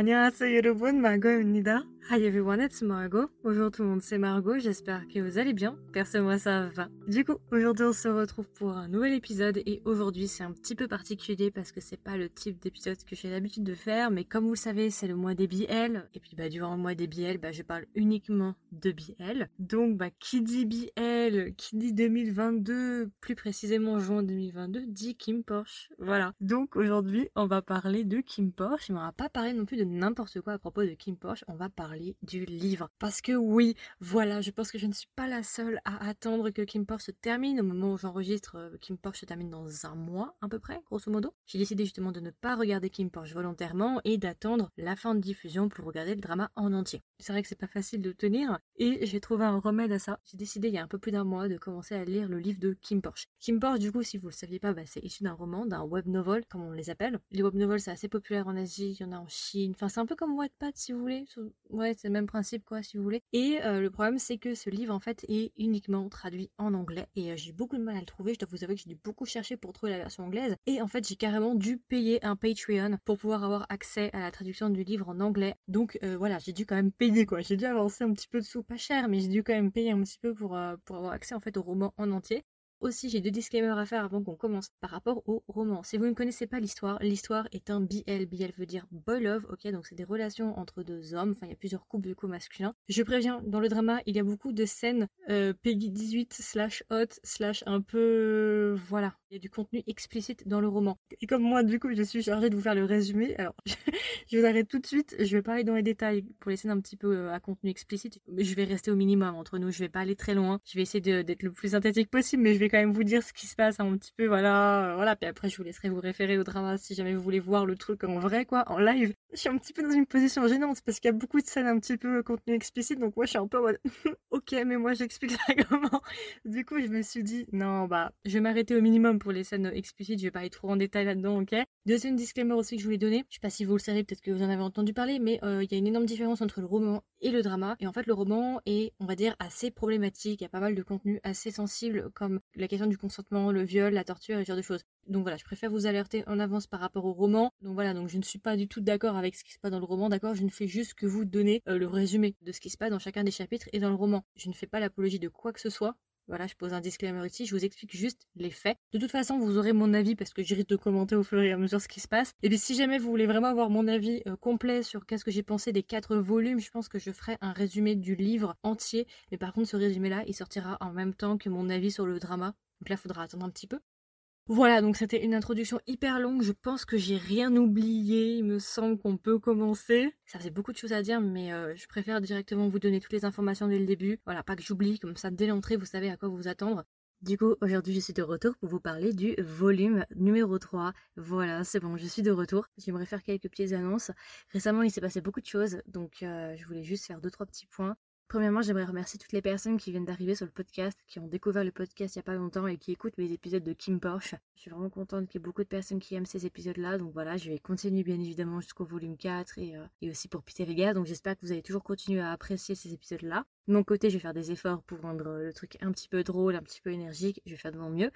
Annyeonghaseyo Hi everyone, it's Margot. Bonjour tout le monde, c'est Margot, j'espère que vous allez bien. Personne moi ça va. Du coup, aujourd'hui on se retrouve pour un nouvel épisode et aujourd'hui c'est un petit peu particulier parce que c'est pas le type d'épisode que j'ai l'habitude de faire, mais comme vous savez, c'est le mois des BL et puis bah durant le mois des BL, bah je parle uniquement de BL. Donc bah qui dit BL qui dit 2022, plus précisément juin 2022, dit Kim Porsche. Voilà. Donc aujourd'hui, on va parler de Kim Porsche, mais on va pas parler non plus de n'importe quoi à propos de Kim Porsche, on va parler du livre. Parce que oui, voilà, je pense que je ne suis pas la seule à attendre que Kim Porsche se termine. Au moment où j'enregistre, euh, Kim Porsche se termine dans un mois à peu près, grosso modo. J'ai décidé justement de ne pas regarder Kim Porsche volontairement et d'attendre la fin de diffusion pour regarder le drama en entier. C'est vrai que c'est pas facile de tenir et j'ai trouvé un remède à ça. J'ai décidé il y a un peu plus d'un mois de commencer à lire le livre de Kim Porsche. Kim Porsche, du coup, si vous le saviez pas, bah, c'est issu d'un roman, d'un web novel, comme on les appelle. Les web novels, c'est assez populaire en Asie, il y en a en Chine. Enfin, c'est un peu comme Wattpad, si vous voulez. Ouais, c'est le même principe, quoi, si vous voulez. Et euh, le problème, c'est que ce livre, en fait, est uniquement traduit en anglais. Et euh, j'ai beaucoup de mal à le trouver. Je dois vous avouer que j'ai dû beaucoup chercher pour trouver la version anglaise. Et en fait, j'ai carrément dû payer un Patreon pour pouvoir avoir accès à la traduction du livre en anglais. Donc euh, voilà, j'ai dû quand même payer, quoi. J'ai dû avancer un petit peu de sous, pas cher, mais j'ai dû quand même payer un petit peu pour, pour avoir accès, en fait, au roman en entier. Aussi, j'ai deux disclaimers à faire avant qu'on commence par rapport au roman. Si vous ne connaissez pas l'histoire, l'histoire est un BL. BL veut dire boy love, ok? Donc c'est des relations entre deux hommes. Enfin, il y a plusieurs couples de coups masculins. Je préviens, dans le drama, il y a beaucoup de scènes euh, Peggy 18 slash hot slash un peu... voilà. Il y a du contenu explicite dans le roman. Et comme moi, du coup, je suis chargée de vous faire le résumé. Alors, je vous arrête tout de suite. Je vais pas aller dans les détails pour les scènes un petit peu euh, à contenu explicite. Mais je vais rester au minimum entre nous. Je vais pas aller très loin. Je vais essayer d'être le plus synthétique possible, mais je vais quand même vous dire ce qui se passe un petit peu, voilà, euh, voilà. Puis après, je vous laisserai vous référer au drama si jamais vous voulez voir le truc en vrai, quoi, en live. Je suis un petit peu dans une position gênante parce qu'il y a beaucoup de scènes un petit peu contenu explicite, donc moi, je suis un peu en mode, ok, mais moi, j'explique ça comment? Du coup, je me suis dit, non, bah, je vais m'arrêter au minimum pour les scènes explicites, je vais pas aller trop en détail là-dedans, ok. Deuxième disclaimer aussi que je voulais donner, je sais pas si vous le savez, peut-être que vous en avez entendu parler, mais euh, il y a une énorme différence entre le roman et le drama. Et en fait, le roman est, on va dire, assez problématique. Il y a pas mal de contenu assez sensible, comme la question du consentement, le viol, la torture et ce genre de choses. Donc voilà, je préfère vous alerter en avance par rapport au roman. Donc voilà, donc je ne suis pas du tout d'accord avec ce qui se passe dans le roman, d'accord Je ne fais juste que vous donner euh, le résumé de ce qui se passe dans chacun des chapitres et dans le roman. Je ne fais pas l'apologie de quoi que ce soit. Voilà, je pose un disclaimer ici, je vous explique juste les faits. De toute façon, vous aurez mon avis parce que j'irai de commenter au fur et à mesure ce qui se passe. Et puis si jamais vous voulez vraiment avoir mon avis euh, complet sur qu'est-ce que j'ai pensé des quatre volumes, je pense que je ferai un résumé du livre entier. Mais par contre, ce résumé-là, il sortira en même temps que mon avis sur le drama. Donc là, il faudra attendre un petit peu. Voilà, donc c'était une introduction hyper longue. Je pense que j'ai rien oublié. Il me semble qu'on peut commencer. Ça faisait beaucoup de choses à dire, mais euh, je préfère directement vous donner toutes les informations dès le début. Voilà, pas que j'oublie, comme ça dès l'entrée, vous savez à quoi vous attendre. Du coup, aujourd'hui, je suis de retour pour vous parler du volume numéro 3. Voilà, c'est bon, je suis de retour. J'aimerais faire quelques petites annonces. Récemment, il s'est passé beaucoup de choses, donc euh, je voulais juste faire deux trois petits points. Premièrement, j'aimerais remercier toutes les personnes qui viennent d'arriver sur le podcast, qui ont découvert le podcast il n'y a pas longtemps et qui écoutent mes épisodes de Kim Porsche. Je suis vraiment contente qu'il y ait beaucoup de personnes qui aiment ces épisodes-là. Donc voilà, je vais continuer bien évidemment jusqu'au volume 4 et, euh, et aussi pour Peter Vegas. Donc j'espère que vous allez toujours continuer à apprécier ces épisodes-là. De mon côté, je vais faire des efforts pour rendre euh, le truc un petit peu drôle, un petit peu énergique. Je vais faire de mon mieux.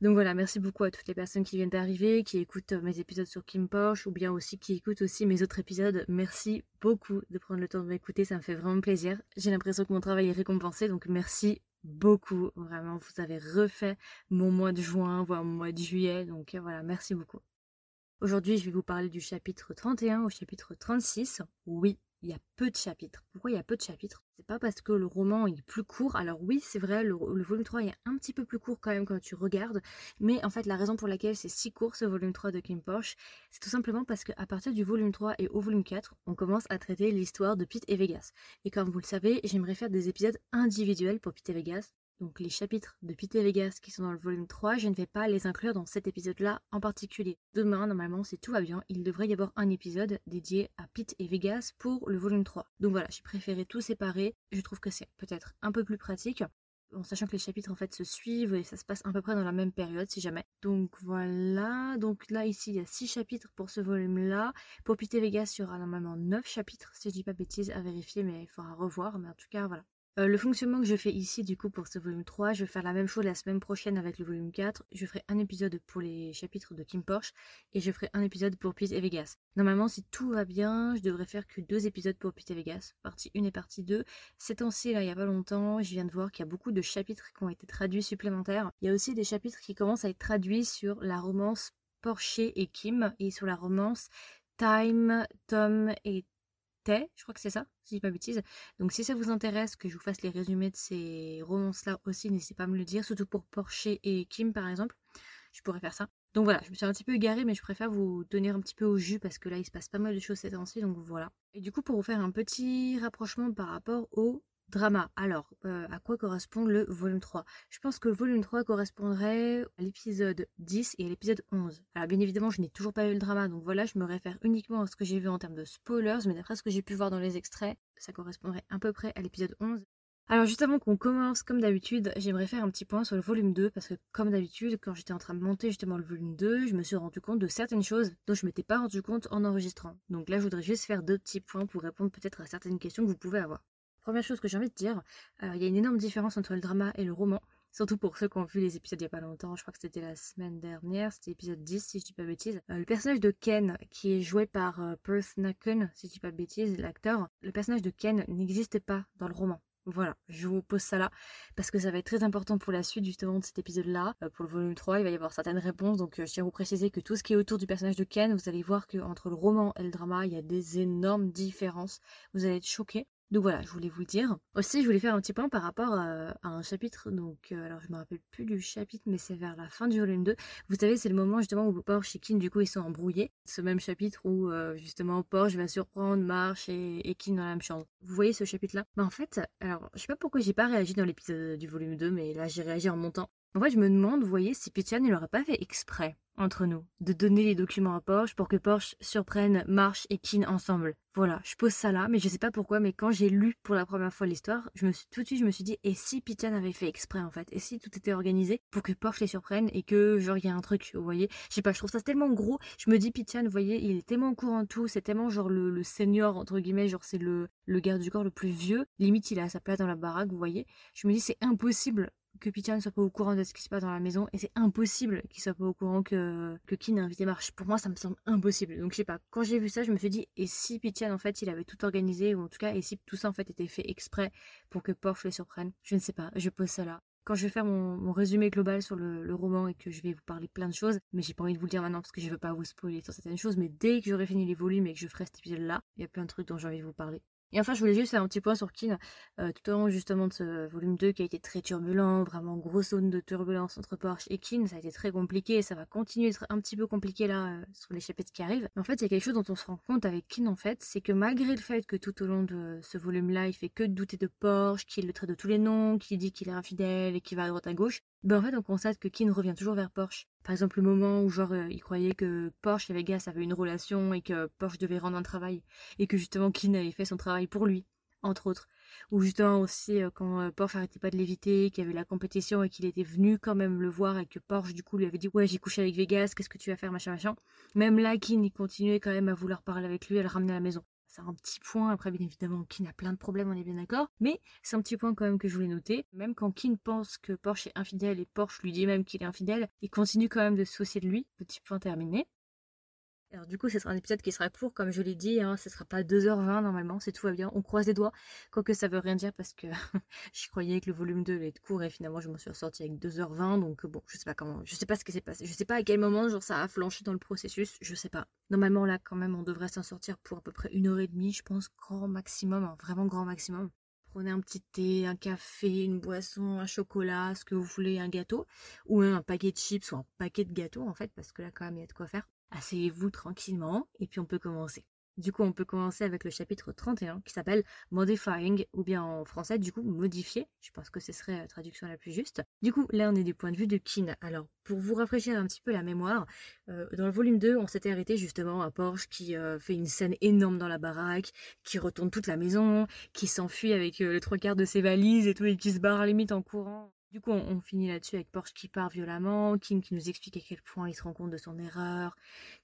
Donc voilà, merci beaucoup à toutes les personnes qui viennent d'arriver, qui écoutent euh, mes épisodes sur Kim Porsche ou bien aussi qui écoutent aussi mes autres épisodes. Merci beaucoup de prendre le temps de m'écouter. Ça me fait vraiment plaisir. J'ai l'impression que mon travail est récompensé. Donc merci beaucoup. Vraiment, vous avez refait mon mois de juin, voire mon mois de juillet. Donc euh, voilà, merci beaucoup. Aujourd'hui, je vais vous parler du chapitre 31 au chapitre 36. Oui, il y a peu de chapitres. Pourquoi il y a peu de chapitres? C'est pas parce que le roman est plus court. Alors oui, c'est vrai, le, volume 3 est un petit peu plus court quand même quand tu regardes. Mais en fait, la raison pour laquelle c'est si court ce volume 3 de Kim Porsche, c'est tout simplement parce qu'à partir du volume 3 et au volume 4, on commence à traiter l'histoire de Pete et Vegas. Et comme vous le savez, j'aimerais faire des épisodes individuels pour Pete et Vegas. Donc les chapitres de Pete et Vegas qui sont dans le volume 3, je ne vais pas les inclure dans cet épisode-là en particulier. Demain, normalement, si tout va bien, il devrait y avoir un épisode dédié à Pete et Vegas pour le volume 3. Donc voilà, j'ai préféré tout séparer. Je trouve que c'est peut-être un peu plus pratique. En sachant que les chapitres en fait se suivent et ça se passe à peu près dans la même période si jamais. Donc voilà, donc là ici il y a 6 chapitres pour ce volume là. Pour Pete et Vegas il y aura normalement 9 chapitres si je dis pas bêtises à vérifier mais il faudra revoir mais en tout cas voilà. Euh, le fonctionnement que je fais ici, du coup, pour ce volume 3, je vais faire la même chose la semaine prochaine avec le volume 4. Je ferai un épisode pour les chapitres de Kim Porsche et je ferai un épisode pour Pete et Vegas. Normalement, si tout va bien, je devrais faire que deux épisodes pour Pete et Vegas, partie 1 et partie 2. Ces temps-ci, là, il y a pas longtemps, je viens de voir qu'il y a beaucoup de chapitres qui ont été traduits supplémentaires. Il y a aussi des chapitres qui commencent à être traduits sur la romance Porsche et Kim et sur la romance Time, Tom et je crois que c'est ça, si je dis pas bêtise. Donc si ça vous intéresse que je vous fasse les résumés de ces romances-là aussi, n'hésitez pas à me le dire, surtout pour Porsche et Kim par exemple. Je pourrais faire ça. Donc voilà, je me suis un petit peu égarée, mais je préfère vous tenir un petit peu au jus parce que là, il se passe pas mal de choses ces temps-ci, donc voilà. Et du coup, pour vous faire un petit rapprochement par rapport au Drama. Alors, euh, à quoi correspond le volume 3 Je pense que le volume 3 correspondrait à l'épisode 10 et à l'épisode 11. Alors, bien évidemment, je n'ai toujours pas eu le drama, donc voilà, je me réfère uniquement à ce que j'ai vu en termes de spoilers, mais d'après ce que j'ai pu voir dans les extraits, ça correspondrait à peu près à l'épisode 11. Alors juste avant qu'on commence, comme d'habitude, j'aimerais faire un petit point sur le volume 2, parce que comme d'habitude, quand j'étais en train de monter justement le volume 2, je me suis rendu compte de certaines choses dont je m'étais pas rendu compte en enregistrant. Donc là, je voudrais juste faire deux petits points pour répondre peut-être à certaines questions que vous pouvez avoir. Première chose que j'ai envie de dire, euh, il y a une énorme différence entre le drama et le roman. Surtout pour ceux qui ont vu les épisodes il n'y a pas longtemps, je crois que c'était la semaine dernière, c'était l'épisode 10 si je dis pas bêtise. Euh, le personnage de Ken, qui est joué par euh, Perth Nacken, si je dis pas bêtise, l'acteur, le personnage de Ken n'existe pas dans le roman. Voilà, je vous pose ça là, parce que ça va être très important pour la suite justement de cet épisode-là. pour le volume 3, il va y avoir certaines réponses, donc je tiens à vous préciser que tout ce qui est autour du personnage de Ken, vous allez voir qu'entre le roman et le drama, il y a des énormes différences. Vous allez être choqués. Donc voilà, je voulais vous le dire. Aussi, je voulais faire un petit point par rapport à, un chapitre. Donc, euh, alors je me rappelle plus du chapitre, mais c'est vers la fin du volume 2. Vous savez, c'est le moment justement où Porsche et Kin, du coup, ils sont embrouillés. Ce même chapitre où euh, justement Porsche va surprendre Marche et, et Kin dans la même chambre. Vous voyez ce chapitre-là? Mais en fait, alors je sais pas pourquoi j'ai pas réagi dans l'épisode du volume 2, mais là j'ai réagi en montant. En fait, je me demande, vous voyez, si Pichan il aurait pas fait exprès entre nous, de donner les documents à Porsche pour que Porsche surprenne Marsh et Keane ensemble. Voilà, je pose ça là, mais je sais pas pourquoi, mais quand j'ai lu pour la première fois l'histoire, je me suis tout de suite je me suis dit et si Pitian avait fait exprès en fait, et si tout était organisé pour que Porsche les surprenne et que genre il y a un truc, vous voyez, je sais pas, je trouve ça tellement gros, je me dis Pitian, vous voyez, il est tellement courant tout, c'est tellement genre le, le, senior entre guillemets, genre c'est le, le garde du corps le plus vieux, limite il a sa place dans la baraque, vous voyez, je me dis c'est impossible que Pichan ne soit pas au courant de ce qui se passe dans la maison et c'est impossible qu'il soit pas au courant que, que Kin a invité Marche. Pour moi, ça me semble impossible. Donc, je sais pas, quand j'ai vu ça, je me suis dit, et si Pichan, en fait, il avait tout organisé, ou en tout cas, et si tout ça, en fait, était fait exprès pour que Porsche les surprenne Je ne sais pas, je pose ça là. Quand je vais faire mon, résumé global sur le, le, roman et que je vais vous parler plein de choses, mais j'ai pas envie de vous le dire maintenant parce que je veux pas vous spoiler sur certaines choses, mais dès que j'aurai fini les volumes et que je ferai cet épisode là, il y a plein de trucs dont j'ai envie de vous parler. Et enfin, je voulais juste faire un petit point sur Kin, euh, tout au long justement de ce volume 2 qui a été très turbulent, vraiment grosse zone de turbulence entre Porsche et Kin, ça a été très compliqué et ça va continuer d'être un petit peu compliqué là euh, sur les chapitres qui arrivent. Mais en fait, il y a quelque chose dont on se rend compte avec Kin en fait, c'est que malgré le fait que tout au long de ce volume-là, il fait que douter de Porsche, qu'il le traite de tous les noms, qu'il dit qu'il est infidèle et qu'il va à droite à gauche, ben en fait on constate que Kin revient toujours vers Porsche. Par exemple le moment où genre euh, il croyait que Porsche et Vegas avaient une relation et que Porsche devait rendre un travail et que justement Kin avait fait son travail pour lui entre autres. Ou justement aussi euh, quand euh, Porsche arrêtait pas de l'éviter, qu'il y avait la compétition et qu'il était venu quand même le voir et que Porsche du coup lui avait dit ouais j'ai couché avec Vegas, qu'est-ce que tu vas faire machin machin. Même là Kin il continuait quand même à vouloir parler avec lui, à le ramener à la maison. C'est un petit point, après bien évidemment Kin a plein de problèmes, on est bien d'accord, mais c'est un petit point quand même que je voulais noter. Même quand Kin pense que Porsche est infidèle et Porsche lui dit même qu'il est infidèle, il continue quand même de se soucier de lui. Petit point terminé. Alors du coup, ce sera un épisode qui sera court, comme je l'ai dit, hein, ce sera pas 2h20 normalement, c'est tout va bien. On croise les doigts, quoique ça veut rien dire parce que je croyais que le volume 2 allait être court et finalement je m'en suis ressortie avec 2h20, donc bon, je sais pas comment, je sais pas ce qui s'est passé, je sais pas à quel moment genre ça a flanché dans le processus, je sais pas. Normalement là quand même on devrait s'en sortir pour à peu près une heure et demie, je pense, grand maximum, hein, vraiment grand maximum. Prenez un petit thé, un café, une boisson, un chocolat, ce que vous voulez, un gâteau, ou un paquet de chips ou un paquet de gâteaux en fait, parce que là quand même il y a de quoi faire asseyez-vous tranquillement et puis on peut commencer. Du coup, on peut commencer avec le chapitre 31 qui s'appelle Modifying, ou bien en français, du coup, modifier. Je pense que ce serait la traduction la plus juste. Du coup, là, on est du point de vue de Kin. Alors, pour vous rafraîchir un petit peu la mémoire, euh, dans le volume 2, on s'était arrêté justement à Porsche qui euh, fait une scène énorme dans la baraque, qui retourne toute la maison, qui s'enfuit avec euh, les trois quarts de ses valises et tout, et qui se barre à limite en courant Du coup, on, finit là-dessus avec Porsche qui part violemment, Kim qui nous explique à quel point il se rend compte de son erreur,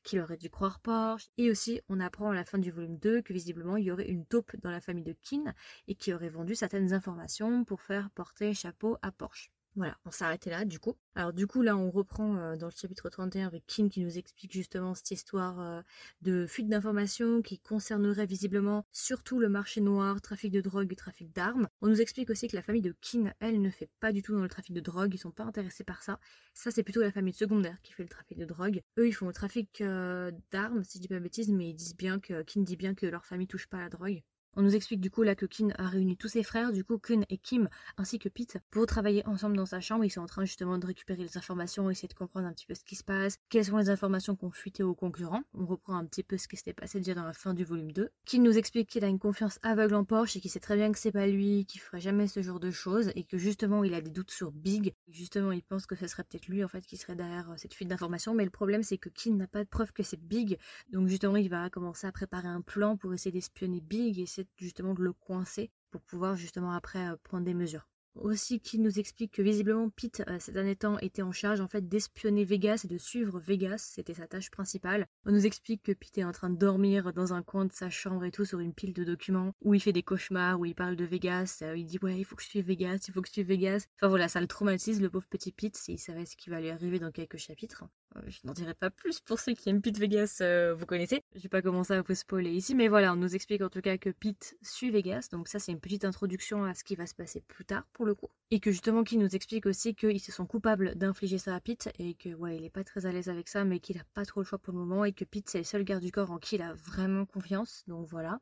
qu'il aurait dû croire Porsche. Et aussi, on apprend à la fin du volume 2 que visiblement, il y aurait une taupe dans la famille de Kin et qui aurait vendu certaines informations pour faire porter chapeau à Porsche. Voilà, on s'arrêtait là du coup. Alors du coup là on reprend euh, dans le chapitre 31 avec Kim qui nous explique justement cette histoire euh, de fuite d'informations qui concernerait visiblement surtout le marché noir, trafic de drogue et trafic d'armes. On nous explique aussi que la famille de Kim, elle, ne fait pas du tout dans le trafic de drogue, ils sont pas intéressés par ça. Ça c'est plutôt la famille secondaire qui fait le trafic de drogue. Eux ils font le trafic euh, d'armes, si je dis pas bêtise, mais ils disent bien que Kim dit bien que leur famille touche pas à la drogue. On nous explique du coup là que Kin a réuni tous ses frères, du coup Kun et Kim ainsi que Pete pour travailler ensemble dans sa chambre. Ils sont en train justement de récupérer les informations, essayer de comprendre un petit peu ce qui se passe, quelles sont les informations qu'on fuité aux concurrents. On reprend un petit peu ce qui s'était passé déjà dans la fin du volume 2. Kin nous explique qu'il a une confiance aveugle en Porsche et qu'il sait très bien que c'est pas lui, qui ferait jamais ce genre de choses et que justement il a des doutes sur Big. justement il pense que ce serait peut-être lui en fait qui serait derrière euh, cette fuite d'informations. Mais le problème c'est que Kin n'a pas de preuve que c'est Big. Donc justement il va commencer à préparer un plan pour essayer d'espionner Big et essayer justement de le coincer pour pouvoir justement après euh, prendre des mesures aussi qui nous explique que visiblement Pete euh, ces derniers temps était en charge en fait d'espionner Vegas et de suivre Vegas, c'était sa tâche principale. On nous explique que Pete est en train de dormir dans un coin de sa chambre et tout sur une pile de documents où il fait des cauchemars, où il parle de Vegas, euh, il dit ouais il faut que je suive Vegas, il faut que je suive Vegas. Enfin voilà, ça le traumatise le pauvre petit Pete s'il savait ce qui va lui arriver dans quelques chapitres. Euh, je n'en dirai pas plus pour ceux qui aiment Pete Vegas, vous connaissez. Je vais pas commencer à vous spoiler ici, mais voilà, on nous explique en tout cas que Pete suit Vegas, donc ça c'est une petite introduction à ce qui va se passer plus tard pour le coup. Et que justement, qui nous explique aussi qu'ils se sont coupables d'infliger ça à Pete et que ouais, il est pas très à l'aise avec ça, mais qu'il a pas trop le choix pour le moment et que Pete c'est le seul garde du corps en qui il a vraiment confiance. Donc voilà.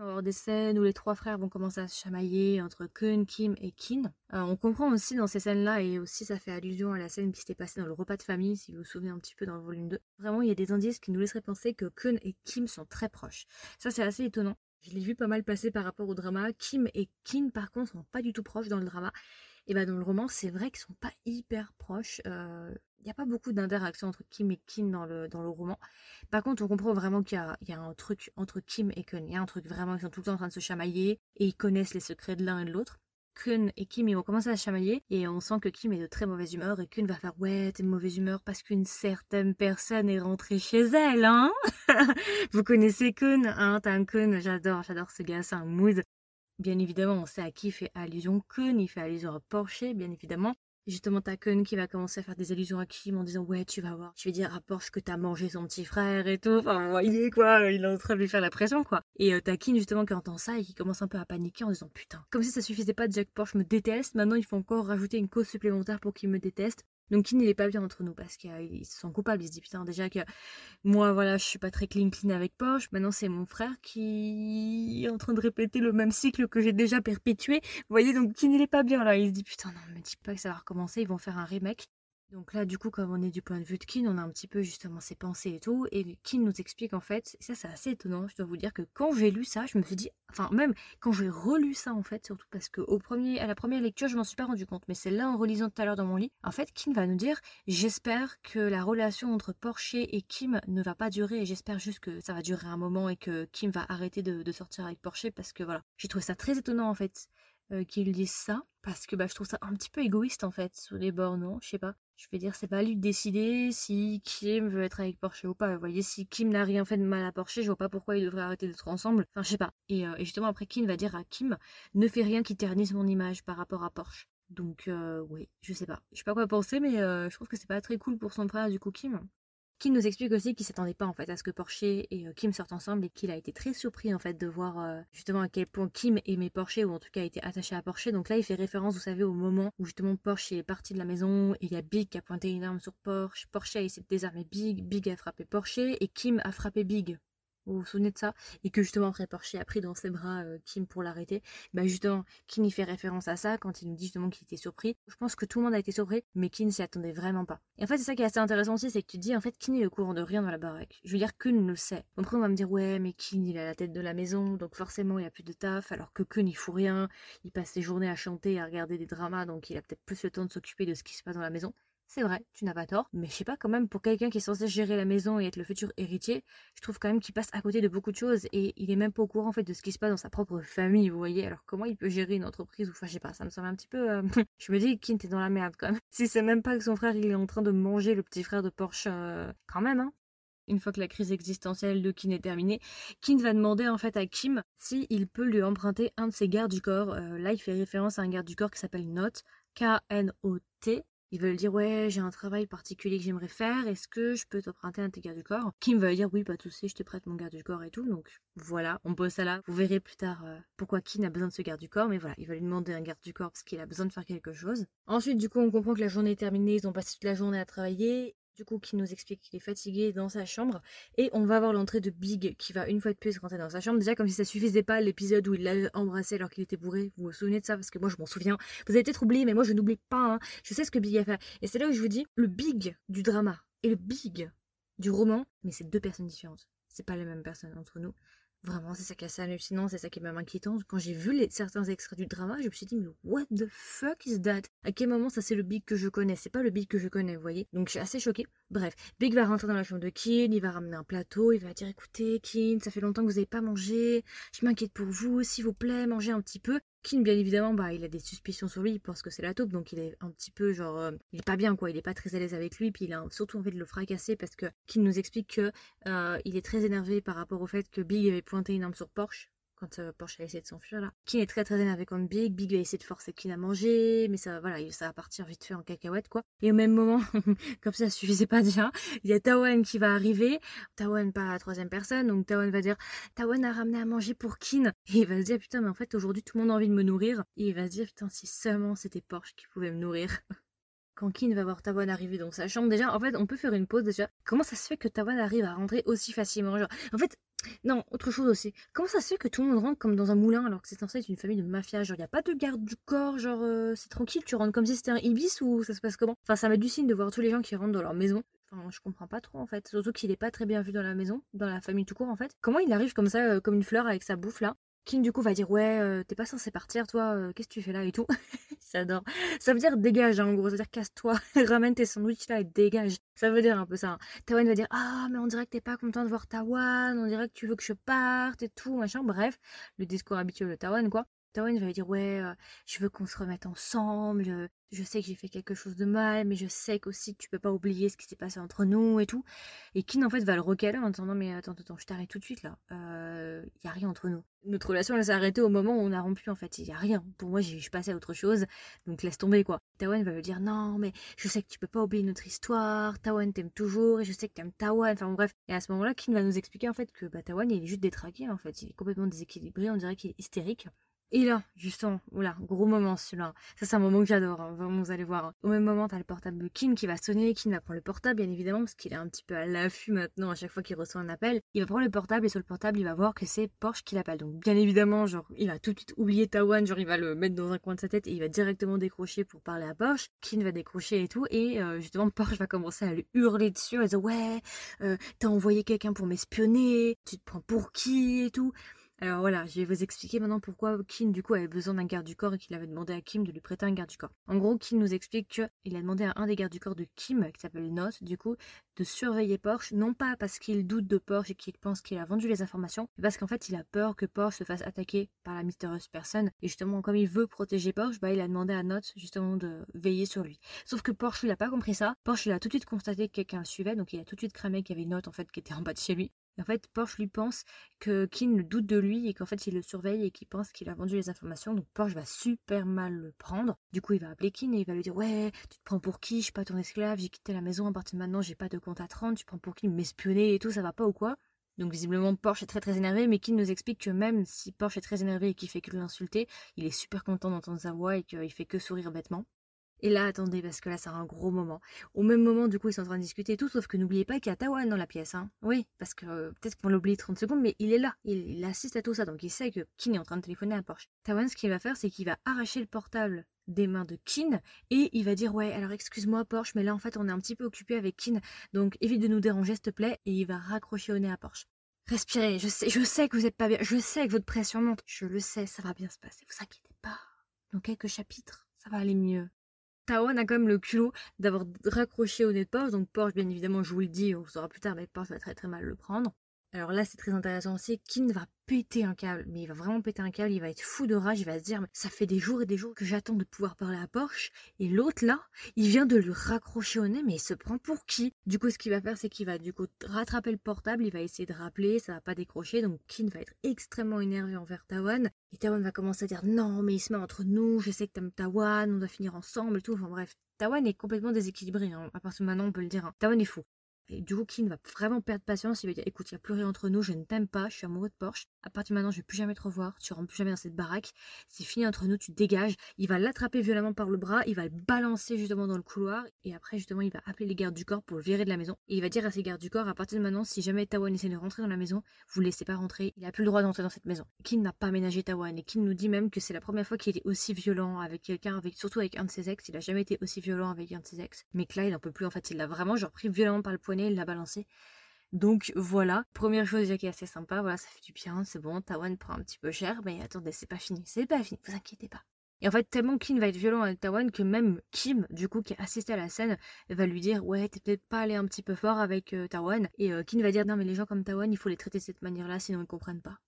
On va avoir des scènes où les trois frères vont commencer à se chamailler entre Kun, Kim et Kin. Euh, on comprend aussi dans ces scènes-là, et aussi ça fait allusion à la scène qui s'était passée dans le repas de famille, si vous vous souvenez un petit peu dans le volume 2. Vraiment, il y a des indices qui nous laisseraient penser que Kun et Kim sont très proches. Ça, c'est assez étonnant. Je l'ai vu pas mal passer par rapport au drama. Kim et Kin, par contre, sont pas du tout proches dans le drama. Et bah dans le roman, c'est vrai qu'ils sont pas hyper proches. Il n'y a pas beaucoup d'interaction entre Kim et Kin dans le, dans le roman. Par contre, on comprend vraiment qu'il y, a, un truc entre Kim et Kun. Il y a un truc vraiment, ils sont tout le temps en train de se chamailler et ils connaissent les secrets de l'un et de l'autre. Kun et Kim ils vont commencer à chamailler et on sent que Kim est de très mauvaise humeur et Kun va faire ouais t'es de mauvaise humeur parce qu'une certaine personne est rentrée chez elle hein? Vous connaissez Kun hein t'as un Kun? J'adore j'adore ce gars c'est un mood bien évidemment on sait à qui fait allusion Kun il fait allusion à Porsche bien évidemment justement t'as Kun qui va commencer à faire des allusions à Kim en disant ouais tu vas voir, je vais dire à Porsche que t'as mangé son petit frère et tout, enfin vous voyez quoi, il est en train de lui faire la pression quoi. Et euh, t'as Kim justement qui entend ça et qui commence un peu à paniquer en disant putain, comme si ça suffisait pas que Porsche me déteste, maintenant il faut encore rajouter une cause supplémentaire pour qu'il me déteste. Donc Kin il pas bien entre nous parce qu'ils se sent coupables. Il se dit putain déjà que moi voilà je suis pas très clean clean avec Porsche. Maintenant c'est mon frère qui est en train de répéter le même cycle que j'ai déjà perpétué. Vous voyez donc Kin il est pas bien là. Il se dit putain non me dis pas que ça va recommencer. Ils vont faire un remake. Donc là, du coup, comme on est du point de vue de Kin, on a un petit peu justement ses pensées et tout. Et Kin nous explique en fait, et ça c'est assez étonnant, je dois vous dire que quand j'ai lu ça, je me suis dit, enfin même quand j'ai relu ça en fait, surtout parce que au premier, à la première lecture, je m'en suis pas rendu compte, mais c'est là en relisant tout à l'heure dans mon lit, en fait, Kin va nous dire, j'espère que la relation entre Porsche et Kim ne va pas durer, et j'espère juste que ça va durer un moment et que Kim va arrêter de, sortir avec Porsche, parce que voilà, j'ai trouvé ça très étonnant en fait. Euh, qu'ils disent ça parce que bah, je trouve ça un petit peu égoïste en fait sur les bords non je sais pas je vais dire, c'est pas à lui de décider si Kim veut être avec Porsche ou pas. Vous voyez, si Kim n'a rien fait de mal à Porsche, je vois pas pourquoi ils devraient arrêter d'être ensemble. Enfin, je sais pas. Et, euh, justement, après, Kim va dire à Kim, ne fais rien qui ternisse mon image par rapport à Porsche. Donc, euh, oui, je sais pas. Je sais pas quoi penser, mais je trouve que c'est pas très cool pour son frère, du coup, Kim. Kim nous explique aussi qu'il s'attendait pas en fait à ce que Porsche et euh, Kim sortent ensemble et qu'il a été très surpris en fait de voir euh, justement à quel point Kim aimait Porsche ou en tout cas était attaché à Porsche. Donc là il fait référence vous savez au moment où justement Porsche est parti de la maison il y a Big qui a pointé une arme sur Porsche. Porsche a essayé de désarmer Big, Big a frappé Porsche et Kim a frappé Big. Vous vous souvenez de ça? Et que justement après Porsche a pris dans ses bras euh, Kim pour l'arrêter. Bah justement, Kim y fait référence à ça quand il nous dit justement qu'il était surpris. Je pense que tout le monde a été surpris, mais Kim s'y attendait vraiment pas. Et en fait, c'est ça qui est assez intéressant aussi, c'est que tu dis en fait Kim est le courant de rien dans la baraque. Je veux dire, Kun le sait. Après, on va me dire ouais, mais Kim il a la tête de la maison, donc forcément il a plus de taf, alors que Kun il fout rien, il passe ses journées à chanter, à regarder des dramas, donc il a peut-être plus le temps de s'occuper de ce qui se passe dans la maison. C'est vrai, tu n'as pas tort, mais je sais pas quand même, pour quelqu'un qui est censé gérer la maison et être le futur héritier, je trouve quand même qu'il passe à côté de beaucoup de choses et il est même pas au courant en fait de ce qui se passe dans sa propre famille, vous voyez. Alors comment il peut gérer une entreprise ou enfin je sais pas, ça me semble un petit peu. Euh, je me dis, Kin, t'es dans la merde quand même. Si c'est même pas que son frère il est en train de manger le petit frère de Porsche, euh, quand même, hein. Une fois que la crise existentielle de Kin est terminée, Kin va demander en fait à Kim si il peut lui emprunter un de ses gardes du corps. Euh, là, il fait référence à un garde du corps qui s'appelle Note, K-N-O-T. Ils veulent dire ouais j'ai un travail particulier que j'aimerais faire, est-ce que je peux t'emprunter un de tes gardes du corps? Kim va dire oui pas de soucis, je te prête mon garde du corps et tout, donc voilà, on pose ça là. Vous verrez plus tard euh, pourquoi Kim a besoin de ce garde du corps, mais voilà, il va lui demander un garde du corps parce qu'il a besoin de faire quelque chose. Ensuite du coup on comprend que la journée est terminée, ils ont passé toute la journée à travailler, du coup qui nous explique qu'il est fatigué dans sa chambre. Et on va voir l'entrée de Big qui va une fois de plus rentrer dans sa chambre. Déjà comme si ça suffisait pas l'épisode où il l'a embrassé alors qu'il était bourré vous vous souvenez de ça? Parce que moi je m'en souviens. Vous avez peut-être oublié mais moi je n'oublie pas hein. je sais ce que Big a fait. Et c'est là où je vous dis le Big du drama et le Big du roman mais c'est deux personnes différentes. C'est pas la même personne entre nous Vraiment, c'est ça qui est assez hallucinant, c'est ça qui est même inquiétant. Quand j'ai vu les, certains extraits du drama, je me suis dit, mais what the fuck is that? À quel moment ça c'est le Big que je connais? C'est pas le Big que je connais, vous voyez? Donc je suis assez choquée. Bref, Big va rentrer dans la chambre de Kin, il va ramener un plateau, il va dire, écoutez, Kin, ça fait longtemps que vous n'avez pas mangé, je m'inquiète pour vous, s'il vous plaît, mangez un petit peu. Kin, bien évidemment, bah, il a des suspicions sur lui, il pense que c'est la taupe, donc il est un petit peu genre. Euh, il est pas bien, quoi, il est pas très à l'aise avec lui, puis il a surtout envie de le fracasser parce que Kin nous explique que euh, il est très énervé par rapport au fait que Big avait pointé une arme sur Porsche quand euh, Porsche a essayé de s'enfuir là. Kin est très très énervé contre Big, Big va essayer de forcer Kin à manger, mais ça voilà, ça va partir vite fait en cacahuète quoi. Et au même moment, comme ça, ça suffisait pas déjà, il y a Tawan qui va arriver, Tawan pas la troisième personne, donc Tawan va dire Tawan a ramené à manger pour Kin, et il va se dire putain mais en fait aujourd'hui tout le monde a envie de me nourrir, et il va se dire putain si seulement c'était Porsche qui pouvait me nourrir. quand Kin va voir Tawan arriver dans sa chambre, déjà, en fait, on peut faire une pause déjà. Comment ça se fait que Tawan arrive à rentrer aussi facilement Genre, en fait, non, autre chose aussi. Comment ça se fait que tout le monde rentre comme dans un moulin alors que c'est censé être une famille de mafia? Genre, y a pas de garde du corps, genre, euh, c'est tranquille, tu rentres comme si c'était un ibis ou ça se passe comment? Enfin, ça m'a du signe de voir tous les gens qui rentrent dans leur maison. Enfin, je comprends pas trop en fait. Surtout qu'il est pas très bien vu dans la maison, dans la famille tout court en fait. Comment il arrive comme ça, euh, comme une fleur avec sa bouffe là? Du coup va dire ouais euh, t'es pas censé partir toi euh, qu'est-ce que tu fais là et tout. J'adore ça veut dire dégage hein, en gros. Ça veut dire casse-toi ramène tes sandwichs là et dégage. Ça veut dire un peu ça hein. Tawan va dire ah mais on dirait que t'es pas content de voir Tawan on dirait que tu veux que je parte et tout machin. Bref le discours habituel de Tawan quoi Tawan va dire ouais euh, je veux qu'on se remette ensemble je sais que j'ai fait quelque chose de mal, mais je sais qu'aussi tu peux pas oublier ce qui s'est passé entre nous et tout. Et Kin en fait va le recaler en disant non mais attends, attends, je t'arrête tout de suite là. Il euh, y a rien entre nous. Notre relation elle s'est arrêtée au moment où on a rompu en fait. Il y a rien. Pour moi je passée à autre chose. Donc laisse tomber quoi. Tawan va lui dire non mais je sais que tu peux pas oublier notre histoire. Tawan t'aime toujours et je sais que t'aimes Tawan. Enfin bref. Et à ce moment-là, Kin va nous expliquer en fait que bah, Tawan il est juste détraqué en fait. Il est complètement déséquilibré. On dirait qu'il est hystérique. Et là, justement, oula, gros moment celui-là. Ça, c'est un moment que j'adore, hein, vous allez voir. Au même moment, t'as le portable de Kim qui va sonner. Kim va prendre le portable, bien évidemment, parce qu'il est un petit peu à l'affût maintenant à chaque fois qu'il reçoit un appel. Il va prendre le portable et sur le portable, il va voir que c'est Porsche qui l'appelle. Donc, bien évidemment, genre, il va tout de suite oublier Tawan, genre, il va le mettre dans un coin de sa tête et il va directement décrocher pour parler à Porsche. Kim va décrocher et tout. Et euh, justement, Porsche va commencer à lui hurler dessus. Va dire, ouais, euh, t'as envoyé quelqu'un pour m'espionner, tu te prends pour qui et tout. Alors voilà, je vais vous expliquer maintenant pourquoi Kin du coup avait besoin d'un garde du corps et qu'il avait demandé à Kim de lui prêter un garde du corps. En gros, Kim nous explique qu'il a demandé à un des gardes du corps de Kim, qui s'appelle Note, du coup, de surveiller Porsche, non pas parce qu'il doute de Porsche et qu'il pense qu'il a vendu les informations, mais parce qu'en fait il a peur que Porsche se fasse attaquer par la mystérieuse personne. Et justement, comme il veut protéger Porsche, bah il a demandé à Note justement de veiller sur lui. Sauf que Porsche il a pas compris ça. Porsche il a tout de suite constaté que quelqu'un le suivait, donc il a tout de suite cramé qu'il y avait Note en fait qui était en bas de chez lui en fait, Porsche lui pense que le doute de lui et qu'en fait il le surveille et qu'il pense qu'il a vendu les informations. Donc Porsche va super mal le prendre. Du coup, il va appeler Kin et il va lui dire Ouais, tu te prends pour qui? Je suis pas ton esclave, j'ai quitté la maison, à partir de maintenant, j'ai pas de compte à 30, tu prends pour qui? M'espionner et tout, ça va pas ou quoi? Donc visiblement Porsche est très très énervé, mais Kin nous explique que même si Porsche est très énervé et qu'il fait que l'insulter, il est super content d'entendre sa voix et qu'il fait que sourire bêtement. Et là, attendez, parce que là, c'est un gros moment. Au même moment, du coup, ils sont en train de discuter et tout, sauf que n'oubliez pas qu'il y a Tawan dans la pièce. Hein. Oui, parce que euh, peut-être qu'on l'oublie 30 secondes, mais il est là. Il, assiste à tout ça, donc il sait que Kin est en train de téléphoner à Porsche. Tawan, ce qu'il va faire, c'est qu'il va arracher le portable des mains de Kin et il va dire ouais alors excuse-moi Porsche mais là en fait on est un petit peu occupé avec Kin donc évite de nous déranger s'il te plaît et il va raccrocher au nez à Porsche. Respirez, je sais, je sais que vous êtes pas bien, je sais que votre pression monte, je le sais, ça va bien se passer, vous inquiétez pas. Dans quelques chapitres, ça va aller mieux. Tawan a quand même le culot d'avoir raccroché au nez de Porsche. Donc Porsche, bien évidemment, je vous le dis, on saura plus tard, mais Porsche va très très mal le prendre. Alors là, c'est très intéressant aussi. Kin va péter un câble, mais il va vraiment péter un câble. Il va être fou de rage. Il va se dire, ça fait des jours et des jours que j'attends de pouvoir parler à Porsche. Et l'autre là, il vient de lui raccrocher au nez, mais il se prend pour qui? Du coup, ce qu'il va faire, c'est qu'il va du coup rattraper le portable. Il va essayer de rappeler, ça va pas décrocher. Donc Kin va être extrêmement énervé envers Tawan. Et Tawan va commencer à dire, non, mais il se met entre nous. Je sais que t'aimes Tawan, on doit finir ensemble et tout. Enfin bref, Tawan est complètement déséquilibré. Hein. À partir de maintenant, on peut le dire. Hein. Tawan est fou. Et du coup, Kin va vraiment perdre patience. Il va dire Écoute, il n'y a plus rien entre nous, je ne t'aime pas, je suis amoureux de Porsche. À partir de maintenant, je ne vais plus jamais te revoir, tu rentres plus jamais dans cette baraque. C'est fini entre nous, tu dégages. Il va l'attraper violemment par le bras, il va le balancer justement dans le couloir. Et après, justement, il va appeler les gardes du corps pour le virer de la maison. Et il va dire à ses gardes du corps À partir de maintenant, si jamais Tawan essaie de rentrer dans la maison, vous ne laissez pas rentrer. Il n'a plus le droit d'entrer dans cette maison. Kin n'a pas aménagé Tawan. Et Kin nous dit même que c'est la première fois qu'il était aussi violent avec quelqu'un, avec, surtout avec un de ses ex. Il a jamais été aussi violent avec un de ses ex. Mais que là, il n'en peut plus. En fait, il l'a vraiment genre pris violemment par le poignet, il l'a balancé. Donc voilà, première chose qui est assez sympa, voilà, ça fait du bien, c'est bon, Tawan prend un petit peu cher, mais attendez, c'est pas fini, c'est pas fini, vous inquiétez pas. Et en fait, tellement Kim va être violent avec Tawan que même Kim, du coup, qui a assisté à la scène, va lui dire Ouais, t'es peut-être pas allé un petit peu fort avec euh, Tawan. Et euh, Kim va dire Non, mais les gens comme Tawan, il faut les traiter de cette manière-là, sinon ils comprennent pas.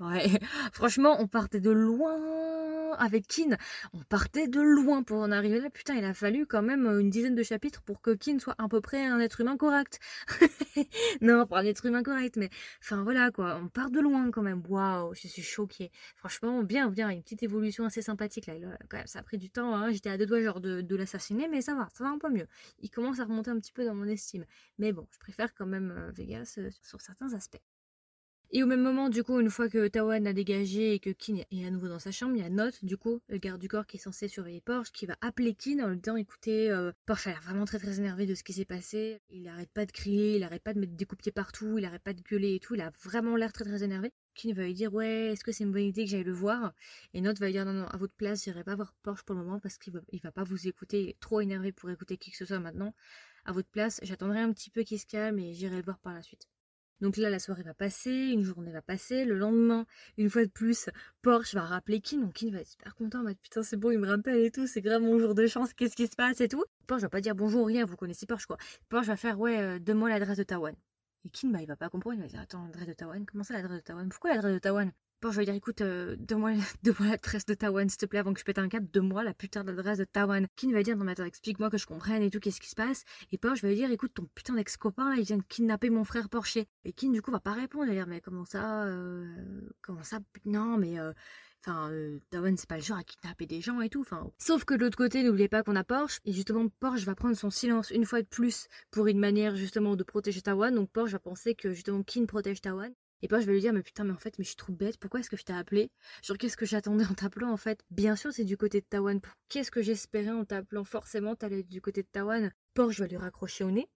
Ouais, franchement, on partait de loin avec Kin. On partait de loin pour en arriver là. Putain, il a fallu quand même une dizaine de chapitres pour que Kin soit à peu près un être humain correct. non, pas un être humain correct, mais enfin voilà quoi. On part de loin quand même. Waouh, je suis choquée. Franchement, bien, bien. Une petite évolution assez sympathique là. quand même, ça a pris du temps. Hein. J'étais à deux doigts genre de, de l'assassiner, mais ça va, ça va un peu mieux. Il commence à remonter un petit peu dans mon estime. Mais bon, je préfère quand même euh, Vegas euh, sur certains aspects. Et au même moment, du coup, une fois que Tawan a dégagé et que Kin est à nouveau dans sa chambre, il y a Note, du coup, le garde du corps qui est censé surveiller Porsche, qui va appeler Kin en lui disant écoutez, euh, Porsche a l'air vraiment très très énervé de ce qui s'est passé. Il arrête pas de crier, il arrête pas de mettre des coups de pied partout, il arrête pas de gueuler et tout. Il a vraiment l'air très très énervé. Kin va lui dire ouais, est-ce que c'est une bonne idée que j'aille le voir? Et Note va lui dire non, non, à votre place, j'irai pas voir Porsche pour le moment parce qu'il va, va pas vous écouter, trop énervé pour écouter qui que ce soit maintenant. À votre place, j'attendrai un petit peu qu'il se calme et j'irai le voir par la suite. Donc là, la soirée va passer, une journée va passer. Le lendemain, une fois de plus, Porsche va rappeler Kin. Donc Kin va être super content. Va putain, c'est bon, il me rappelle et tout. C'est grave mon jour de chance. Qu'est-ce qui se passe et tout. Porsche va pas dire bonjour, rien. Vous connaissez Porsche quoi. Porsche va faire ouais, euh, donne-moi l'adresse de Tawan. Et Kin, bah, il va pas comprendre. Il va dire attends, l'adresse de Tawan. Comment ça l'adresse de Tawan Pourquoi l'adresse de Tawan Bon, je vais dire, écoute, euh, donne-moi l'adresse de Tawan, s'il te plaît, avant que je pète un câble, donne-moi la putain d'adresse de Tawan. Kin va dire, non mais attends, explique-moi que je comprenne et tout, qu'est-ce qui se passe. Et Porsche va lui dire, écoute, ton putain d'ex-copain, il vient de kidnapper mon frère Porsche. Et Kin, du coup, va pas répondre, il va dire, mais comment ça, euh, comment ça, non, mais... Euh, Enfin, euh, c'est pas le genre à kidnapper des gens et tout. Enfin, sauf que de l'autre côté, n'oubliez pas qu'on a Porsche. Et justement, Porsche va prendre son silence une fois de plus pour une manière justement de protéger Tawan. Donc Porsche va penser que justement Kin protège Tawan. Et puis je vais lui dire, mais putain, mais en fait, mais je suis trop bête, pourquoi est-ce que je t'ai appelé? Genre, qu'est-ce que j'attendais en t'appelant en fait? Bien sûr, c'est du côté de Tawan. Qu'est-ce que j'espérais en t'appelant? Forcément, t'allais du côté de Tawan. Porsche va lui raccrocher au nez.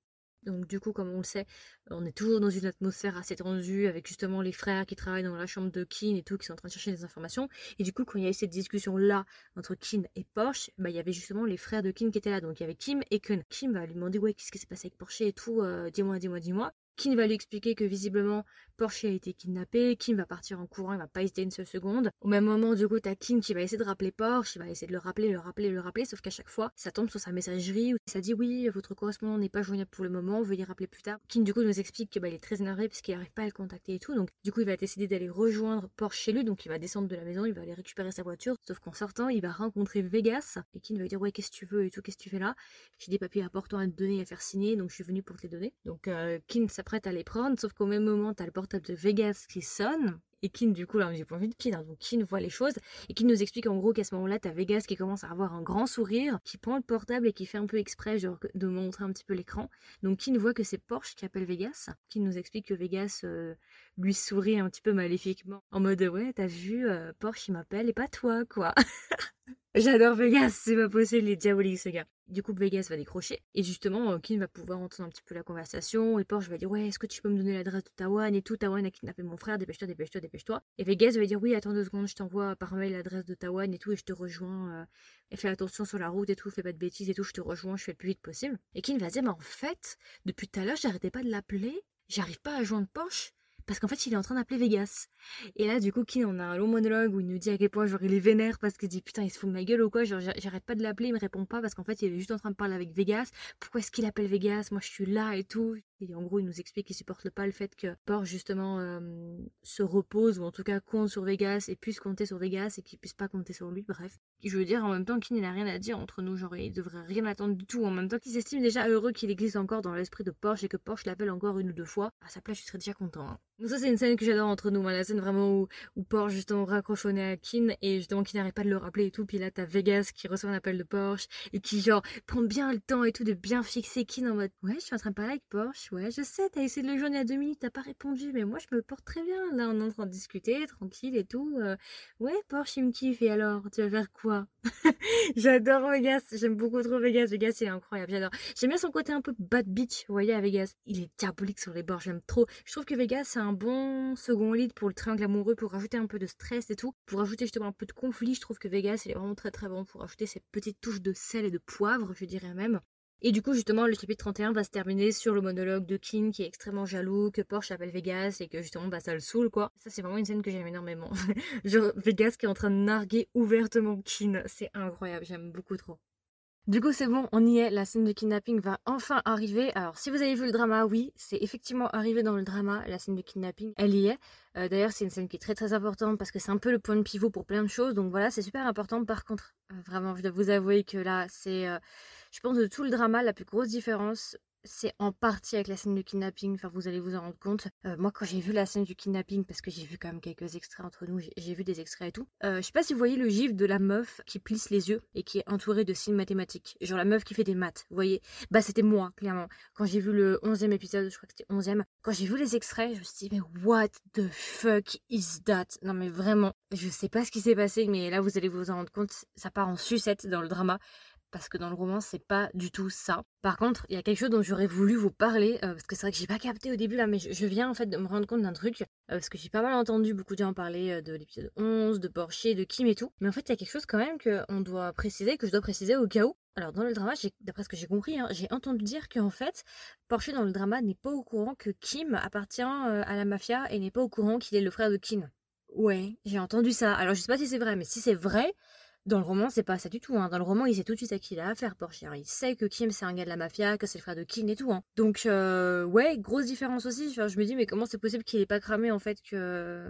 Donc du coup, comme on le sait, on est toujours dans une atmosphère assez tendue avec justement les frères qui travaillent dans la chambre de Kin et tout, qui sont en train de chercher des informations. Et du coup, quand il y a eu cette discussion-là entre Kin et Porsche, bah, il y avait justement les frères de Kin qui étaient là. Donc il y avait Kim et Kun. Kim va lui demander, ouais, qu'est-ce qui s'est passé avec Porsche et tout, euh, dis-moi, dis-moi, dis-moi. Kim va lui expliquer que visiblement Porsche a été kidnappé, Kim va partir en courant, il va pas hésiter une seule seconde. Au même moment, du coup, t'as Kim qui va essayer de rappeler Porsche, il va essayer de le rappeler, le rappeler, le rappeler, sauf qu'à chaque fois, ça tombe sur sa messagerie où ça dit oui, votre correspondant n'est pas joignable pour le moment, veuillez rappeler plus tard. Kim, du coup, nous explique qu'il bah, est très énervé parce qu'il n'arrive pas à le contacter et tout, donc du coup, il va décider d'aller rejoindre Porsche chez lui, donc il va descendre de la maison, il va aller récupérer sa voiture, sauf qu'en sortant, il va rencontrer Vegas, et Kim va lui dire ouais, qu'est-ce que tu veux et tout, qu'est-ce que tu fais là? J'ai des papiers importants à te donner, à faire signer, donc je suis venu pour te les donner. Donc euh, à les prendre, sauf qu'au même moment, t'as le portable de Vegas qui sonne. Et Kin, du coup, là, j'ai pas envie de Kin, hein, donc voit les choses. Et Kin nous explique en gros qu'à ce moment-là, t'as Vegas qui commence à avoir un grand sourire, qui prend le portable et qui fait un peu exprès, genre, de montrer un petit peu l'écran. Donc Kin voit que c'est Porsche qui appelle Vegas. Kin nous explique que Vegas euh, lui sourit un petit peu maléfiquement, en mode ouais, t'as vu, euh, Porsche il m'appelle et pas toi, quoi. J'adore Vegas, c'est pas possible, les diaboliques ce gars. Du coup, Vegas va décrocher. Et justement, euh, Kin va pouvoir entendre un petit peu la conversation. Et Porsche va dire Ouais, est-ce que tu peux me donner l'adresse de Tawan et tout? Tawan a kidnappé mon frère, dépêche-toi, dépêche-toi, dépêche-toi. Et Vegas va dire Oui, attends deux secondes, je t'envoie par mail l'adresse de Tawan et tout, et je te rejoins. Euh, et fais attention sur la route et tout, fais pas de bêtises et tout, je te rejoins, je fais le plus vite possible. Et Kin va dire Mais en fait, depuis tout à l'heure, j'arrêtais pas de l'appeler, j'arrive pas à joindre Porsche parce qu'en fait il est en train d'appeler Vegas. Et là du coup Kin on a un long monologue où il nous dit à quel point genre il est vénère parce qu'il dit putain il se fout de ma gueule ou quoi, j'arrête pas de l'appeler, il me répond pas parce qu'en fait il est juste en train de parler avec Vegas, pourquoi est-ce qu'il appelle Vegas, moi je suis là et tout. Et en gros il nous explique qu'il supporte pas le fait que Porsche justement euh, se repose ou en tout cas compte sur Vegas et puisse compter sur Vegas et qu'il puisse pas compter sur lui, bref. Je veux dire en même temps Kin il a rien à dire entre nous, genre il devrait rien attendre du tout, en même temps qu'il s'estime déjà heureux qu'il existe encore dans l'esprit de Porsche et que Porsche l'appelle encore une ou deux fois, à sa place je serais déjà content. Hein. Ça c'est une scène que j'adore entre nous, moi, la scène vraiment où, Porsche justement nez à Kin et justement qui n'arrête pas de le rappeler et tout, puis là t'as Vegas qui reçoit un appel de Porsche et qui genre prend bien le temps et tout de bien fixer Kin en mode ouais je suis en train de parler avec Porsche, ouais je sais t'as essayé de le joindre il y a deux minutes, t'as pas répondu mais moi je me porte très bien, là on est en train de discuter tranquille et tout, euh, ouais Porsche il me kiffe et alors tu vas faire quoi? J'adore Vegas, j'aime beaucoup trop Vegas, Vegas il est incroyable, j'adore. J'aime bien son côté un peu bad bitch, vous voyez à Vegas, il est diabolique sur les bords, j'aime trop. Je trouve que Vegas c'est un bon second lead pour le triangle amoureux, pour rajouter un peu de stress et tout, pour rajouter justement un peu de conflit, je trouve que Vegas il est vraiment très très bon pour rajouter ces petites touches de sel et de poivre, je dirais même. Et du coup, justement, le chapitre 31 va se terminer sur le monologue de King qui est extrêmement jaloux, que Porsche appelle Vegas et que justement, bah, ça le saoule, quoi. Ça, c'est vraiment une scène que j'aime énormément. Genre, Vegas qui est en train de narguer ouvertement King. C'est incroyable, j'aime beaucoup trop. Du coup, c'est bon, on y est. La scène de kidnapping va enfin arriver. Alors, si vous avez vu le drama, oui, c'est effectivement arrivé dans le drama, la scène de kidnapping. Elle y est. Euh, d'ailleurs, c'est une scène qui est très très importante parce que c'est un peu le point de pivot pour plein de choses. Donc voilà, c'est super important. Par contre, euh, vraiment, je dois vous avouer que là, c'est. Euh, je pense de tout le drama, la plus grosse différence, c'est en partie avec la scène du kidnapping, enfin vous allez vous en rendre compte. Euh, moi quand j'ai vu la scène du kidnapping, parce que j'ai vu quand même quelques extraits entre nous, j'ai vu des extraits et tout, euh, je sais pas si vous voyez le gif de la meuf qui plisse les yeux et qui est entourée de signes mathématiques. Genre la meuf qui fait des maths, vous voyez Bah c'était moi, clairement. Quand j'ai vu le 11e épisode, je crois que c'était 11e, quand j'ai vu les extraits, je me suis dit mais what the fuck is that? Non mais vraiment, je sais pas ce qui s'est passé, mais là vous allez vous en rendre compte, ça part en sucette dans le drama parce que dans le roman c'est pas du tout ça. Par contre, il y a quelque chose dont j'aurais voulu vous parler euh, parce que c'est vrai que j'ai pas capté au début là, mais je, viens en fait de me rendre compte d'un truc euh, parce que j'ai pas mal entendu beaucoup de gens parler euh, de l'épisode 11, de Porsche, de Kim et tout. Mais en fait, il y a quelque chose quand même que on doit préciser, que je dois préciser au cas où. Alors dans le drama, d'après ce que j'ai compris, hein, j'ai entendu dire qu'en fait, Porsche dans le drama n'est pas au courant que Kim appartient à la mafia et n'est pas au courant qu'il est le frère de Kim. Ouais, j'ai entendu ça. Alors je sais pas si c'est vrai, mais si c'est vrai, dans le roman, c'est pas ça du tout. Hein. Dans le roman, il sait tout de suite à qui il a affaire, Porsche. Il sait que Kim, c'est un gars de la mafia, que c'est le frère de Kim et tout. Hein. Donc, euh, ouais, grosse différence aussi. je me dis, mais comment c'est possible qu'il ait pas cramé, en fait,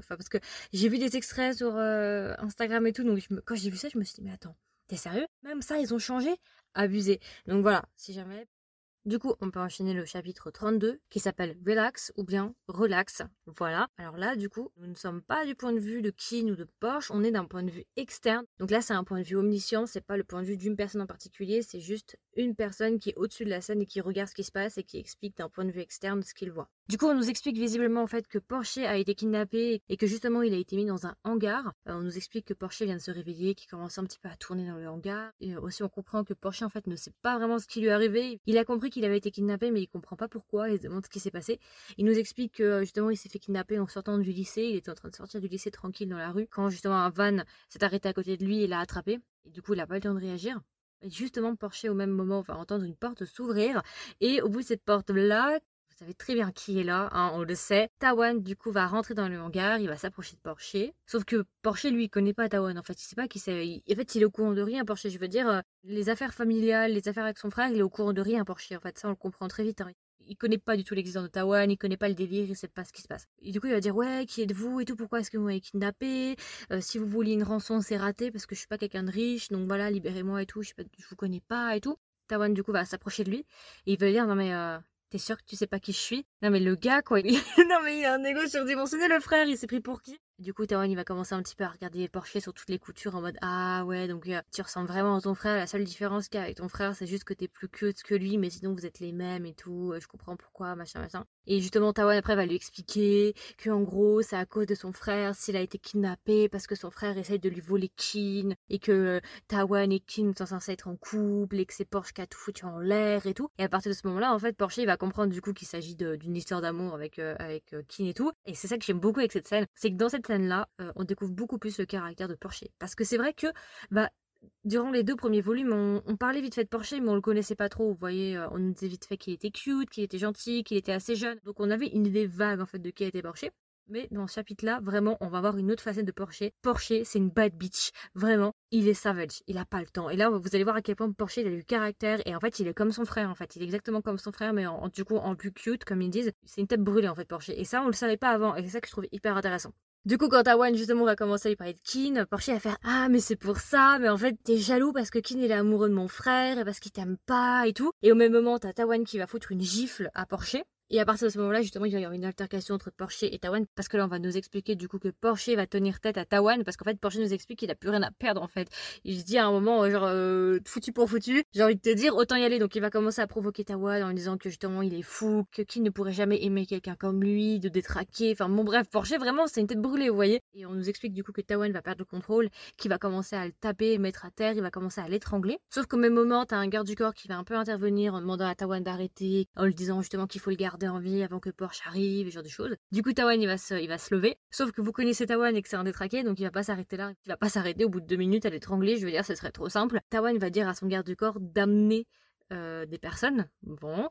parce que j'ai vu des extraits sur euh, Instagram et tout. Donc, quand j'ai vu ça, je me suis dit, mais attends, t'es sérieux? Même ça, ils ont changé? Abusé. Donc, voilà, si jamais... Du coup, on peut enchaîner le chapitre 32 qui s'appelle Relax ou bien Relax. Voilà. Alors là, du coup, nous ne sommes pas du point de vue de Kin ou de Porsche, on est d'un point de vue externe. Donc là, c'est un point de vue omniscient, c'est pas le point de vue d'une personne en particulier, c'est juste une personne qui est au-dessus de la scène et qui regarde ce qui se passe et qui explique d'un point de vue externe ce qu'il voit. Du coup, on nous explique visiblement en fait que Porsche a été kidnappé et que justement il a été mis dans un hangar. Euh, on nous explique que Porsche vient de se réveiller, qu'il commence un petit peu à tourner dans le hangar. Et aussi, on comprend que Porsche en fait ne sait pas vraiment ce qui lui est arrivé. Il a compris qu'il avait été kidnappé, mais il comprend pas pourquoi. Il se demande ce qui s'est passé. Il nous explique que justement il s'est fait kidnapper en sortant du lycée. Il était en train de sortir du lycée tranquille dans la rue quand justement un van s'est arrêté à côté de lui et l'a attrapé. Et du coup, il a pas eu le temps de réagir. Justement, Porsche au même moment va entendre une porte s'ouvrir. Et au bout de cette porte-là, savez très bien qui est là, hein, on le sait. Tawan, du coup, va rentrer dans le hangar, il va s'approcher de Porsche. Sauf que Porsche, lui, il connaît pas Tawan, en fait. Il sait pas qui c'est. En fait, il est au courant de rien, Porsche. Je veux dire, euh, les affaires familiales, les affaires avec son frère, il est au courant de rien, Porsche. En fait, ça, on le comprend très vite. Hein. Il connaît pas du tout l'existence de Tawan, il connaît pas le délire, il sait pas ce qui se passe. Et du coup, il va dire Ouais, qui êtes-vous et tout, pourquoi est-ce que vous m'avez kidnappé? Euh, Si vous vouliez une rançon, c'est raté parce que je suis pas quelqu'un de riche, donc voilà, libérez-moi et tout, je, je vous connais pas et tout. Tawan, du coup, va s'approcher de lui et il va dire Non, mais euh, T'es sûr que tu sais pas qui je suis? Non mais le gars quoi, il... non mais il a un égo surdimensionné le frère, il s'est pris pour qui? Du coup, Tawan, il va commencer un petit peu à regarder les Porsche sur toutes les coutures en mode Ah ouais, donc euh, tu ressembles vraiment à ton frère. La seule différence qu'il y a avec ton frère, c'est juste que t'es plus cute que lui, mais sinon vous êtes les mêmes et tout. Euh, je comprends pourquoi, machin, machin. Et justement, Tawan après va lui expliquer que en gros, c'est à cause de son frère s'il a été kidnappé parce que son frère essaye de lui voler Kin et que euh, Tawan et Kin sont censés être en couple et que c'est Porsche qui a tout foutu en l'air et tout. Et à partir de ce moment-là, en fait, Porsche il va comprendre du coup qu'il s'agit d'une histoire d'amour avec, avec Kin et tout. Et c'est ça que j'aime beaucoup avec cette scène, c'est que dans cette scène-là, on découvre beaucoup plus le caractère de Porsche. Parce que c'est vrai que, bah, durant les deux premiers volumes, on, parlait vite fait de Porsche, mais on le connaissait pas trop. Vous voyez, euh, on nous disait vite fait qu'il était cute, qu'il était gentil, qu'il était assez jeune. Donc on avait une idée vague en fait de qui était Porsche. Mais dans ce chapitre-là, vraiment, on va voir une autre facette de Porsche. Porsche, c'est une bad bitch. Vraiment, il est savage. Il a pas le temps. Et là, vous allez voir à quel point Porsche, il a du caractère. Et en fait, il est comme son frère, en fait. Il est exactement comme son frère, mais en, du coup, en plus cute, comme ils disent. C'est une tête brûlée, en fait, Porsche. Et ça, on le savait pas avant. Et c'est ça que je trouve hyper intéressant. Du coup, quand Tawan justement va commencer à lui parler de Kin, Porsche va faire Ah, mais c'est pour ça, mais en fait, t'es jaloux parce que Kin il est amoureux de mon frère et parce qu'il t'aime pas et tout. Et au même moment, t'as Tawan qui va foutre une gifle à Porsche. Et à partir de ce moment-là, justement, il va y avoir une altercation entre Porsche et Tawan, parce que là, on va nous expliquer du coup que Porsche va tenir tête à Tawan, parce qu'en fait, Porsche nous explique qu'il a plus rien à perdre en fait. Il se dit à un moment, genre, euh, foutu pour foutu, j'ai envie de te dire, autant y aller. Donc il va commencer à provoquer Tawan en lui disant que justement, il est fou, que qui ne pourrait jamais aimer quelqu'un comme lui, de détraquer. Enfin, bon, bref, Porsche, vraiment, c'est une tête brûlée, vous voyez. Et on nous explique du coup que Tawan va perdre le contrôle, qu'il va commencer à le taper, mettre à terre, il va commencer à l'étrangler. Sauf qu'au même moment, t'as un garde du corps qui va un peu intervenir en demandant à Tawan d'arrêter, en lui disant justement qu'il faut le garder vie avant que Porsche arrive, et genre de choses. Du coup, Tawan, il va se, il va se lever. Sauf que vous connaissez Tawan et que c'est un détraqué, donc il va pas s'arrêter là. Il va pas s'arrêter au bout de deux minutes à l'étrangler. Je veux dire, ce serait trop simple. Tawan va dire à son garde du corps d'amener euh, des personnes. Bon.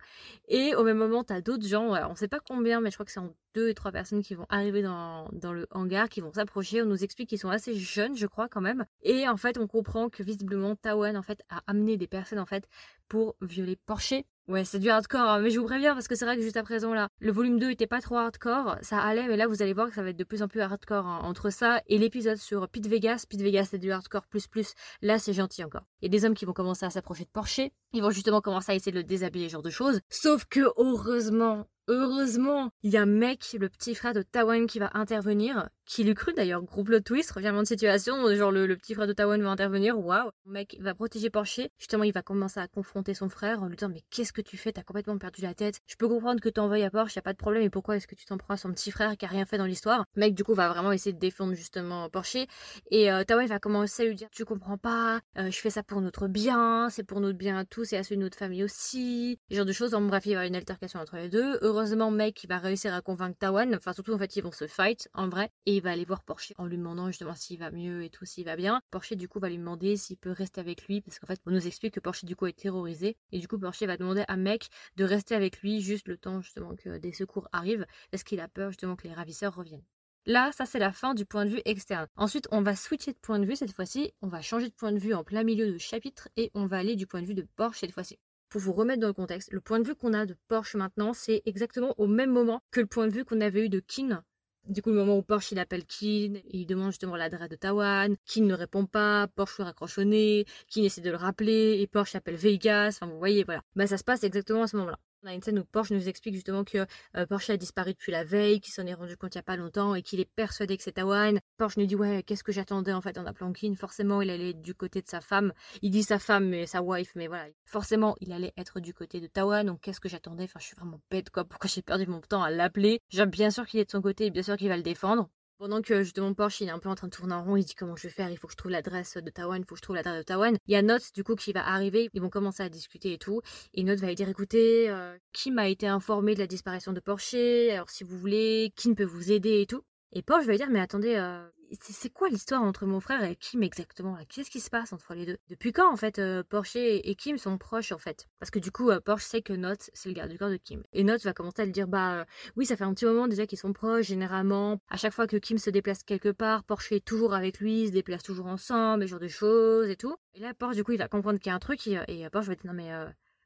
Et au même moment, tu as d'autres gens, on sait pas combien, mais je crois que c'est en deux et trois personnes qui vont arriver dans, dans le hangar, qui vont s'approcher. On nous explique qu'ils sont assez jeunes, je crois, quand même. Et en fait, on comprend que visiblement, Tawan, en fait, a amené des personnes, en fait, pour violer Porsche. Ouais, c'est du hardcore, hein, mais je vous préviens parce que c'est vrai que juste à présent là, le volume 2 était pas trop hardcore, ça allait, mais là vous allez voir que ça va être de plus en plus hardcore hein. entre ça et l'épisode sur Pete Vegas. Pete Vegas c'est du hardcore plus plus, là c'est gentil encore. Il y a des hommes qui vont commencer à s'approcher de Porsche, ils vont justement commencer à essayer de le déshabiller, genre de choses. Sauf que heureusement, Heureusement, il y a Mec, le petit frère de Tawan, qui va intervenir. Qui l'eût cru d'ailleurs, gros plot twist, revirement de situation, genre le, petit frère de Tawan va intervenir, waouh. Mec va protéger Porsche. Justement, il va commencer à confronter son frère en lui disant Mais qu'est-ce que tu fais T'as complètement perdu la tête. Je peux comprendre que t'en veuilles à Porsche, y a pas de problème, et pourquoi est-ce que tu t'en prends à son petit frère qui a rien fait dans l'histoire? Mec, du coup, va vraiment essayer de défendre justement Porsche. Et euh, Tawan va commencer à lui dire Tu comprends pas, euh, je fais ça pour notre bien, c'est pour notre bien à tous et à celui de notre famille aussi. Ce genre de choses. En bref, il y avoir une altercation entre les deux heureusement, mec, va réussir à convaincre Tawan. Enfin, surtout, en fait, ils vont se fight, en vrai. Et il va aller voir Porsche en lui demandant justement s'il va mieux et tout, s'il va bien. Porsche, du coup, va lui demander s'il peut rester avec lui. Parce qu'en fait, on nous explique que Porsche, du coup, est terrorisé. Et du coup, Porsche va demander à mec de rester avec lui juste le temps, justement, que des secours arrivent. Parce qu'il a peur, justement, que les ravisseurs reviennent. Là, ça c'est la fin du point de vue externe. Ensuite, on va switcher de point de vue cette fois-ci. On va changer de point de vue en plein milieu de chapitre et on va aller du point de vue de Porsche cette fois-ci pour vous remettre dans le contexte, le point de vue qu'on a de Porsche maintenant, c'est exactement au même moment que le point de vue qu'on avait eu de Kin. Du coup, le moment où Porsche il appelle Kin, il demande justement l'adresse de Tawan, Kin ne répond pas, Porsche lui raccroche au nez, Kin essaie de le rappeler, et Porsche appelle Vegas, enfin vous voyez, voilà. Bah ça se passe exactement à ce moment-là. On a une scène où Porsche nous explique justement que euh, Porsche a disparu depuis la veille, qu'il s'en est rendu compte il n'y a pas longtemps et qu'il est persuadé que c'est Tawan. Porsche nous dit ouais qu'est-ce que j'attendais en fait en appelant Kin. Forcément il allait être du côté de sa femme. Il dit sa femme mais sa wife mais voilà. Forcément il allait être du côté de Tawan donc qu'est-ce que j'attendais? Enfin je suis vraiment bête quoi. Pourquoi j'ai perdu mon temps à l'appeler? Bien sûr qu'il est de son côté et bien sûr qu'il va le défendre. Pendant que justement Porsche il est un peu en train de tourner en rond, il dit comment je vais faire, il faut que je trouve l'adresse de Tawan, il faut que je trouve l'adresse de Tawan. Il y a Note du coup qui va arriver, ils vont commencer à discuter et tout. Et Note va lui dire écoutez, euh, qui m'a été informé de la disparition de Porsche, alors si vous voulez, qui ne peut vous aider et tout? Et Porsche va lui dire mais attendez, euh, c'est quoi l'histoire entre mon frère et Kim exactement Qu'est-ce qui se passe entre les deux? Depuis quand en fait euh, Porsche et Kim sont proches en fait? Parce que du coup euh, Porsche sait que Note c'est le garde du corps de Kim. Et Note va commencer à lui dire bah oui ça fait un petit moment déjà qu'ils sont proches généralement. À chaque fois que Kim se déplace quelque part, Porsche est toujours avec lui, ils se déplacent toujours ensemble, ce genre de choses et tout. Et là Porsche du coup il va comprendre qu'il y a un truc et, et Porsche va dire non mais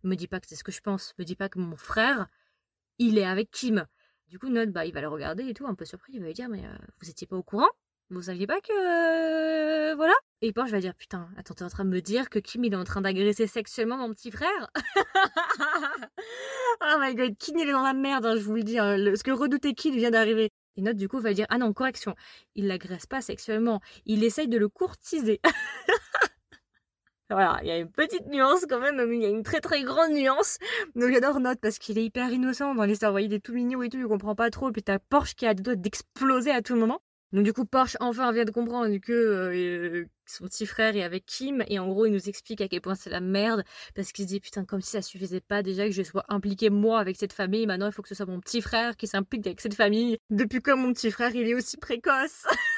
me dis pas que c'est ce que je pense, me dis pas que mon frère il est avec Kim. Du coup, Note, bah, il va le regarder et tout, un peu surpris. Il va lui dire, mais vous étiez pas au courant? Vous saviez pas que... Euh, voilà? Et Porsche va dire, putain, attends, t'es en train de me dire que Kim, il est en train d'agresser sexuellement mon petit frère? Oh my god, Kim, il est dans la merde, hein, je vous le dis. Hein, ce que redoutait Kim vient d'arriver. Et Note, du coup, va dire, ah non, correction, il l'agresse pas sexuellement, il essaye de le courtiser. Voilà, il y a une petite nuance quand même, mais il y a une très très grande nuance. Donc j'adore Note parce qu'il est hyper innocent dans l'histoire. Vous voyez, il tout mignon et tout, il comprend pas trop. Et puis t'as Porsche qui a le d'exploser à tout moment. Donc du coup, Porsche enfin vient de comprendre que euh, son petit frère est avec Kim et en gros, il nous explique à quel point c'est la merde parce qu'il se dit putain comme si ça suffisait pas déjà que je sois impliqué moi avec cette famille, maintenant il faut que ce soit mon petit frère qui s'implique avec cette famille. Depuis quand mon petit frère il est aussi précoce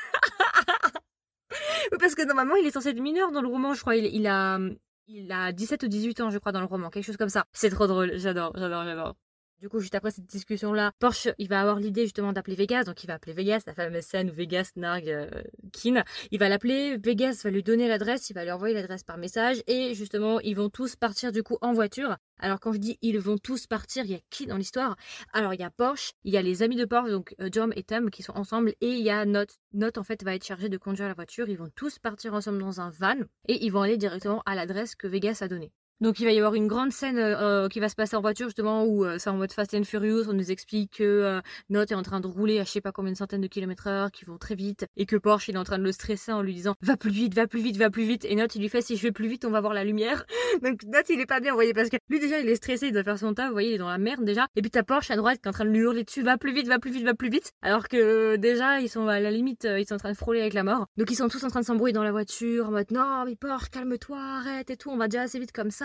Parce que normalement, il est censé être mineur dans le roman, je crois. Il, a il a 17 ou 18 ans, je crois, dans le roman, quelque chose comme ça. C'est trop drôle, j'adore, j'adore, j'adore. Du coup, juste après cette discussion-là, Porsche, il va avoir l'idée justement d'appeler Vegas. Donc, il va appeler Vegas, la fameuse scène où Vegas nargue euh, Kin. Il va l'appeler, Vegas va lui donner l'adresse, il va lui envoyer l'adresse par message. Et justement, ils vont tous partir du coup en voiture. Alors, quand je dis ils vont tous partir, il y a qui dans l'histoire? Alors, il y a Porsche, il y a les amis de Porsche, donc euh, John et Tom qui sont ensemble. Et il y a Note. Note, en fait, va être chargé de conduire la voiture. Ils vont tous partir ensemble dans un van. Et ils vont aller directement à l'adresse que Vegas a donnée. Donc il va y avoir une grande scène euh, qui va se passer en voiture justement où euh, c'est en mode Fast and Furious. On nous explique que euh, Note est en train de rouler à je sais pas combien de centaines de kilomètres heure, qui vont très vite, et que Porsche il est en train de le stresser en lui disant va plus vite, va plus vite, va plus vite. Et Note il lui fait si je vais plus vite on va voir la lumière. Donc Note il est pas bien, vous voyez, parce que lui déjà il est stressé, il doit faire son tas, vous voyez, il est dans la merde déjà. Et puis t'as Porsche à droite qui est en train de lui hurler dessus va plus vite, va plus vite, va plus vite. Alors que déjà ils sont à la limite, ils sont en train de frôler avec la mort. Donc ils sont tous en train de s'embrouiller dans la voiture en mode non mais Porsche calme-toi, arrête et tout, on va déjà assez vite comme ça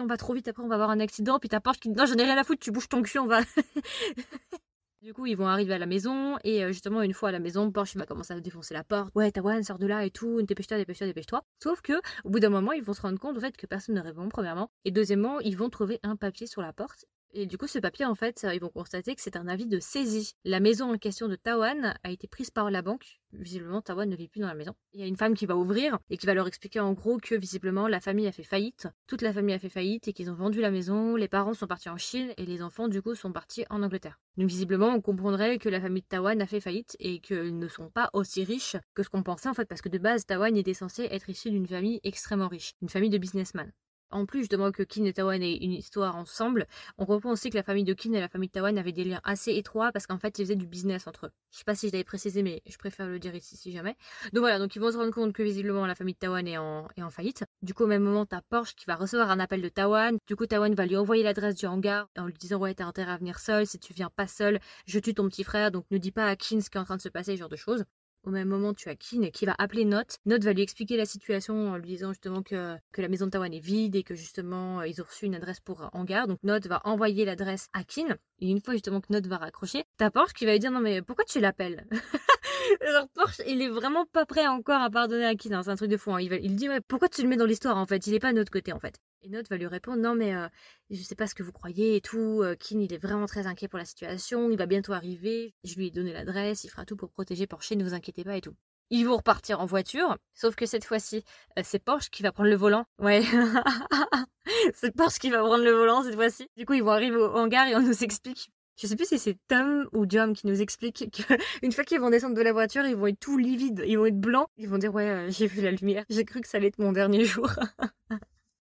on va trop vite, après on va avoir un accident, puis ta Porsche qui dit non, j'en ai rien à foutre, tu bouges ton cul, on va. Du coup, ils vont arriver à la maison et euh, justement, une fois à la maison, Porsche va commencer à défoncer la porte. Ouais, Tawan, sort de là et tout, dépêche-toi, dépêche-toi, dépêche-toi. Sauf que, au bout d'un moment, ils vont se rendre compte au fait que personne ne répond, premièrement. Et deuxièmement, ils vont trouver un papier sur la porte et du coup, ce papier, en fait, ils vont constater que c'est un avis de saisie. La maison en question de Tawan a été prise par la banque. Visiblement, Tawan ne vit plus dans la maison. Il y a une femme qui va ouvrir et qui va leur expliquer en gros que visiblement la famille a fait faillite. Toute la famille a fait faillite et qu'ils ont vendu la maison. Les parents sont partis en Chine et les enfants, du coup, sont partis en Angleterre. Donc, visiblement, on comprendrait que la famille de Tawan a fait faillite et qu'ils ne sont pas aussi riches que ce qu'on pensait en fait, parce que de base, Tawan était censé être issu d'une famille extrêmement riche, une famille de businessmen. En plus justement que Kin et Tawan aient une histoire ensemble, on reprend aussi que la famille de Kin et la famille de Tawan avaient des liens assez étroits parce qu'en fait ils faisaient du business entre eux. Je sais pas si je l'avais précisé mais je préfère le dire ici si jamais. Donc voilà, donc ils vont se rendre compte que visiblement la famille de Tawan est en, est en faillite. Du coup au même moment t'as Porsche qui va recevoir un appel de Tawan. Du coup Tawan va lui envoyer l'adresse du hangar en lui disant ouais t'as intérêt à venir seul, si tu viens pas seul, je tue ton petit frère donc ne dis pas à Kin ce qui est en train de se passer, ce genre de choses. Au même moment, tu as Kin qui va appeler Note. Note va lui expliquer la situation en lui disant justement que, que la maison de Tawan est vide et que justement ils ont reçu une adresse pour hangar. Donc Note va envoyer l'adresse à Kin. Et une fois justement que Note va raccrocher, t'as Porsche qui va lui dire non mais pourquoi tu l'appelles? Genre Porsche, il est vraiment pas prêt encore à pardonner à Kin. Hein. C'est un truc de fou. Hein. Il, il dit pourquoi tu le mets dans l'histoire en fait? Il est pas à notre côté en fait. Et Note va lui répondre non mais euh, je sais pas ce que vous croyez et tout. Euh, Kin il est vraiment très inquiet pour la situation. Il va bientôt arriver. Je lui ai donné l'adresse. Il fera tout pour protéger Porsche. Ne vous inquiétez pas et tout. Ils vont repartir en voiture, sauf que cette fois-ci, euh, c'est Porsche qui va prendre le volant. Ouais. c'est Porsche qui va prendre le volant cette fois-ci. Du coup, ils vont arriver au hangar et on nous explique. Je sais plus si c'est Tom ou John qui nous explique qu'une fois qu'ils vont descendre de la voiture, ils vont être tout livides, ils vont être blancs. Ils vont dire ouais, j'ai vu la lumière. J'ai cru que ça allait être mon dernier jour.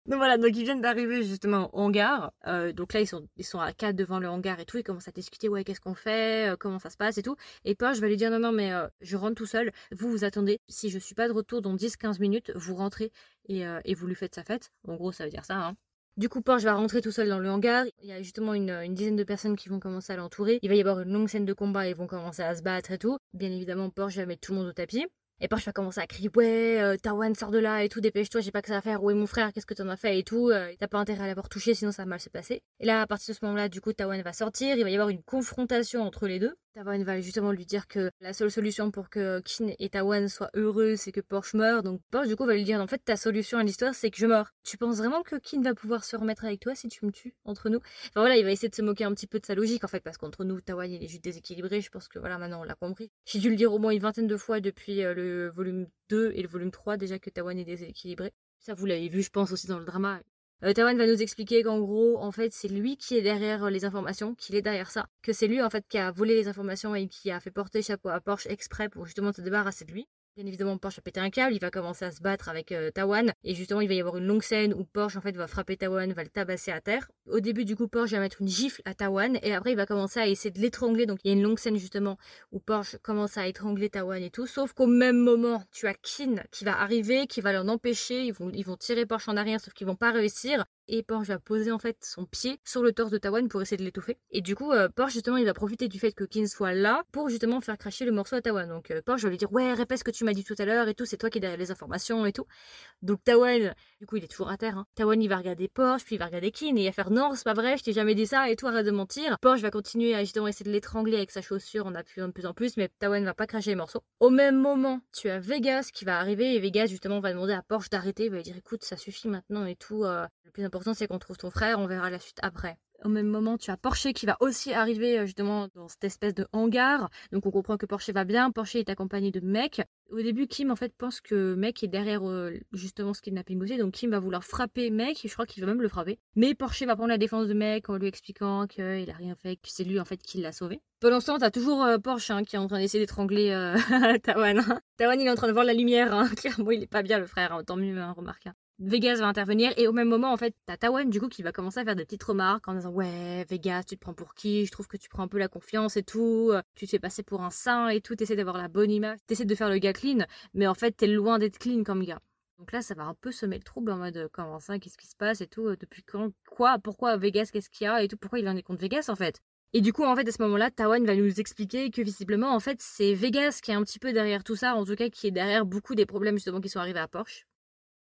Donc voilà, donc ils viennent d'arriver justement au hangar. Euh, donc là, ils sont, ils sont à quatre devant le hangar et tout. Ils commencent à discuter, ouais, qu'est-ce qu'on fait, euh, comment ça se passe et tout. Et Porsche je vais lui dire, non, non, mais euh, je rentre tout seul. Vous, vous attendez. Si je suis pas de retour dans 10-15 minutes, vous rentrez et, et, vous lui faites sa fête. En gros, ça veut dire ça. Hein. Du coup, Porsche va rentrer tout seul dans le hangar. Il y a justement une, dizaine de personnes qui vont commencer à l'entourer. Il va y avoir une longue scène de combat. Ils vont commencer à se battre et tout. Bien évidemment, Porsche va mettre tout le monde au tapis. Et Porsche va commencer à crier ouais euh, Tawan sort de là et tout dépêche-toi j'ai pas que ça à faire où est mon frère qu'est-ce que t'en as fait et tout euh, t'as pas intérêt à l'avoir touché sinon ça va mal se passer et là à partir de ce moment-là du coup Tawan va sortir il va y avoir une confrontation entre les deux Tawan va justement lui dire que la seule solution pour que Kin et Tawan soient heureux, c'est que Porsche meure. Donc Porsche, du coup, va lui dire en fait, ta solution à l'histoire, c'est que je meurs. Tu penses vraiment que Kin va pouvoir se remettre avec toi si tu me tues entre nous? Enfin voilà, il va essayer de se moquer un petit peu de sa logique en fait, parce qu'entre nous, Tawan, il est juste déséquilibré. Je pense que voilà, maintenant on l'a compris. J'ai dû le dire au moins une vingtaine de fois depuis euh, le volume 2 et le volume 3 déjà que Tawan est déséquilibré. Ça, vous l'avez vu, je pense, aussi dans le drama. Euh, Tawan va nous expliquer qu'en gros, en fait, c'est lui qui est derrière euh, les informations, qu'il est derrière ça, que c'est lui en fait qui a volé les informations et qui a fait porter chapeau à Porsche exprès pour justement se débarrasser de lui. Bien évidemment, Porsche a pété un câble, il va commencer à se battre avec euh, Tawan, et justement, il va y avoir une longue scène où Porsche, en fait, va frapper Tawan, va le tabasser à terre. Au début, du coup, Porsche va mettre une gifle à Tawan, et après, il va commencer à essayer de l'étrangler, donc il y a une longue scène, justement, où Porsche commence à étrangler Tawan et tout, sauf qu'au même moment, tu as Kin qui va arriver, qui va l'en empêcher, ils vont, tirer Porsche en arrière, sauf qu'ils vont pas réussir, et Porsche va poser en fait son pied sur le torse de Tawan pour essayer de l'étouffer. Et du coup, euh, Porsche justement, il va profiter du fait que Kin soit là pour justement faire cracher le morceau à Tawan. Donc euh, Porsche va lui dire ouais, répète ce que tu m'as dit tout à l'heure et tout, c'est toi qui es derrière les informations et tout. Donc Tawan, du coup, il est toujours à terre. Hein. Tawan, il va regarder Porsche, puis il va regarder Kin et il va faire non, c'est pas vrai, je t'ai jamais dit ça et tout, arrête de mentir. Porsche va continuer à justement essayer de l'étrangler avec sa chaussure en appuyant de plus en plus, mais Tawan va pas cracher les morceaux. Au même moment, tu as Vegas qui va arriver et Vegas justement va demander à Porsche d'arrêter, va lui dire écoute, ça suffit maintenant et tout. Euh, Le plus important, c'est qu'on trouve ton frère, on verra la suite après. Au même moment, tu as Porsche qui va aussi arriver euh, justement dans cette espèce de hangar. Donc on comprend que Porsche va bien. Porsche est accompagné de Mec. Au début, Kim en fait pense que Mec est derrière euh, justement ce kidnapping aussi. Donc Kim va vouloir frapper Mec. Je crois qu'il va même le frapper. Mais Porsche va prendre la défense de Mec en lui expliquant qu'il a rien fait, que c'est lui en fait qui l'a sauvé. Pendant ce temps, t'as toujours euh, Porsche hein, qui est en train d'essayer d'étrangler Tawan. Hein. Tawan, il est en train de voir la lumière. Hein. Clairement, il est pas bien le frère. Tant mieux, remarque. Vegas va intervenir et au même moment en fait t'as Tawan du coup qui va commencer à faire des petites remarques en disant ouais Vegas tu te prends pour qui? Je trouve que tu prends un peu la confiance et tout. Tu te fais passer pour un saint et tout. T'essaies d'avoir la bonne image. T'essaies de faire le gars clean mais en fait t'es loin d'être clean comme gars. Donc là ça va un peu semer le trouble en mode comment ça? Qu'est-ce qui se passe et tout? Euh, depuis quand? Quoi? Pourquoi Vegas? Qu'est-ce qu'il y a? Et tout. Pourquoi il en est contre Vegas en fait? Et du coup, en fait, à ce moment-là, Tawan va nous expliquer que visiblement, en fait, c'est Vegas qui est un petit peu derrière tout ça, en tout cas, qui est derrière beaucoup des problèmes justement qui sont arrivés à Porsche.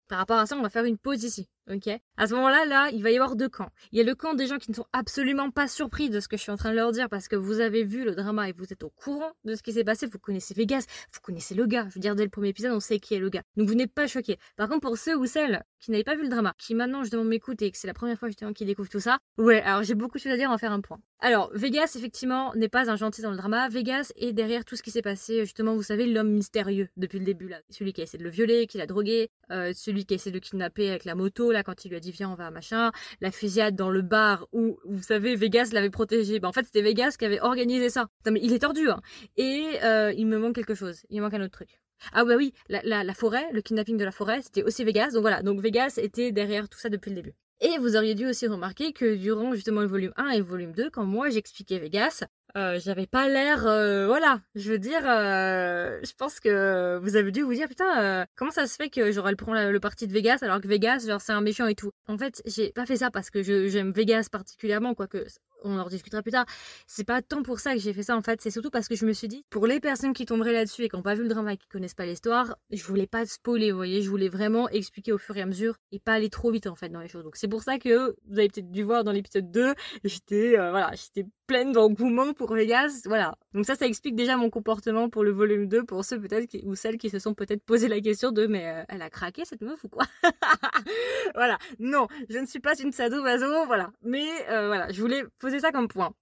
Par rapport à ça, on va faire une pause ici, ok À ce moment-là, là, il va y avoir deux camps. Il y a le camp des gens qui ne sont absolument pas surpris de ce que je suis en train de leur dire parce que vous avez vu le drama et vous êtes au courant de ce qui s'est passé. Vous connaissez Vegas, vous connaissez le gars. Je veux dire, dès le premier épisode, on sait qui est le gars. Donc vous n'êtes pas choqués. Par contre, pour ceux ou celles qui n'avaient pas vu le drama, qui maintenant je demande m'écoute et que c'est la première fois justement qu'ils découvrent tout ça, ouais, alors j'ai beaucoup de choses à dire, on va faire un point. Alors, Vegas, effectivement, n'est pas un gentil dans le drama. Vegas est derrière tout ce qui s'est passé, justement, vous savez, l'homme mystérieux depuis le début, là. Celui qui a essayé de le violer, qui l'a drogué, euh, celui qui a essayé de le kidnapper avec la moto, quand il lui a dit viens, on va machin, la fusillade dans le bar où, vous savez, Vegas l'avait protégé. Ben, en fait, c'était Vegas qui avait organisé ça. Non, mais il est tordu, hein. Et euh, il me manque quelque chose. Il manque un autre truc. Ah bah oui, la, la, la forêt, le kidnapping de la forêt, c'était aussi Vegas. Donc voilà, donc Vegas était derrière tout ça depuis le début. Et vous auriez dû aussi remarquer que durant justement le volume 1 et le volume 2, quand moi j'expliquais Vegas, euh, j'avais pas l'air, euh, voilà, je veux dire, euh, je pense que vous avez dû vous dire, putain, comment ça se fait que j'aurais le parti de Vegas alors que Vegas, genre c'est un méchant et tout. En fait, j'ai pas fait ça parce que j'aime Vegas particulièrement, quoique on en discutera plus tard. C'est pas tant pour ça que j'ai fait ça en fait, c'est surtout parce que je me suis dit, pour les personnes qui tomberaient là-dessus et qui n'ont pas vu le drama et qui connaissent pas l'histoire, je voulais pas spoiler, vous voyez, je voulais vraiment expliquer au fur et à mesure et pas aller trop vite en fait dans les choses. Donc c'est pour ça que vous avez peut-être dû voir dans l'épisode 2, j'étais euh, voilà, j'étais pleine d'engouement pour voilà. Donc ça ça explique déjà mon comportement pour le volume 2 pour ceux peut-être ou celles qui se sont peut-être posé la question de mais euh, elle a craqué cette meuf ou quoi? Voilà. Non, je ne suis pas une sadomaso, voilà. Mais euh, voilà, je voulais poser ça comme point.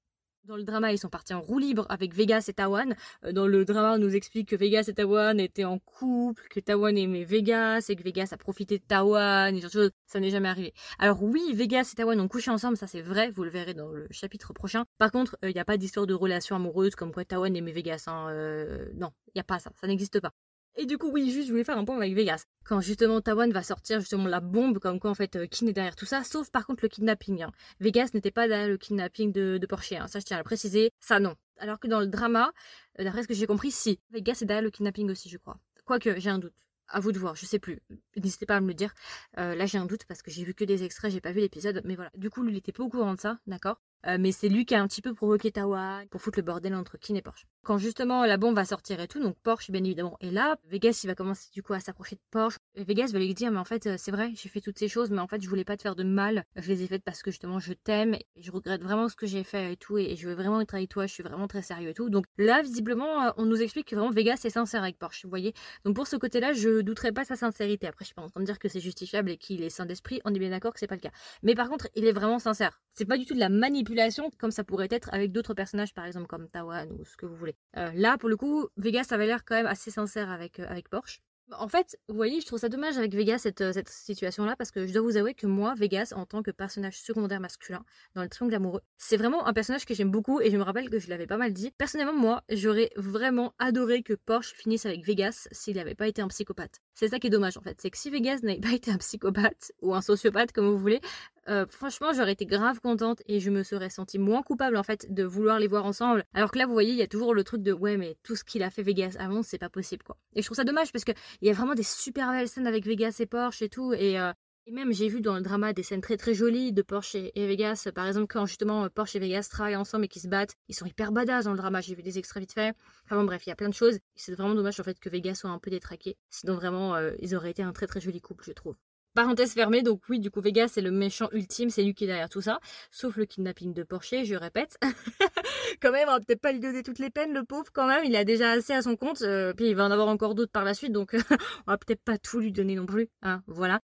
Dans le drama, ils sont partis en roue libre avec Vegas et Tawan. Euh, dans le drama, on nous explique que Vegas et Tawan étaient en couple, que Tawan aimait Vegas et que Vegas a profité de Tawan et choses. Ça n'est jamais arrivé. Alors oui, Vegas et Tawan ont couché ensemble, ça c'est vrai, vous le verrez dans le chapitre prochain. Par contre, il euh, n'y a pas d'histoire de relation amoureuse comme quoi Tawan aimait Vegas. Hein. Euh, non, il n'y a pas ça, ça n'existe pas. Et du coup, oui, juste, je voulais faire un point avec Vegas. Quand justement Tawan va sortir justement la bombe, comme quoi en fait, euh, qui est derrière tout ça, sauf par contre le kidnapping. Hein. Vegas n'était pas derrière le kidnapping de, de Porsche, hein. ça je tiens à le préciser, ça non. Alors que dans le drama, euh, d'après ce que j'ai compris, si. Vegas est derrière le kidnapping aussi, je crois. Quoique, j'ai un doute. À vous de voir, je sais plus. N'hésitez pas à me le dire. Euh, là, j'ai un doute parce que j'ai vu que des extraits, j'ai pas vu l'épisode. Mais voilà. Du coup, lui, il était pas au courant de ça, d'accord? Euh, mais c'est lui qui a un petit peu provoqué Tawan pour foutre le bordel entre Kin et Porsche. Quand justement la bombe va sortir et tout, donc Porsche bien évidemment est là, Vegas il va commencer du coup à s'approcher de Porsche. Vegas va lui dire mais en fait euh, c'est vrai, j'ai fait toutes ces choses, mais en fait je voulais pas te faire de mal, je les ai faites parce que justement je t'aime et je regrette vraiment ce que j'ai fait et tout et je veux vraiment être avec toi, je suis vraiment très sérieux et tout. Donc là visiblement euh, on nous explique que vraiment Vegas est sincère avec Porsche, vous voyez. Donc pour ce côté-là je douterai pas sa sincérité. Après je suis pas en train de dire que c'est justifiable et qu'il est sain d'esprit, on est bien d'accord que c'est pas le cas. Mais par contre il est vraiment sincère. C'est pas du tout de la manipulation comme ça pourrait être avec d'autres personnages, par exemple comme Tawan ou ce que vous voulez. Euh, là, pour le coup, Vegas avait l'air quand même assez sincère avec, euh, avec Porsche. En fait, vous voyez, je trouve ça dommage avec Vegas cette, euh, cette situation-là parce que je dois vous avouer que moi, Vegas, en tant que personnage secondaire masculin dans le triangle amoureux, c'est vraiment un personnage que j'aime beaucoup et je me rappelle que je l'avais pas mal dit. Personnellement, moi, j'aurais vraiment adoré que Porsche finisse avec Vegas s'il n'avait pas été un psychopathe. C'est ça qui est dommage en fait, c'est que si Vegas n'avait pas été un psychopathe ou un sociopathe comme vous voulez, euh, franchement, j'aurais été grave contente et je me serais sentie moins coupable en fait de vouloir les voir ensemble. Alors que là, vous voyez, il y a toujours le truc de ouais, mais tout ce qu'il a fait Vegas avant, c'est pas possible quoi. Et je trouve ça dommage parce que il y a vraiment des super belles scènes avec Vegas et Porsche et tout. Et, euh, et même, j'ai vu dans le drama des scènes très très jolies de Porsche et, Vegas. Par exemple, quand justement Porsche et Vegas travaillent ensemble et qu'ils se battent, ils sont hyper badass dans le drama. J'ai vu des extraits vite fait. Enfin bon, bref, il y a plein de choses. C'est vraiment dommage en fait que Vegas soit un peu détraqué. Sinon, vraiment, euh, ils auraient été un très très joli couple, je trouve. Parenthèse fermée, donc oui, du coup, Vegas c'est le méchant ultime, c'est lui qui est derrière tout ça. Sauf le kidnapping de Porsche, je répète. quand même, on va peut-être pas lui donner toutes les peines, le pauvre, quand même. Il a déjà assez à son compte. Euh, puis il va en avoir encore d'autres par la suite, donc on va peut-être pas tout lui donner non plus. Hein, voilà.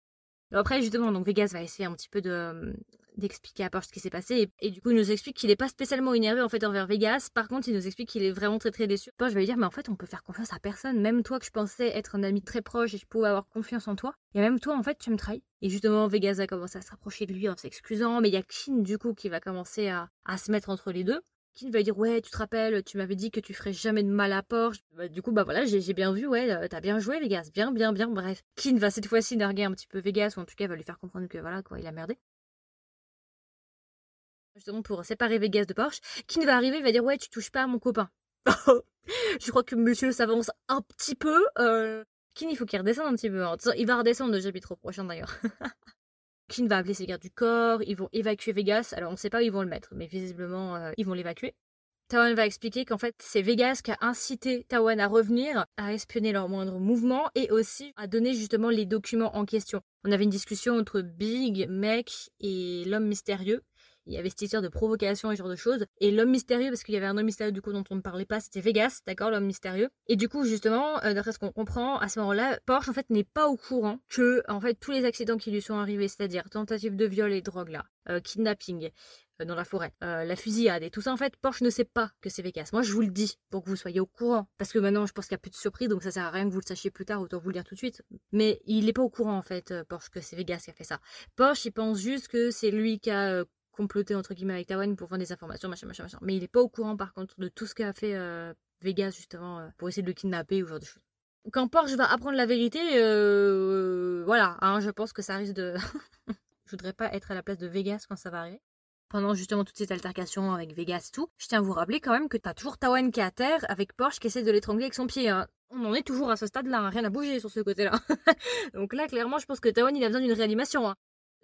Après, justement, donc Vegas va essayer un petit peu de d'expliquer à Porsche ce qui s'est passé. Et, du coup, il nous explique qu'il n'est pas spécialement énervé en fait envers Vegas. Par contre, il nous explique qu'il est vraiment très très déçu. Porsche va lui dire, mais en fait, on peut faire confiance à personne. Même toi que je pensais être un ami très proche et je pouvais avoir confiance en toi. Et même toi, en fait, tu me trahis. Et justement, Vegas va commencer à se rapprocher de lui en s'excusant. Mais il y a Kin, du coup, qui va commencer à, à se mettre entre les deux. Kin va dire ouais tu te rappelles tu m'avais dit que tu ferais jamais de mal à Porsche bah, du coup bah voilà j'ai bien vu ouais euh, t'as bien joué Vegas bien bien bien bref Kin va cette fois-ci narguer un petit peu Vegas ou en tout cas va lui faire comprendre que voilà quoi il a merdé justement pour séparer Vegas de Porsche. Qui va arriver, il va dire ouais, tu touches pas à mon copain. je crois que monsieur s'avance un petit peu. Euh... il faut qu'il redescende un petit peu. Hein. Il va redescendre le chapitre prochain d'ailleurs. Kin va appeler ses gardes du corps, ils vont évacuer Vegas. Alors on ne sait pas où ils vont le mettre, mais visiblement euh, ils vont l'évacuer. Tawan va expliquer qu'en fait c'est Vegas qui a incité Tawan à revenir, à espionner leurs moindres mouvements et aussi à donner justement les documents en question. On avait une discussion entre Big, Mec et l'homme mystérieux il y avait cette histoire de provocation et ce genre de choses. Et l'homme mystérieux, parce qu'il y avait un homme mystérieux du coup dont on ne parlait pas, c'était Vegas, d'accord, l'homme mystérieux. Et du coup, justement, euh, d'après ce qu'on comprend, à ce moment-là, Porsche en fait n'est pas au courant que en fait tous les accidents qui lui sont arrivés, c'est-à-dire tentative de viol et drogue là, euh, kidnapping, euh, dans la forêt, la fusillade et tout ça, en fait, Porsche ne sait pas que c'est Vegas. Moi, je vous le dis pour que vous soyez au courant. Parce que maintenant, je pense qu'il n'y a plus de surprise, donc ça sert à rien que vous le sachiez plus tard, autant vous le dire tout de suite. Mais il n'est pas au courant, en fait, Porsche, que c'est Vegas qui a fait ça. Porsche, il pense juste que c'est lui qui a comploter entre guillemets avec Tawan pour vendre des informations, machin, machin, machin. Mais il est pas au courant par contre de tout ce qu'a fait euh, Vegas justement euh, pour essayer de le kidnapper ou ce genre de choses. Quand Porsche va apprendre la vérité, euh, voilà, hein, je pense que ça risque de. je voudrais pas être à la place de Vegas quand ça va arriver. Pendant justement toute cette altercation avec Vegas et tout, je tiens à vous rappeler quand même que t'as toujours Tawan qui est à terre avec Porsche qui essaie de l'étrangler avec son pied. Hein. On en est toujours à ce stade-là, hein, rien n'a bougé sur ce côté-là. Donc là, clairement, je pense que Tawan il a besoin d'une réanimation.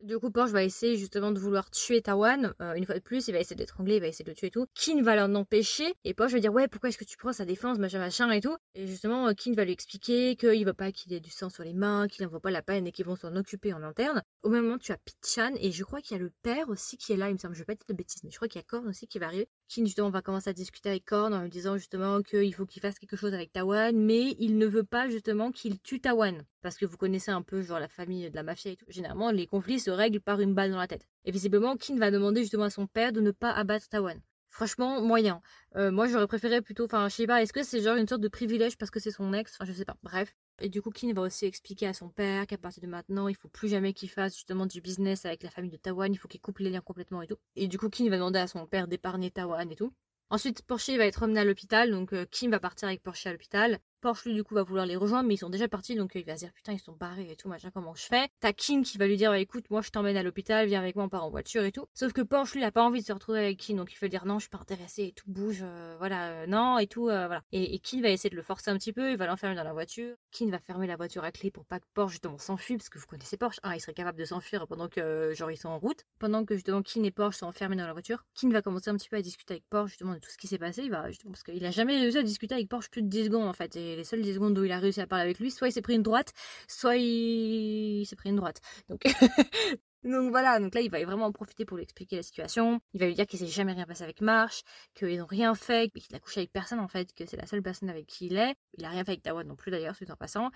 Du coup, Porsche va essayer justement de vouloir tuer Tawan. Euh, une fois de plus, il va essayer d'étrangler, il va essayer de le tuer et tout. Kin va l'en empêcher. Et Porsche va dire Ouais, pourquoi est-ce que tu prends sa défense, machin, machin et tout. Et justement, euh, Kin va lui expliquer qu'il veut pas qu'il ait du sang sur les mains, qu'il n'en pas la peine et qu'ils vont s'en occuper en interne. Au même moment, tu as Pichan et je crois qu'il y a le père aussi qui est là. Il me semble, je vais pas dire de bêtises, mais je crois qu'il y a Korn aussi qui va arriver. Kin justement va commencer à discuter avec Korn en lui disant justement qu'il faut qu'il fasse quelque chose avec Tawan, mais il ne veut pas justement qu'il tue Tawan. Parce que vous connaissez un peu genre la famille de la mafia et tout. Généralement, les conflits se règlent par une balle dans la tête. Et visiblement, Kin va demander justement à son père de ne pas abattre Tawan. Franchement, moyen. Euh, moi, j'aurais préféré plutôt, enfin, je sais pas, est-ce que c'est genre une sorte de privilège parce que c'est son ex? Enfin, je sais pas. Bref. Et du coup, Kin va aussi expliquer à son père qu'à partir de maintenant, il faut plus jamais qu'il fasse justement du business avec la famille de Tawan, il faut qu'il coupe les liens complètement et tout. Et du coup, Kin va demander à son père d'épargner Tawan et tout. Ensuite, Porsche va être emmené à l'hôpital, donc euh, Kim va partir avec Porsche à l'hôpital. Porsche, lui, du coup, va vouloir les rejoindre, mais ils sont déjà partis, donc euh, il va se dire, putain, ils sont barrés et tout, machin, comment je fais? T'as Kim qui va lui dire, bah, écoute, moi, je t'emmène à l'hôpital, viens avec moi, on part en voiture et tout. Sauf que Porsche, lui, il a pas envie de se retrouver avec Kim, donc il fait dire, non, je suis pas intéressé et tout, bouge, euh, voilà, euh, non, et tout, voilà. Et, et Kim va essayer de le forcer un petit peu, il va l'enfermer dans la voiture. Kim va fermer la voiture à clé pour pas que Porsche, justement, s'enfuit, parce que vous connaissez Porsche, ah, il serait capable de s'enfuir pendant que, genre, ils sont en route. Pendant que, justement, Kim et Porsche sont enfermés dans la voiture, Kim va commencer un petit peu à discuter avec Porsche, justement, de tout ce qui s'est passé, il va, justement, parce qu'il a jamais réussi à discuter avec Porsche plus de 10 secondes, en fait, les seules 10 secondes où il a réussi à parler avec lui, soit il s'est pris une droite, soit il, s'est pris une droite. Donc, donc voilà, donc là il va vraiment en profiter pour lui expliquer la situation. Il va lui dire qu'il s'est jamais rien passé avec Marsh, qu'ils n'ont rien fait, qu'il a couché avec personne en fait, que c'est la seule personne avec qui il est. Il a rien fait avec Tawan non plus d'ailleurs, suite en passant.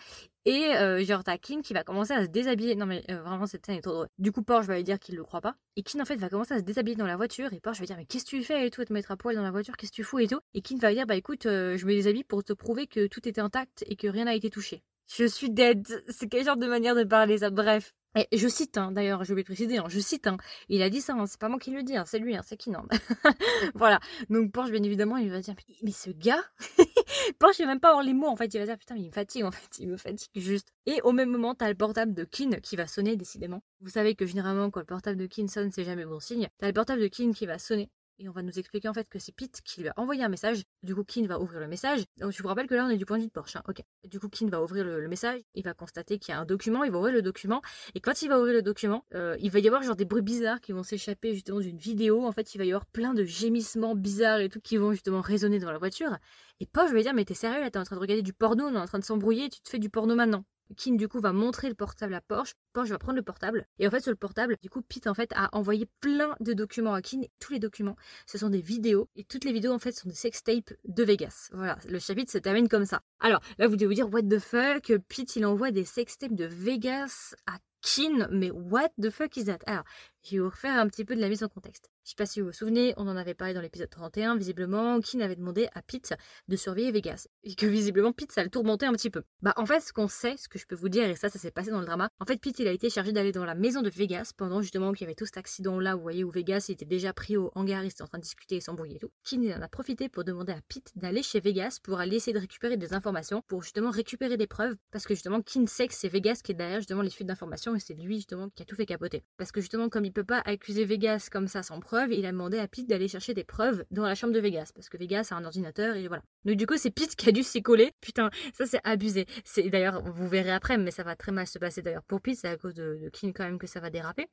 Et euh, genre t'as Kin qui va commencer à se déshabiller. Non mais euh, vraiment cette scène est trop drôle. Du coup Porsche va lui dire qu'il le croit pas. Et Kin en fait va commencer à se déshabiller dans la voiture. Et Porsche va dire mais qu'est-ce que tu fais et tout, te mettre à poil dans la voiture, qu'est-ce que tu fous et tout? Et Kin va lui dire bah écoute, euh, je me déshabille pour te prouver que tout était intact et que rien n'a été touché. Je suis dead. C'est quel genre de manière de parler ça? Bref. Et je cite, hein, d'ailleurs, je vais préciser, hein, je cite, hein, il a dit ça, c'est pas moi qui le dis, c'est lui, c'est qui Voilà, donc Porsche, bien évidemment, il va dire, mais, ce gars, Porsche, il va même pas avoir les mots, en fait, il va dire, putain, mais il me fatigue, en fait, il me fatigue juste. Et au même moment, t'as le portable de Kin qui va sonner, décidément. Vous savez que généralement, quand le portable de Kin sonne, c'est jamais bon signe. T'as le portable de Kin qui va sonner, et on va nous expliquer en fait que c'est Pete qui lui a envoyé un message. Du coup, Kin va ouvrir le message. Donc, je vous rappelle que là, on est du point de vue de Porsche. Hein. Du coup, Kin va ouvrir le, message. Il va constater qu'il y a un document. Il va ouvrir le document. Et quand il va ouvrir le document, euh, il va y avoir genre des bruits bizarres qui vont s'échapper justement d'une vidéo. En fait, il va y avoir plein de gémissements bizarres et tout qui vont justement résonner dans la voiture. Et Porsche va dire, mais t'es sérieux là, t'es en train de regarder du porno, on est en train de s'embrouiller, tu te fais du porno maintenant. Kim du coup va montrer le portable à Porsche. Porsche va prendre le portable. Et en fait sur le portable, du coup Pete en fait a envoyé plein de documents à Kim. Tous les documents, ce sont des vidéos. Et toutes les vidéos en fait sont des sextapes de Vegas. Voilà, le chapitre se termine comme ça. Alors là vous devez vous dire what the fuck, Pete il envoie des sextapes de Vegas à Kin, mais what the fuck is that? Alors, je vais vous refaire un petit peu de la mise en contexte. Je sais pas si vous vous souvenez, on en avait parlé dans l'épisode 31, visiblement, Kin avait demandé à Pete de surveiller Vegas. Et que visiblement, Pete, ça le tourmentait un petit peu. Bah, en fait, ce qu'on sait, ce que je peux vous dire, et ça, ça s'est passé dans le drama, en fait, Pete, il a été chargé d'aller dans la maison de Vegas pendant justement qu'il y avait tout cet accident-là, vous voyez, où Vegas, était déjà pris au hangar, il était en train de discuter et s'embrouiller et tout. Kin, il en a profité pour demander à Pete d'aller chez Vegas pour aller essayer de récupérer des informations, pour justement récupérer des preuves, parce que justement, Kin sait que c'est Vegas qui est derrière justement les fuites d'informations et c'est lui justement qui a tout fait capoter. Parce que justement, comme il peut pas accuser Vegas comme ça sans preuve, il a demandé à Pete d'aller chercher des preuves dans la chambre de Vegas, parce que Vegas a un ordinateur et voilà. Donc du coup, c'est Pete qui a dû s'y coller. Putain, ça c'est abusé. C'est d'ailleurs, vous verrez après, mais ça va très mal se passer d'ailleurs pour Pete, c'est à cause de, de quand même que ça va déraper.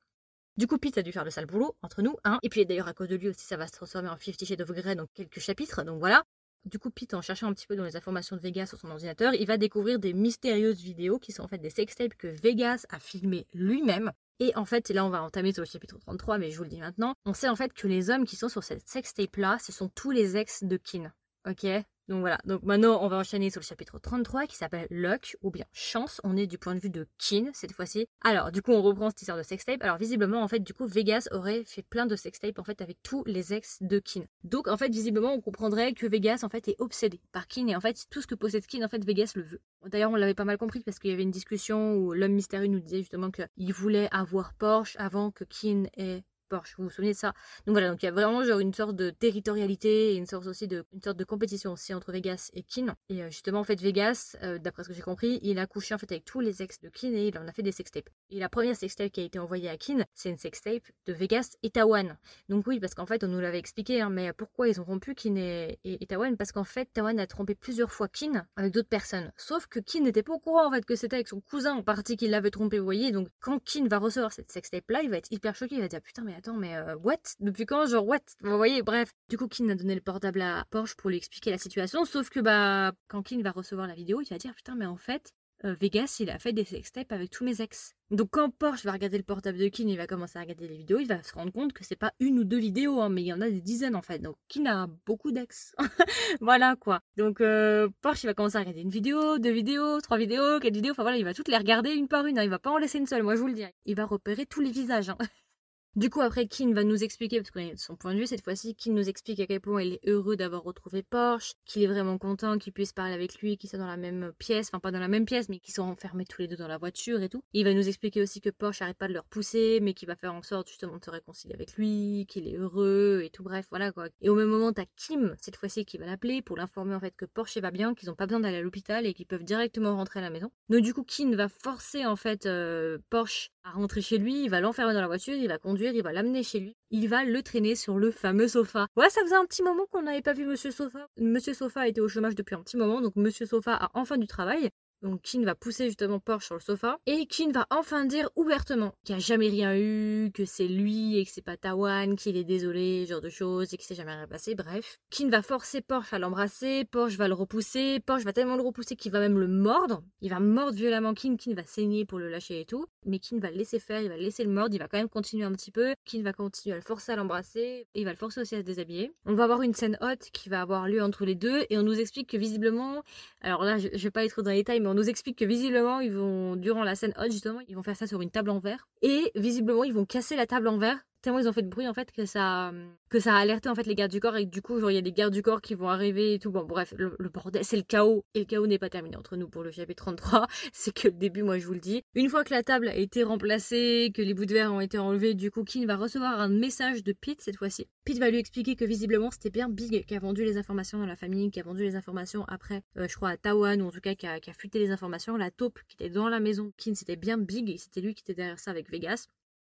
Du coup, Pete a dû faire le sale boulot, entre nous, hein. Et puis d'ailleurs, à cause de lui aussi, ça va se transformer en Fifty Shades of Grey dans quelques chapitres, donc voilà. Du coup, Pete, en cherchant un petit peu dans les informations de Vegas sur son ordinateur, il va découvrir des mystérieuses vidéos qui sont en fait des sextapes que Vegas a filmées lui-même. Et en fait, là on va entamer sur le chapitre 33, mais je vous le dis maintenant, on sait en fait que les hommes qui sont sur cette sextape là, ce sont tous les ex de Kin. Ok? Donc voilà, donc maintenant on va enchaîner sur le chapitre 33 qui s'appelle Luck ou bien Chance. On est du point de vue de Kin cette fois-ci. Alors du coup on reprend cette histoire de sextape. Alors visiblement en fait du coup Vegas aurait fait plein de sextapes en fait avec tous les ex de Kin. Donc en fait visiblement on comprendrait que Vegas en fait est obsédé par Kin et en fait tout ce que possède Kin en fait Vegas le veut. D'ailleurs on l'avait pas mal compris parce qu'il y avait une discussion où l'homme mystérieux nous disait justement qu'il voulait avoir Porsche avant que Kin ait Porsche, vous vous souvenez de ça Donc voilà, donc il y a vraiment genre une sorte de territorialité et une sorte aussi de une sorte de compétition aussi entre Vegas et Kin. Et euh, justement en fait Vegas, euh, d'après ce que j'ai compris, il a couché en fait avec tous les ex de Kin et il en a fait des sextapes. Et la première sextape qui a été envoyée à Kin, c'est une sextape de Vegas et Tawan. Donc oui, parce qu'en fait on nous l'avait expliqué, hein, mais pourquoi ils ont rompu Kin et, et, Tawan Parce qu'en fait Tawan a trompé plusieurs fois Kin avec d'autres personnes. Sauf que Kin n'était pas au courant en fait que c'était avec son cousin en partie qu'il l'avait trompé, vous voyez? Donc quand Kin va recevoir cette sextape là, il va être hyper choqué, il va dire putain mais attends mais euh, what? Depuis quand? Genre what? Vous voyez, bref. Du coup, Kin a donné le portable à Porsche pour lui expliquer la situation. Sauf que bah, quand Kin va recevoir la vidéo, il va dire putain, mais en fait, euh, Vegas, il a fait des sextapes avec tous mes ex. Donc quand Porsche va regarder le portable de Kin, il va commencer à regarder les vidéos, il va se rendre compte que c'est pas une ou deux vidéos, hein, mais il y en a des dizaines en fait. Donc Kin a beaucoup d'ex. voilà quoi. Donc euh, Porsche, il va commencer à regarder une vidéo, deux vidéos, trois vidéos, quatre vidéos. Enfin voilà, il va toutes les regarder une par une. Hein. Il va pas en laisser une seule, moi je vous le dis. Il va repérer tous les visages. Hein. Du coup, après, Kin va nous expliquer, parce qu'on de son point de vue cette fois-ci, Kin nous explique à quel point il est heureux d'avoir retrouvé Porsche, qu'il est vraiment content qu'il puisse parler avec lui, qu'ils soient dans la même pièce, enfin pas dans la même pièce, mais qu'ils sont enfermés tous les deux dans la voiture et tout. il va nous expliquer aussi que Porsche n'arrête pas de leur pousser, mais qu'il va faire en sorte justement de se réconcilier avec lui, qu'il est heureux et tout, bref, voilà quoi. Et au même moment, t'as Kim, cette fois-ci, qui va l'appeler pour l'informer en fait que Porsche va bien, qu'ils n'ont pas besoin d'aller à l'hôpital et qu'ils peuvent directement rentrer à la maison. Donc du coup, Kin va forcer en fait euh, Porsche à rentrer chez lui, il va l'enfermer dans la voiture, il va conduire, il va l'amener chez lui, il va le traîner sur le fameux sofa. Ouais, ça faisait un petit moment qu'on n'avait pas vu Monsieur Sofa. Monsieur Sofa était au chômage depuis un petit moment, donc Monsieur Sofa a enfin du travail. Donc Kin va pousser justement Porsche sur le sofa et Kin va enfin dire ouvertement qu'il n'y a jamais rien eu, que c'est lui et que c'est pas Tawan, qu'il est désolé, genre de choses et qu'il s'est jamais rien passé, bref. Kin va forcer Porsche à l'embrasser, Porsche va le repousser, Porsche va tellement le repousser qu'il va même le mordre, il va mordre violemment Kin, Kin va saigner pour le lâcher et tout, mais Kin va le laisser faire, il va le laisser le mordre, il va quand même continuer un petit peu, Kin va continuer à le forcer à l'embrasser et il va le forcer aussi à se déshabiller. On va avoir une scène haute qui va avoir lieu entre les deux et on nous explique que visiblement, alors là je, je vais pas être dans les détails, on nous explique que visiblement, ils vont, durant la scène hot, justement, ils vont faire ça sur une table en verre. Et visiblement, ils vont casser la table en verre tellement ils ont fait de bruit en fait que ça que ça a alerté en fait les gardes du corps. Et que du coup genre il y a des gardes du corps qui vont arriver et tout. Bon bref le, bordel c'est le chaos. Et le chaos n'est pas terminé entre nous pour le chapitre 33 c'est que le début moi je vous le dis. Une fois que la table a été remplacée que les bouts de verre ont été enlevés du coup Kin va recevoir un message de Pete cette fois-ci. Pete va lui expliquer que visiblement c'était bien Big qui a vendu les informations dans la famille qui a vendu les informations après euh, je crois à Tawan ou en tout cas qui a, qui fuité les informations. La taupe qui était dans la maison Kin c'était bien Big. C'était lui qui était derrière ça avec Vegas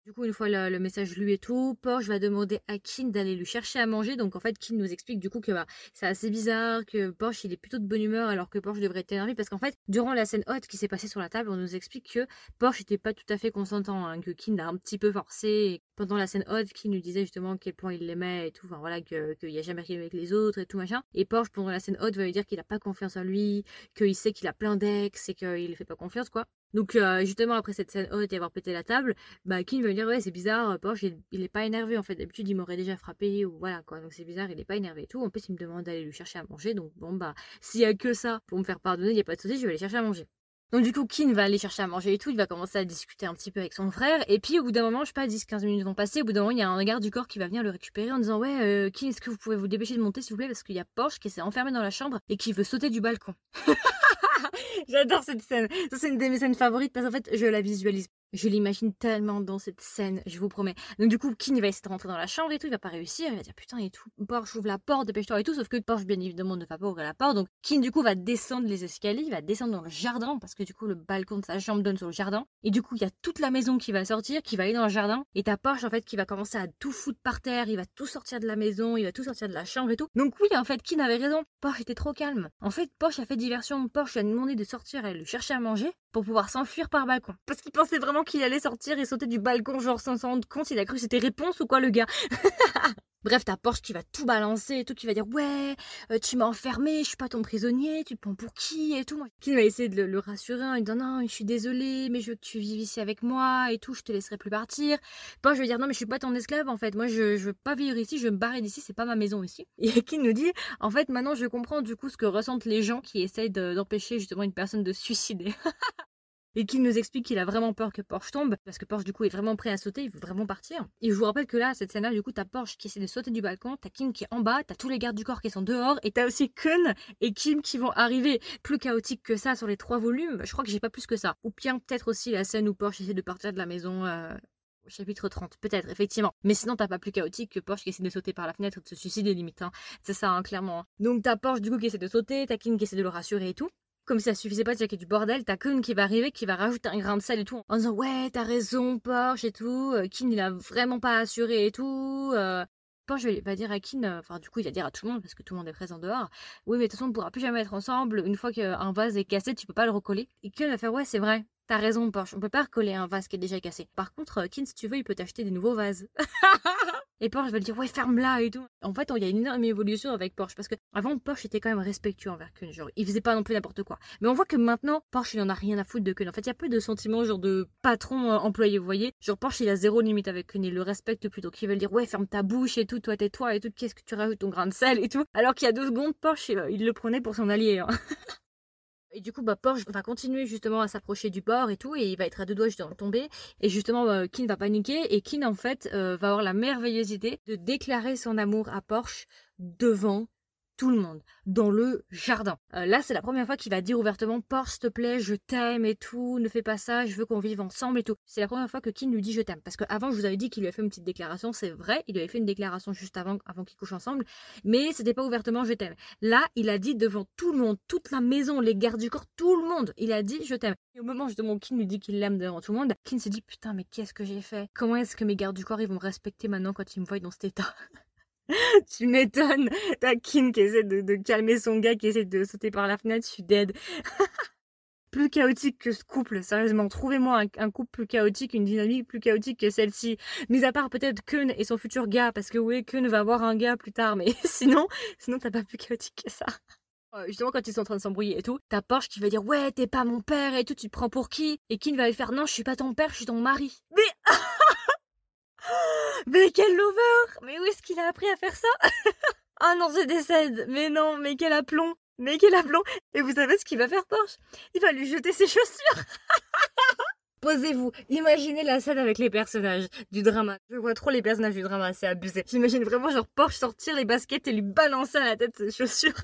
du coup, une fois le, message lu et tout, Porsche va demander à Kin d'aller lui chercher à manger. Donc en fait, Kin nous explique du coup que bah, c'est assez bizarre, que Porsche il est plutôt de bonne humeur alors que Porsche devrait être énervé. Parce qu'en fait, durant la scène haute qui s'est passée sur la table, on nous explique que Porsche n'était pas tout à fait consentant, hein, que Kin l'a un petit peu forcé. pendant la scène haute, Kin nous disait justement quel point il l'aimait et tout. Enfin voilà, qu'il n'y a jamais rien avec les autres et tout machin. Et Porsche, pendant la scène haute, va lui dire qu'il n'a pas confiance en lui, qu'il sait qu'il a plein d'ex et qu'il ne fait pas confiance quoi. Donc euh, justement après cette scène haute et avoir pété la table, bah Kin va me dire ouais c'est bizarre, Porsche il, est pas énervé en fait, d'habitude il m'aurait déjà frappé ou voilà quoi, donc c'est bizarre, il est pas énervé et tout, en plus il me demande d'aller lui chercher à manger, donc bon bah s'il y a que ça pour me faire pardonner, il y a pas de souci, je vais aller chercher à manger. Donc du coup, Kin va aller chercher à manger et tout, il va commencer à discuter un petit peu avec son frère, et puis au bout d'un moment, je sais pas, 10-15 minutes vont passer, au bout d'un moment, il y a un garde du corps qui va venir le récupérer en disant ouais, euh, Kin, est-ce que vous pouvez vous dépêcher de monter s'il vous plaît? Parce qu'il y a Porsche qui s'est enfermé dans la chambre et qui veut sauter du balcon. J'adore cette scène. Ça, c'est une de mes scènes favorites parce qu'en fait, je la visualise je l'imagine tellement dans cette scène, je vous promets. Donc du coup, Kin va essayer de rentrer dans la chambre et tout, il va pas réussir, il va dire putain et tout, Porsche ouvre la porte, dépêche-toi et tout, sauf que Porsche bien évidemment ne va pas ouvrir la porte, donc Kin du coup va descendre les escaliers, il va descendre dans le jardin, parce que du coup le balcon de sa chambre donne sur le jardin, et du coup il y a toute la maison qui va sortir, qui va aller dans le jardin, et ta Porsche en fait qui va commencer à tout foutre par terre, il va tout sortir de la maison, il va tout sortir de la chambre et tout. Donc oui en fait Kin avait raison, Porsche était trop calme. En fait Porsche a fait diversion, Porsche a demandé de sortir et lui chercher à manger pour pouvoir s'enfuir par balcon. Parce qu'il pensait vraiment qu'il allait sortir et sauter du balcon, genre sans s'en rendre compte, il a cru que c'était réponse ou quoi le gars? Bref, ta Porsche qui va tout balancer et tout, qui va dire ouais, euh, tu m'as enfermé, je suis pas ton prisonnier, tu te prends pour qui et tout. Qui va essayer de le, rassurer en lui disant non, je suis désolé, mais je veux que tu vives ici avec moi et tout, je te laisserai plus partir. Porsche va dire non, mais je suis pas ton esclave en fait, moi je, je veux pas vivre ici, je veux me barrer d'ici, c'est pas ma maison ici. Et qui nous dit en fait maintenant je comprends du coup ce que ressentent les gens qui essayent d'empêcher justement une personne de suicider. et qu'il nous explique qu'il a vraiment peur que Porsche tombe, parce que Porsche du coup est vraiment prêt à sauter, il veut vraiment partir. Et je vous rappelle que là, cette scène-là, du coup, t'as Porsche qui essaie de sauter du balcon, t'as Kim qui est en bas, t'as tous les gardes du corps qui sont dehors, et t'as aussi Kun et Kim qui vont arriver. Plus chaotique que ça sur les trois volumes, je crois que j'ai pas plus que ça. Ou bien peut-être aussi la scène où Porsche essaie de partir de la maison. Euh, chapitre 30, peut-être, effectivement. Mais sinon, t'as pas plus chaotique que Porsche qui essaie de sauter par la fenêtre ou de se suicider limite. Hein. C'est ça, hein, clairement. Donc t'as Porsche du coup qui essaie de sauter, t'as Kim qui essaie de le rassurer et tout comme si ça suffisait pas de y du bordel, t'as Kun qui va arriver, qui va rajouter un grain de sel et tout, en disant ouais, t'as raison, Porsche et tout, euh, Kin il a vraiment pas assuré et tout. Euh. Porsche va dire à Kin, euh, enfin du coup il va dire à tout le monde parce que tout le monde est présent dehors, oui mais de toute façon on pourra plus jamais être ensemble, une fois qu'un vase est cassé tu peux pas le recoller. Et Kun va faire ouais c'est vrai, T'as raison, Porsche. On peut pas recoller un vase qui est déjà cassé. Par contre, Kin, si tu veux, il peut t'acheter des nouveaux vases. Et Porsche va lui dire ouais ferme-la et tout. En fait, il y a une énorme évolution avec Porsche parce que avant Porsche était quand même respectueux envers Kun, genre il faisait pas non plus n'importe quoi. Mais on voit que maintenant Porsche il en a rien à foutre de Kun. En fait, il y a peu de sentiments genre de patron euh, employé, vous voyez. Genre Porsche il a zéro limite avec Kun, il le respecte plutôt. Qui veut dire ouais ferme ta bouche et tout, toi tais-toi et tout, qu'est-ce que tu rajoutes ton grain de sel et tout. Alors qu'il y a deux secondes Porsche il, le prenait pour son allié. Hein. Et du coup, bah, Porsche va continuer justement à s'approcher du bord et tout, et il va être à deux doigts de tomber. Et justement, bah, Kin va paniquer, et Kin en fait euh, va avoir la merveilleuse idée de déclarer son amour à Porsche devant tout le monde dans le jardin. Euh, là, c'est la première fois qu'il va dire ouvertement Porsche, s'il te plaît, je t'aime et tout, ne fais pas ça, je veux qu'on vive ensemble et tout. C'est la première fois que Kin lui dit je t'aime. Parce qu'avant, je vous avais dit qu'il lui a fait une petite déclaration, c'est vrai, il lui avait fait une déclaration juste avant, avant qu'ils couchent ensemble, mais c'était pas ouvertement je t'aime. Là, il a dit devant tout le monde, toute la maison, les gardes du corps, tout le monde, il a dit je t'aime. Et au moment justement où Kin lui dit qu'il l'aime devant tout le monde, Kin se dit putain, mais qu'est-ce que j'ai fait? Comment est-ce que mes gardes du corps ils vont me respecter maintenant quand ils me voient dans cet état tu m'étonnes. T'as Kim qui essaie de, calmer son gars, qui essaie de sauter par la fenêtre, je suis dead. plus chaotique que ce couple, sérieusement. Trouvez-moi un, couple plus chaotique, une dynamique plus chaotique que celle-ci. Mis à part peut-être Kun et son futur gars, parce que oui, Kun va avoir un gars plus tard, mais sinon, sinon t'as pas plus chaotique que ça. Euh, justement, quand ils sont en train de s'embrouiller et tout, t'as Porsche qui va dire ouais, t'es pas mon père et tout, tu te prends pour qui? Et Kim va lui faire non, je suis pas ton père, je suis ton mari. Mais Mais quel lover! Mais où est-ce qu'il a appris à faire ça Ah non, je décède. Mais non, mais quel aplomb! Mais quel aplomb! Et vous savez ce qu'il va faire, Porsche? Il va lui jeter ses chaussures. Posez-vous, imaginez la scène avec les personnages du drama. Je vois trop les personnages du drama, c'est abusé. J'imagine vraiment genre Porsche sortir les baskets et lui balancer à la tête ses chaussures.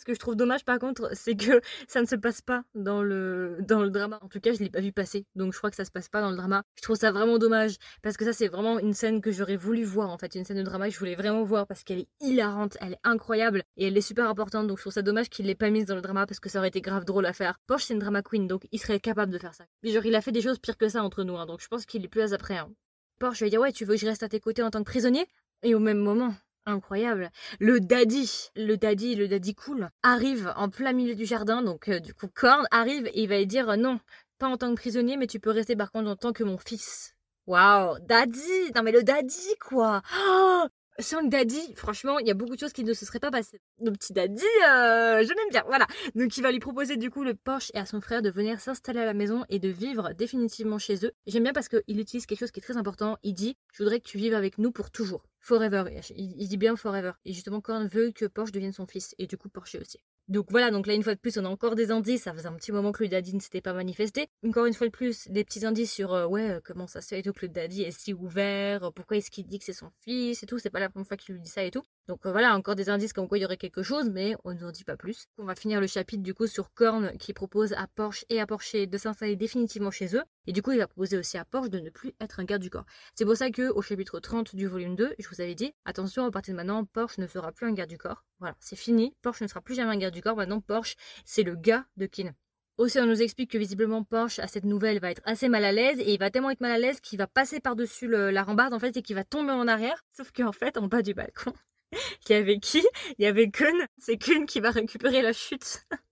Ce que je trouve dommage par contre, c'est que ça ne se passe pas dans le, dans le drama. En tout cas, je l'ai pas vu passer. Donc je crois que ça se passe pas dans le drama. Je trouve ça vraiment dommage. Parce que ça, c'est vraiment une scène que j'aurais voulu voir en fait. Une scène de drama que je voulais vraiment voir parce qu'elle est hilarante, elle est incroyable et elle est super importante. Donc je trouve ça dommage qu'il l'ait pas mise dans le drama parce que ça aurait été grave drôle à faire. Porsche, c'est une drama queen, donc il serait capable de faire ça. Mais genre, il a fait des choses pires que ça entre nous. Hein, donc je pense qu'il est plus après. Hein. Porsche, je vais dire, ouais, tu veux que je reste à tes côtés en tant que prisonnier? Et au même moment, Incroyable. Le daddy, le daddy, le daddy cool, arrive en plein milieu du jardin, donc euh, du coup Korn arrive et il va lui dire euh, non, pas en tant que prisonnier, mais tu peux rester par contre en tant que mon fils. Waouh, daddy Non mais le daddy quoi oh sans le daddy, franchement, il y a beaucoup de choses qui ne se seraient pas passées. Le petit daddy, euh, je l'aime bien, voilà. Donc il va lui proposer du coup le Porsche et à son frère de venir s'installer à la maison et de vivre définitivement chez eux. J'aime bien parce qu'il utilise quelque chose qui est très important. Il dit, je voudrais que tu vives avec nous pour toujours. Forever. Il, dit bien forever. Et justement, Korn veut que Porsche devienne son fils. Et du coup, Porsche aussi. Donc voilà, donc là une fois de plus, on a encore des indices. Ça faisait un petit moment que le daddy ne s'était pas manifesté. Encore une fois de plus, des petits indices sur euh, ouais euh, comment ça se fait et tout que le daddy est si ouvert. Euh, pourquoi est-ce qu'il dit que c'est son fils et tout. C'est pas la première fois qu'il lui dit ça et tout. Donc voilà, encore des indices comme quoi il y aurait quelque chose, mais on ne nous en dit pas plus. On va finir le chapitre du coup sur Korn qui propose à Porsche et à Porsche de s'installer définitivement chez eux. Et du coup, il va proposer aussi à Porsche de ne plus être un garde du corps. C'est pour ça que au chapitre 30 du volume 2, je vous avais dit attention, à partir de maintenant, Porsche ne sera plus un garde du corps. Voilà, c'est fini. Porsche ne sera plus jamais un garde du corps. Maintenant, Porsche, c'est le gars de Kin. Aussi, on nous explique que visiblement Porsche, à cette nouvelle, va être assez mal à l'aise et il va tellement être mal à l'aise qu'il va passer par-dessus la rambarde en fait et qu'il va tomber en arrière. Sauf qu'en fait, en bas du balcon, il y avait qui? Il y avait Kun. C'est Kun qui va récupérer la chute.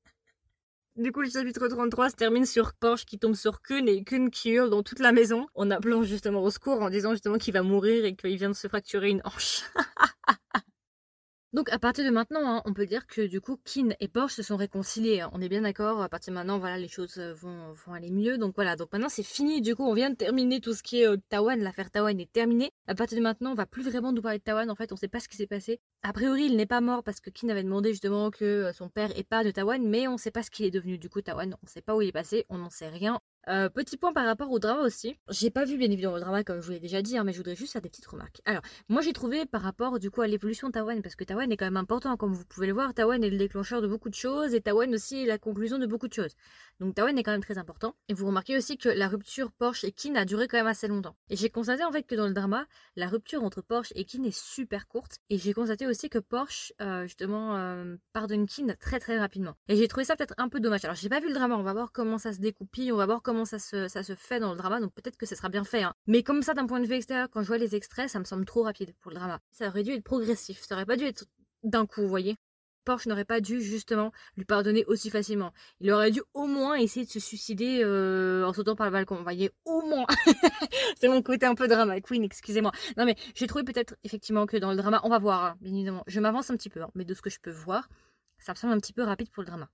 Du coup, le chapitre 33 se termine sur Porsche qui tombe sur Kun et Kun qui hurle dans toute la maison en appelant justement au secours en disant justement qu'il va mourir et qu'il vient de se fracturer une hanche. Donc à partir de maintenant, hein, on peut dire que du coup, Kin et Porsche se sont réconciliés. Hein. On est bien d'accord. À partir de maintenant, voilà, les choses euh, vont, aller mieux. Donc voilà. Donc maintenant, c'est fini. Du coup, on vient de terminer tout ce qui est euh, Tawan. L'affaire Tawan est terminée. À partir de maintenant, on va plus vraiment nous parler de Tawan. En fait, on sait pas ce qui s'est passé. A priori, il n'est pas mort parce que Kin avait demandé justement que euh, son père ait pas de Tawan, mais on sait pas ce qu'il est devenu. Du coup, Tawan, on sait pas où il est passé. On n'en sait rien. Euh, petit point par rapport au drama aussi. J'ai pas vu bien évidemment le drama comme je vous l'ai déjà dit, hein, mais je voudrais juste faire des petites remarques. Alors, moi j'ai trouvé par rapport du coup à l'évolution de Tawan, parce que Tawan est quand même important, comme vous pouvez le voir, Tawan est le déclencheur de beaucoup de choses, et Tawan aussi est la conclusion de beaucoup de choses. Donc Tawan est quand même très important. Et vous remarquez aussi que la rupture Porsche et Kin a duré quand même assez longtemps. Et j'ai constaté en fait que dans le drama, la rupture entre Porsche et Kin est super courte. Et j'ai constaté aussi que Porsche, euh, justement, euh, pardonne Kin très très rapidement. Et j'ai trouvé ça peut-être un peu dommage. Alors j'ai pas vu le drama, on va voir comment ça se découpille, on va voir comment ça se, fait dans le drama, donc peut-être que ce sera bien fait. Hein. Mais comme ça, d'un point de vue extérieur, quand je vois les extraits, ça me semble trop rapide pour le drama. Ça aurait dû être progressif, ça aurait pas dû être d'un coup, vous voyez. Porsche n'aurait pas dû justement lui pardonner aussi facilement. Il aurait dû au moins essayer de se suicider euh, en sautant par le balcon. Vous voyez, au moins. c'est mon côté un peu drama queen, excusez-moi. Non mais j'ai trouvé peut-être effectivement que dans le drama, on va voir, hein, bien évidemment. Je m'avance un petit peu, hein, mais de ce que je peux voir, ça me semble un petit peu rapide pour le drama.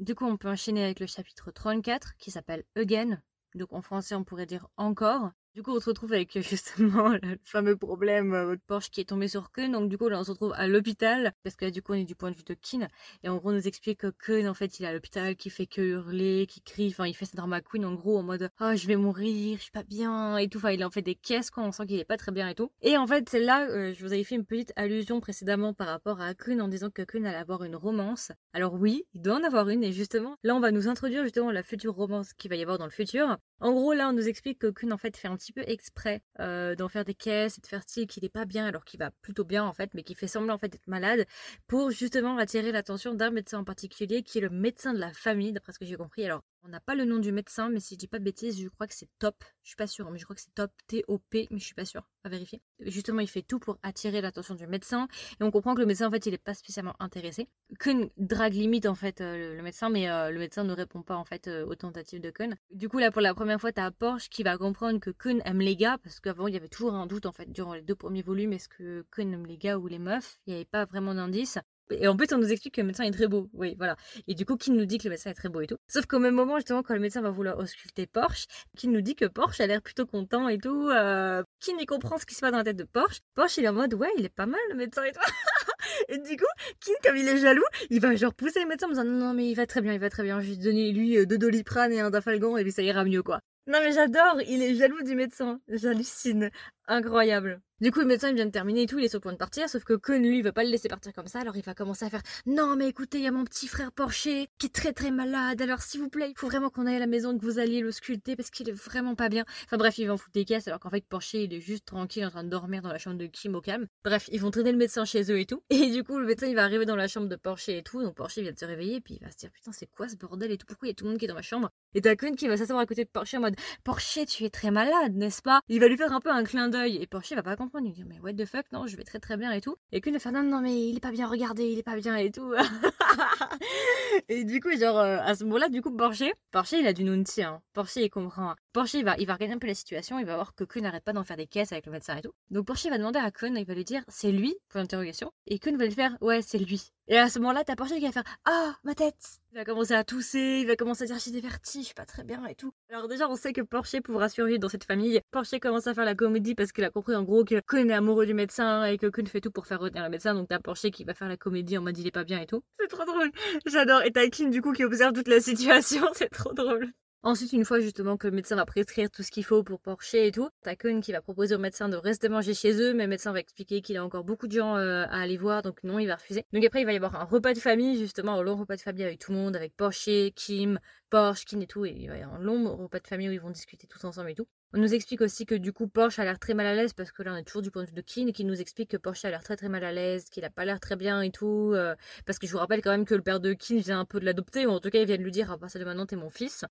Du coup, on peut enchaîner avec le chapitre 34 qui s'appelle Again. Donc en français, on pourrait dire encore. Du coup, on se retrouve avec justement le fameux problème euh, Porsche qui est tombé sur Kun. Donc du coup, là, on se retrouve à l'hôpital parce que là, du coup, on est du point de vue de Kin. Et en gros, on nous explique que Kun, en fait, il est à l'hôpital, qui fait que hurler, qui crie. Enfin, il fait sa drama queen en gros en mode oh je vais mourir, je suis pas bien et tout. Enfin, il en fait des caisses quoi. On sent qu'il est pas très bien et tout. Et en fait, c'est là, euh, je vous avais fait une petite allusion précédemment par rapport à Kun en disant que Kun allait avoir une romance. Alors oui, il doit en avoir une et justement, là, on va nous introduire justement la future romance qu'il va y avoir dans le futur. En gros, là, on nous explique que en fait, fait un petit peu exprès euh, d'en faire des caisses et de faire style qu'il n'est pas bien, alors qu'il va plutôt bien, en fait, mais qui fait semblant, en fait, d'être malade, pour justement attirer l'attention d'un médecin en particulier, qui est le médecin de la famille, d'après ce que j'ai compris. Alors, on n'a pas le nom du médecin, mais si je dis pas de bêtises, je crois que c'est Top. Je suis pas sûre, mais je crois que c'est Top, T-O-P, mais je suis pas sûre, à vérifier. Justement, il fait tout pour attirer l'attention du médecin, et on comprend que le médecin, en fait, il est pas spécialement intéressé. Kun drague limite, en fait, euh, le, médecin, mais euh, le médecin ne répond pas, en fait, euh, aux tentatives de Kun. Du coup, là, pour la première fois, t'as Porsche qui va comprendre que Kun aime les gars, parce qu'avant, il y avait toujours un doute, en fait, durant les deux premiers volumes, est-ce que Kun aime les gars ou les meufs? Il n'y avait pas vraiment d'indice. Et en plus, on nous explique que le médecin est très beau. Oui, voilà. Et du coup, qui nous dit que le médecin est très beau et tout? Sauf qu'au même moment, justement, quand le médecin va vouloir ausculter Porsche, qui nous dit que Porsche a l'air plutôt content et tout. Euh, qui n'y comprend ce qui se passe dans la tête de Porsche. Porsche, il est en mode, ouais, il est pas mal, le médecin et tout. et du coup, Kin, comme il est jaloux, il va genre pousser le médecin en disant, non, non, mais il va très bien, il va très bien. Je vais donner lui euh, deux doliprane et un dafalgan et puis ça ira mieux, quoi. Non mais j'adore, il est jaloux du médecin. J'hallucine. Incroyable. Du coup, le médecin il vient de terminer et tout, il est sur le point de partir, sauf que Kun, lui, il veut pas le laisser partir comme ça, alors il va commencer à faire Non, mais écoutez, il y a mon petit frère Porcher qui est très très malade, alors s'il vous plaît, il faut vraiment qu'on aille à la maison, que vous alliez le sculpter parce qu'il est vraiment pas bien. Enfin bref, il va en foutre des caisses, alors qu'en fait, Porcher, il est juste tranquille en train de dormir dans la chambre de Kim au. Bref, ils vont traîner le médecin chez eux et tout. Et du coup, le médecin, il va arriver dans la chambre de Porcher et tout, donc Porcher vient de se réveiller, puis il va se dire Putain, c'est quoi ce bordel et tout, pourquoi il y a tout le monde qui est dans ma chambre Et t'as Kun qui va s'asseoir à côté de Porcher en mode Porcher, tu es très malade, n'est-ce pas Il va lui faire un peu un clin d'œil, et Porcher va pas comprendre, il va dire Mais what the fuck, non, je vais très très bien et tout. Et qu'une faire non, non, mais il est pas bien, regardez, il est pas bien et tout. et du coup, genre, euh, à ce moment-là, du coup, Porsche, Porsche, il a du nunti, hein. Porsche, il comprend. Porsche va, il va regarder un peu la situation, il va voir que Kun n'arrête pas d'en faire des caisses avec le médecin et tout. Donc Porsche va demander à Kun, il va lui dire c'est lui pour l'interrogation, et Kun va lui faire ouais c'est lui. Et à ce moment-là, t'as Porsche qui va faire ah ma tête. Il va commencer à tousser, il va commencer à dire j'ai des vertiges, pas très bien et tout. Alors déjà on sait que Porsche pourra survivre dans cette famille. Porsche commence à faire la comédie parce qu'il a compris en gros que Kun est amoureux du médecin et que Kun fait tout pour faire retenir le médecin. Donc t'as Porsche qui va faire la comédie en mode il est pas bien et tout. C'est trop drôle. J'adore. Et t'as Kim du coup qui observe toute la situation. C'est trop drôle. Ensuite, une fois justement que le médecin va prescrire tout ce qu'il faut pour porcher et tout, t'as Kun qui va proposer au médecin de rester manger chez eux, mais le médecin va expliquer qu'il a encore beaucoup de gens euh, à aller voir, donc non, il va refuser. Donc après, il va y avoir un repas de famille, justement, un long repas de famille avec tout le monde, avec Porsche, Kim, Porsche, Kin et tout, et il va y avoir un long repas de famille où ils vont discuter tous ensemble et tout. On nous explique aussi que du coup Porsche a l'air très mal à l'aise parce que là on est toujours du point de vue de Kin et qui nous explique que Porsche a l'air très très mal à l'aise, qu'il a pas l'air très bien et tout. Euh, parce que je vous rappelle quand même que le père de Kin vient un peu de l'adopter, ou en tout cas il vient de lui dire à partir de maintenant t'es mon fils.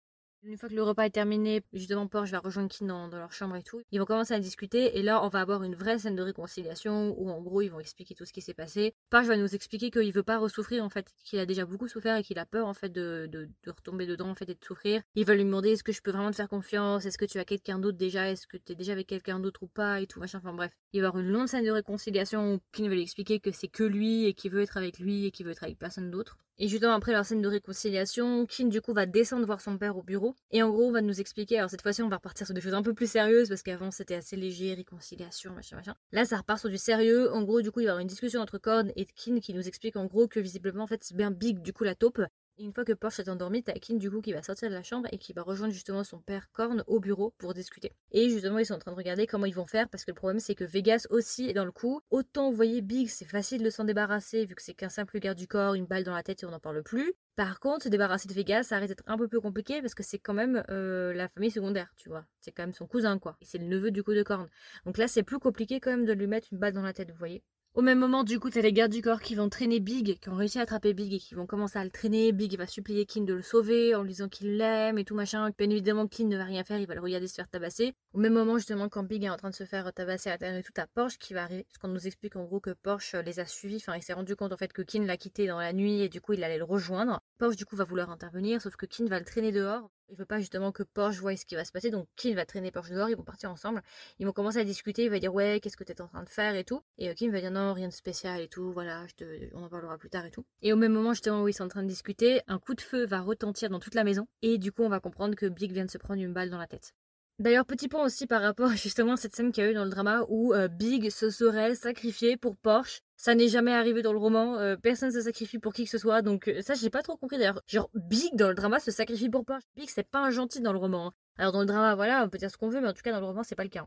Une fois que le repas est terminé, justement, Porsche va rejoindre Kin dans, leur chambre et tout. Ils vont commencer à discuter et là, on va avoir une vraie scène de réconciliation où en gros, ils vont expliquer tout ce qui s'est passé. Porsche va nous expliquer qu'il veut pas ressouffrir en fait, qu'il a déjà beaucoup souffert et qu'il a peur en fait de, de, retomber dedans en fait et de souffrir. Il va lui demander est-ce que je peux vraiment te faire confiance? Est-ce que tu as quelqu'un d'autre déjà? Est-ce que tu es déjà avec quelqu'un d'autre ou pas? Et tout machin. Enfin bref, il va y avoir une longue scène de réconciliation où Kin va lui expliquer que c'est que lui et qu'il veut être avec lui et qu'il veut être avec personne d'autre. Et justement après leur scène de réconciliation, Kin du coup va descendre voir son père au bureau et en gros va nous expliquer. Alors cette fois-ci on va repartir sur des choses un peu plus sérieuses parce qu'avant c'était assez léger, réconciliation, machin machin. Là ça repart sur du sérieux. En gros du coup il va y avoir une discussion entre Korn et Kin qui nous explique en gros que visiblement en fait c'est bien Big du coup la taupe une fois que Porsche est endormi, t'as Kin du coup qui va sortir de la chambre et qui va rejoindre justement son père Korn au bureau pour discuter. Et justement, ils sont en train de regarder comment ils vont faire parce que le problème c'est que Vegas aussi est dans le coup. Autant vous voyez Big, c'est facile de s'en débarrasser vu que c'est qu'un simple garde du corps, une balle dans la tête et on n'en parle plus. Par contre, se débarrasser de Vegas, ça risque d'être un peu plus compliqué parce que c'est quand même euh, la famille secondaire, tu vois. C'est quand même son cousin, quoi. Et c'est le neveu du coup de Korn. Donc là, c'est plus compliqué quand même de lui mettre une balle dans la tête, vous voyez. Au même moment, du coup, t'as les gardes du corps qui vont traîner Big, qui ont réussi à attraper Big et qui vont commencer à le traîner. Big va supplier Kin de le sauver en lui disant qu'il l'aime et tout machin. Bien évidemment, Kin ne va rien faire, il va le regarder se faire tabasser. Au même moment, justement, quand Big est en train de se faire tabasser à terre et tout, à Porsche qui va arriver. Parce qu'on nous explique en gros que Porsche les a suivis. Enfin, il s'est rendu compte en fait que Kin l'a quitté dans la nuit et du coup, il allait le rejoindre. Porsche, du coup, va vouloir intervenir, sauf que Kin va le traîner dehors. Il veut pas justement que Porsche voie ce qui va se passer, donc Kim va traîner Porsche dehors, ils vont partir ensemble. Ils vont commencer à discuter, il va dire ouais, qu'est-ce que tu es en train de faire et tout. Et euh, Kim va dire non, rien de spécial et tout, voilà, on en parlera plus tard et tout. Et au même moment, justement, où ils sont en train de discuter, un coup de feu va retentir dans toute la maison. Et du coup, on va comprendre que Big vient de se prendre une balle dans la tête. D'ailleurs, petit point aussi par rapport justement à cette scène qu'il y a eu dans le drama où euh, Big se serait sacrifié pour Porsche. Ça n'est jamais arrivé dans le roman, euh, personne se sacrifie pour qui que ce soit, donc euh, ça j'ai pas trop compris d'ailleurs. Genre Big dans le drama se sacrifie pour Porsche. Big c'est pas un gentil dans le roman. Hein. Alors dans le drama voilà, on peut dire ce qu'on veut, mais en tout cas dans le roman c'est pas le cas.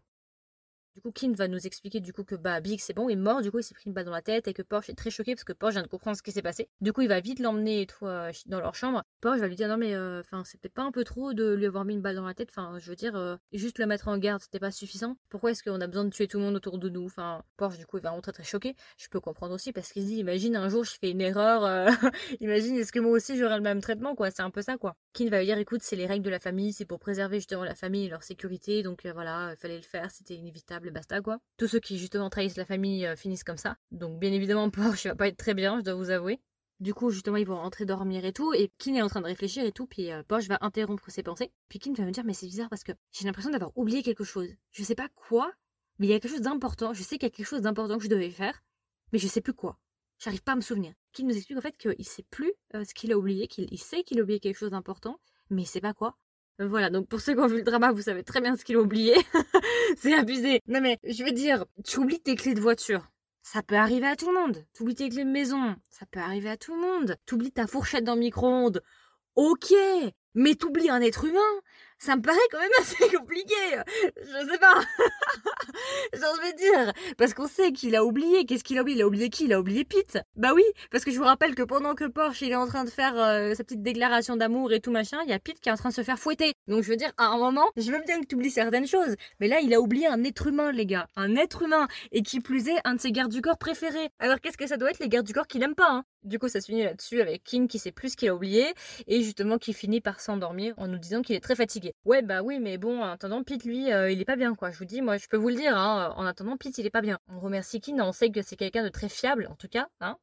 Du coup, Kin va nous expliquer du coup que bah Big c'est bon, il est mort, du coup il s'est pris une balle dans la tête et que Porsche est très choqué parce que Porsche vient de comprendre ce qui s'est passé. Du coup, il va vite l'emmener euh, dans leur chambre. Porsche va lui dire non mais euh, peut-être pas un peu trop de lui avoir mis une balle dans la tête. Enfin, je veux dire euh, juste le mettre en garde, c'était pas suffisant. Pourquoi est-ce qu'on a besoin de tuer tout le monde autour de nous? Enfin, Porsche du coup il va vraiment très très choqué. Je peux comprendre aussi parce qu'il se dit imagine un jour je fais une erreur, imagine est-ce que moi aussi j'aurai le même traitement quoi? C'est un peu ça quoi. Kin va lui dire écoute c'est les règles de la famille, c'est pour préserver justement la famille et leur sécurité, donc voilà il fallait le faire, c'était inévitable, basta quoi tous ceux qui justement trahissent la famille euh, finissent comme ça. Donc bien évidemment Porsche va pas être très bien, je dois vous avouer. Du coup, justement, ils vont rentrer dormir et tout, et Kin est en train de réfléchir et tout, puis euh, va interrompre ses pensées. Puis Kin va me dire, mais c'est bizarre parce que j'ai l'impression d'avoir oublié quelque chose. Je sais pas quoi, mais il y a quelque chose d'important. Je sais qu'il y a quelque chose d'important que je devais faire, mais je sais plus quoi. J'arrive pas à me souvenir. Kin nous explique en fait qu'il sait plus euh, ce qu'il a oublié, qu'il sait qu'il a oublié quelque chose d'important, mais il sait pas quoi. Voilà, donc pour ceux qui ont vu le drama, vous savez très bien ce qu'il a oublié. c'est abusé. Non mais, je veux dire, tu oublies tes clés de voiture. Ça peut arriver à tout le monde. Tu oublies tes clés de maison. Ça peut arriver à tout le monde. Tu oublies ta fourchette dans le micro-ondes. Ok, mais t'oublies un être humain ça me paraît quand même assez compliqué. Je sais pas. Genre, je dire, parce qu'on sait qu'il a oublié. Qu'est-ce qu'il a oublié? Il a oublié qui? Il a oublié Pete. Bah oui, parce que je vous rappelle que pendant que Porsche il est en train de faire euh, sa petite déclaration d'amour et tout machin, il y a Pete qui est en train de se faire fouetter. Donc je veux dire, à un moment, je veux bien que tu oublies certaines choses, mais là il a oublié un être humain, les gars, un être humain, et qui plus est un de ses gardes du corps préférés. Alors qu'est-ce que ça doit être les gardes du corps qu'il aime pas hein? Du coup, ça se finit là-dessus avec King qui sait plus ce qu'il a oublié et justement qui finit par s'endormir en nous disant qu'il est très fatigué. Ouais, bah oui, mais bon, en attendant, Pete, lui, euh, il est pas bien, quoi. Je vous dis, moi, je peux vous le dire, hein, en attendant, Pete, il est pas bien. On remercie King, on sait que c'est quelqu'un de très fiable, en tout cas, hein.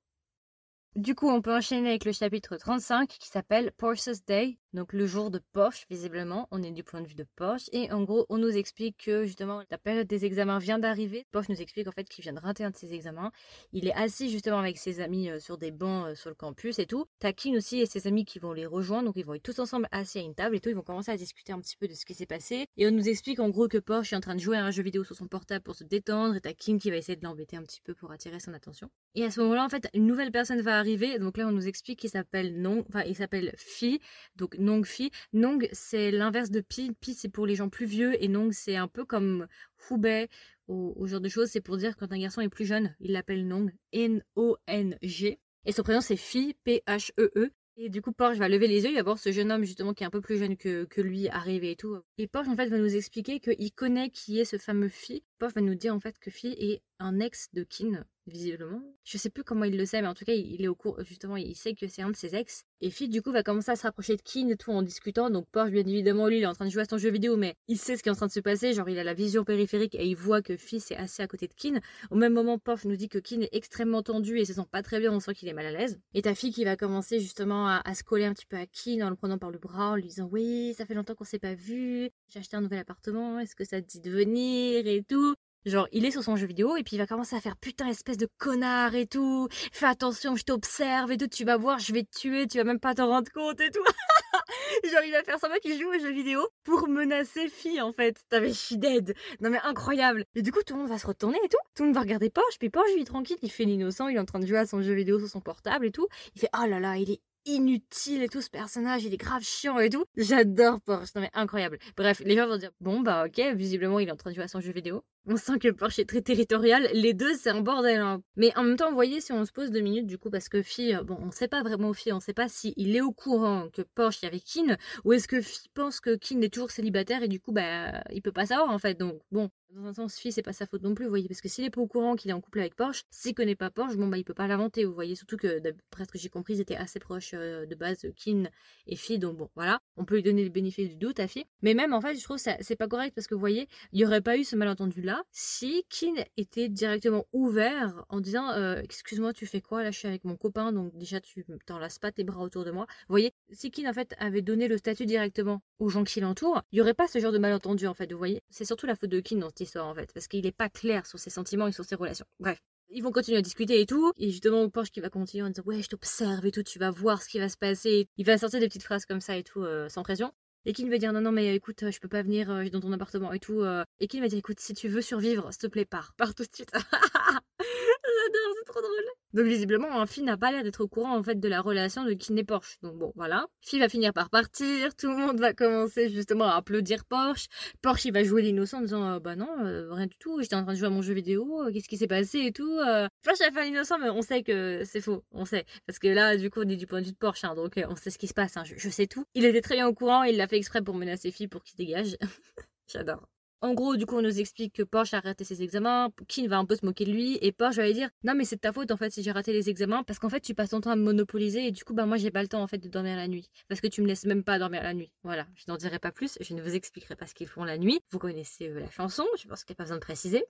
Du coup, on peut enchaîner avec le chapitre 35 qui s'appelle Porsche's Day, donc le jour de Porsche, visiblement. On est du point de vue de Porsche. Et en gros, on nous explique que justement la période des examens vient d'arriver. Porsche nous explique en fait qu'il vient de rater un de ses examens. Il est assis justement avec ses amis euh, sur des bancs euh, sur le campus et tout. Takin aussi et ses amis qui vont les rejoindre. Donc ils vont être tous ensemble assis à une table et tout. Ils vont commencer à discuter un petit peu de ce qui s'est passé. Et on nous explique en gros que Porsche est en train de jouer à un jeu vidéo sur son portable pour se détendre. Et Takin qui va essayer de l'embêter un petit peu pour attirer son attention. Et à ce moment-là, en fait, une nouvelle personne va arriver. Donc là, on nous explique qu'il s'appelle Nong, enfin, il s'appelle Phi, donc Nong Phi. Nong, c'est l'inverse de Pi. Pi, c'est pour les gens plus vieux, et Nong, c'est un peu comme Hubei ou, genre de choses. C'est pour dire quand un garçon est plus jeune, il l'appelle Nong, N-O-N-G. Et son prénom, c'est Phi, P-H-E-E. Et du coup, Porsche va lever les yeux, il va voir ce jeune homme justement qui est un peu plus jeune que, que lui arriver et tout. Et Porsche en fait va nous expliquer qu'il connaît qui est ce fameux Phi. Porsche va nous dire en fait que Phi est un ex de Kin, visiblement. Je sais plus comment il le sait, mais en tout cas, il est au cours, justement, il sait que c'est un de ses ex. Et Phi, du coup, va commencer à se rapprocher de Kin et tout en discutant. Donc, Porsche, bien évidemment, lui, il est en train de jouer à son jeu vidéo, mais il sait ce qui est en train de se passer. Genre, il a la vision périphérique et il voit que Phi est assis à côté de Kin. Au même moment, Porsche nous dit que Kin est extrêmement tendu et se sent pas très bien, on sent qu'il est mal à l'aise. Et ta fille qui va commencer justement à, à, se coller un petit peu à Kin en le prenant par le bras, en lui disant Oui, ça fait longtemps qu'on s'est pas vu, j'ai acheté un nouvel appartement, est-ce que ça te dit de venir et tout? Genre, il est sur son jeu vidéo et puis il va commencer à faire putain, espèce de connard et tout. Fais attention, je t'observe et tout, tu vas voir, je vais te tuer, tu vas même pas t'en rendre compte et tout. Genre, il va faire semblant qu'il joue au jeu vidéo pour menacer fille en fait. T'avais je dead. Non mais incroyable. Et du coup, tout le monde va se retourner et tout. Tout le monde va regarder Porsche. Puis Porsche, lui, tranquille, il fait l'innocent, il est en train de jouer à son jeu vidéo sur son portable et tout. Il fait oh là là, il est inutile et tout ce personnage, il est grave chiant et tout. J'adore Porsche, non mais incroyable. Bref, les gens vont dire bon bah ok, visiblement il est en train de jouer à son jeu vidéo. On sent que Porsche est très territorial, les deux c'est un bordel. Hein. Mais en même temps, vous voyez, si on se pose deux minutes du coup, parce que Phi, bon, on sait pas vraiment Phi, on sait pas si il est au courant que Porsche y avait Kin, ou est-ce que Phi pense que Kin est toujours célibataire et du coup bah il peut pas savoir en fait. Donc bon, dans un sens, Phi c'est pas sa faute non plus, vous voyez, parce que s'il est pas au courant qu'il est en couple avec Porsche, s'il connaît pas Porsche, bon bah il peut pas l'inventer, vous voyez, surtout que d'après ce que j'ai compris, ils étaient assez proches euh, de base, Kin et Phi, donc bon voilà, on peut lui donner le bénéfice du doute à Phi. Mais même en fait, je trouve ça c'est pas correct parce que vous voyez, il y aurait pas eu ce malentendu si Kin était directement ouvert en disant euh, excuse-moi tu fais quoi là je suis avec mon copain donc déjà tu t'enlaces pas tes bras autour de moi vous voyez si Kin en fait avait donné le statut directement aux gens qui l'entourent il y aurait pas ce genre de malentendu en fait vous voyez c'est surtout la faute de Kin dans cette histoire en fait parce qu'il est pas clair sur ses sentiments et sur ses relations bref ils vont continuer à discuter et tout. Et justement, Porsche qui va continuer en disant Ouais, je t'observe et tout, tu vas voir ce qui va se passer. Il va sortir des petites phrases comme ça et tout, euh, sans pression. Et Kin va dire non non mais écoute je peux pas venir euh, dans ton appartement et tout. Euh. Et Kin va dire écoute si tu veux survivre s'il te plaît pars pars tout de suite. J'adore c'est trop drôle. Donc visiblement Phi n'a pas l'air d'être au courant en fait de la relation de Kin et Porsche. Donc bon voilà. Phi va finir par partir. Tout le monde va commencer justement à applaudir Porsche. Porsche il va jouer l'innocent en disant euh, bah non rien du tout j'étais en train de jouer à mon jeu vidéo qu'est-ce qui s'est passé et tout. Porsche a fait l'innocent mais on sait que c'est faux on sait parce que là du coup on est du point de vue de Porsche hein, donc on sait ce qui se passe hein. je, je, sais tout. Il était très bien au courant il l'a fait exprès pour menacer filles pour qu'il dégage. J'adore. En gros, du coup, on nous explique que Porsche a raté ses examens, Kin va un peu se moquer de lui, et Porsche va lui dire Non, mais c'est de ta faute en fait si j'ai raté les examens, parce qu'en fait, tu passes ton temps à me monopoliser, et du coup, bah, moi, j'ai pas le temps en fait de dormir la nuit, parce que tu me laisses même pas dormir la nuit. Voilà, je n'en dirai pas plus, je ne vous expliquerai pas ce qu'ils font la nuit. Vous connaissez euh, la chanson, je pense qu'il n'y a pas besoin de préciser.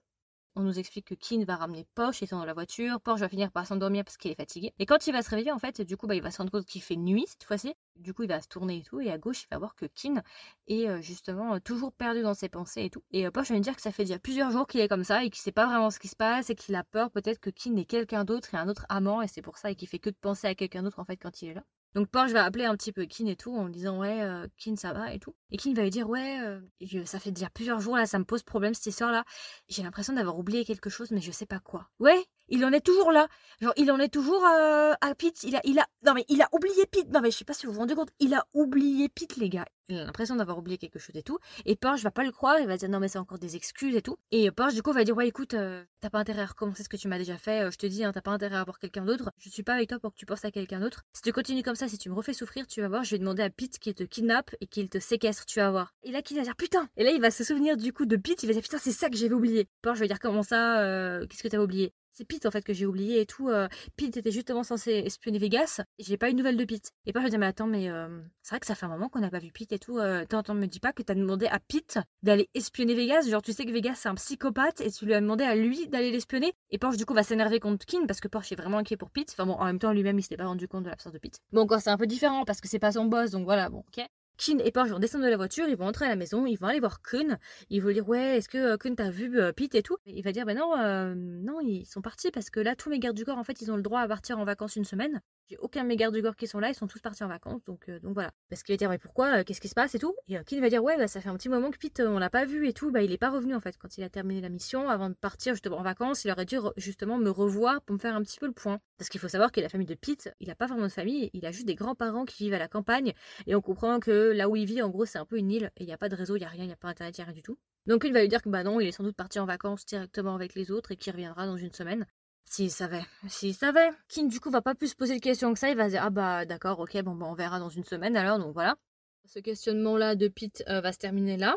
On nous explique que Kin va ramener Porsche étant dans la voiture. Porsche va finir par s'endormir parce qu'il est fatigué. Et quand il va se réveiller, en fait, du coup, bah, il va se rendre compte qu'il fait nuit cette fois-ci. Du coup, il va se tourner et tout. Et à gauche, il va voir que Kin est euh, justement euh, toujours perdu dans ses pensées et tout. Et euh, Porsche va lui dire que ça fait déjà plusieurs jours qu'il est comme ça et qu'il sait pas vraiment ce qui se passe et qu'il a peur peut-être que Kin est quelqu'un d'autre et un autre amant. Et c'est pour ça et qu'il fait que de penser à quelqu'un d'autre en fait quand il est là. Donc Porsche va appeler un petit peu Kin et tout en disant ouais euh, Kin ça va et tout. Et Kin va lui dire ouais euh, ça fait déjà plusieurs jours là ça me pose problème cette histoire là. J'ai l'impression d'avoir oublié quelque chose mais je sais pas quoi. Ouais il en est toujours là. Genre, il en est toujours euh, à Pete. Il a, il a, non mais il a oublié Pete. Non mais je sais pas si vous vous rendez compte. Il a oublié Pete, les gars. Il a l'impression d'avoir oublié quelque chose et tout. Et Porsche va pas le croire. Il va dire non mais c'est encore des excuses et tout. Et Porsche du coup va dire ouais écoute, euh, t'as pas intérêt à recommencer ce que tu m'as déjà fait. Euh, je te dis, hein, t'as pas intérêt à avoir quelqu'un d'autre. Je suis pas avec toi pour que tu penses à quelqu'un d'autre. Si tu continues comme ça, si tu me refais souffrir, tu vas voir. Je vais demander à Pete qu'il te kidnappe et qu'il te séquestre. Tu vas voir. Et là, va dire putain. Et là, il va se souvenir du coup de Pete. Il va dire putain, c'est ça que j'avais oublié. Porsche va dire comment ça Qu'est-ce que t'as oublié? C'est Pete en fait que j'ai oublié et tout. Euh, Pete était justement censé espionner Vegas. J'ai pas eu de nouvelles de Pete. Et Porsche je dire mais attends, mais euh, c'est vrai que ça fait un moment qu'on n'a pas vu Pete et tout. Euh, T'entends, me dis pas que t'as demandé à Pete d'aller espionner Vegas. Genre, tu sais que Vegas c'est un psychopathe et tu lui as demandé à lui d'aller l'espionner. Et Porsche du coup va s'énerver contre Kin parce que Porsche est vraiment inquiet pour Pete. Enfin bon, en même temps, lui-même il s'était pas rendu compte de l'absence de Pete. Bon, encore c'est un peu différent parce que c'est pas son boss, donc voilà, bon, ok. Kin et Porsche vont descendre de la voiture, ils vont entrer à la maison, ils vont aller voir Kun. Ils vont dire ouais, est-ce que Kun t'a vu euh, Pete et tout? Il va dire ben non, euh, non, ils sont partis parce que là tous mes gardes du corps en fait ils ont le droit à partir en vacances une semaine. J'ai aucun de mes gardes du corps qui sont là, ils sont tous partis en vacances, donc, euh, donc voilà. Parce qu'il va dire, mais pourquoi, qu'est-ce qui se passe et tout? Et Kin va dire, ouais, bah, ça fait un petit moment que Pete, on l'a pas vu et tout, bah il est pas revenu en fait. Quand il a terminé la mission, avant de partir justement en vacances, il aurait dû justement me revoir pour me faire un petit peu le point. Parce qu'il faut savoir que la famille de Pete, il a pas vraiment de famille, il a juste des grands-parents qui vivent à la campagne, et on comprend que là où il vit, en gros, c'est un peu une île, et il n'y a pas de réseau, il n'y a rien, il n'y a pas internet, il n'y a rien du tout. Donc il va lui dire que bah non, il est sans doute parti en vacances directement avec les autres et qu'il reviendra dans une semaine. S'il savait, s'il savait. Kin du coup va pas plus se poser de questions que ça, il va dire ah bah d'accord, ok, bon bah on verra dans une semaine alors, donc voilà. Ce questionnement là de Pete euh, va se terminer là.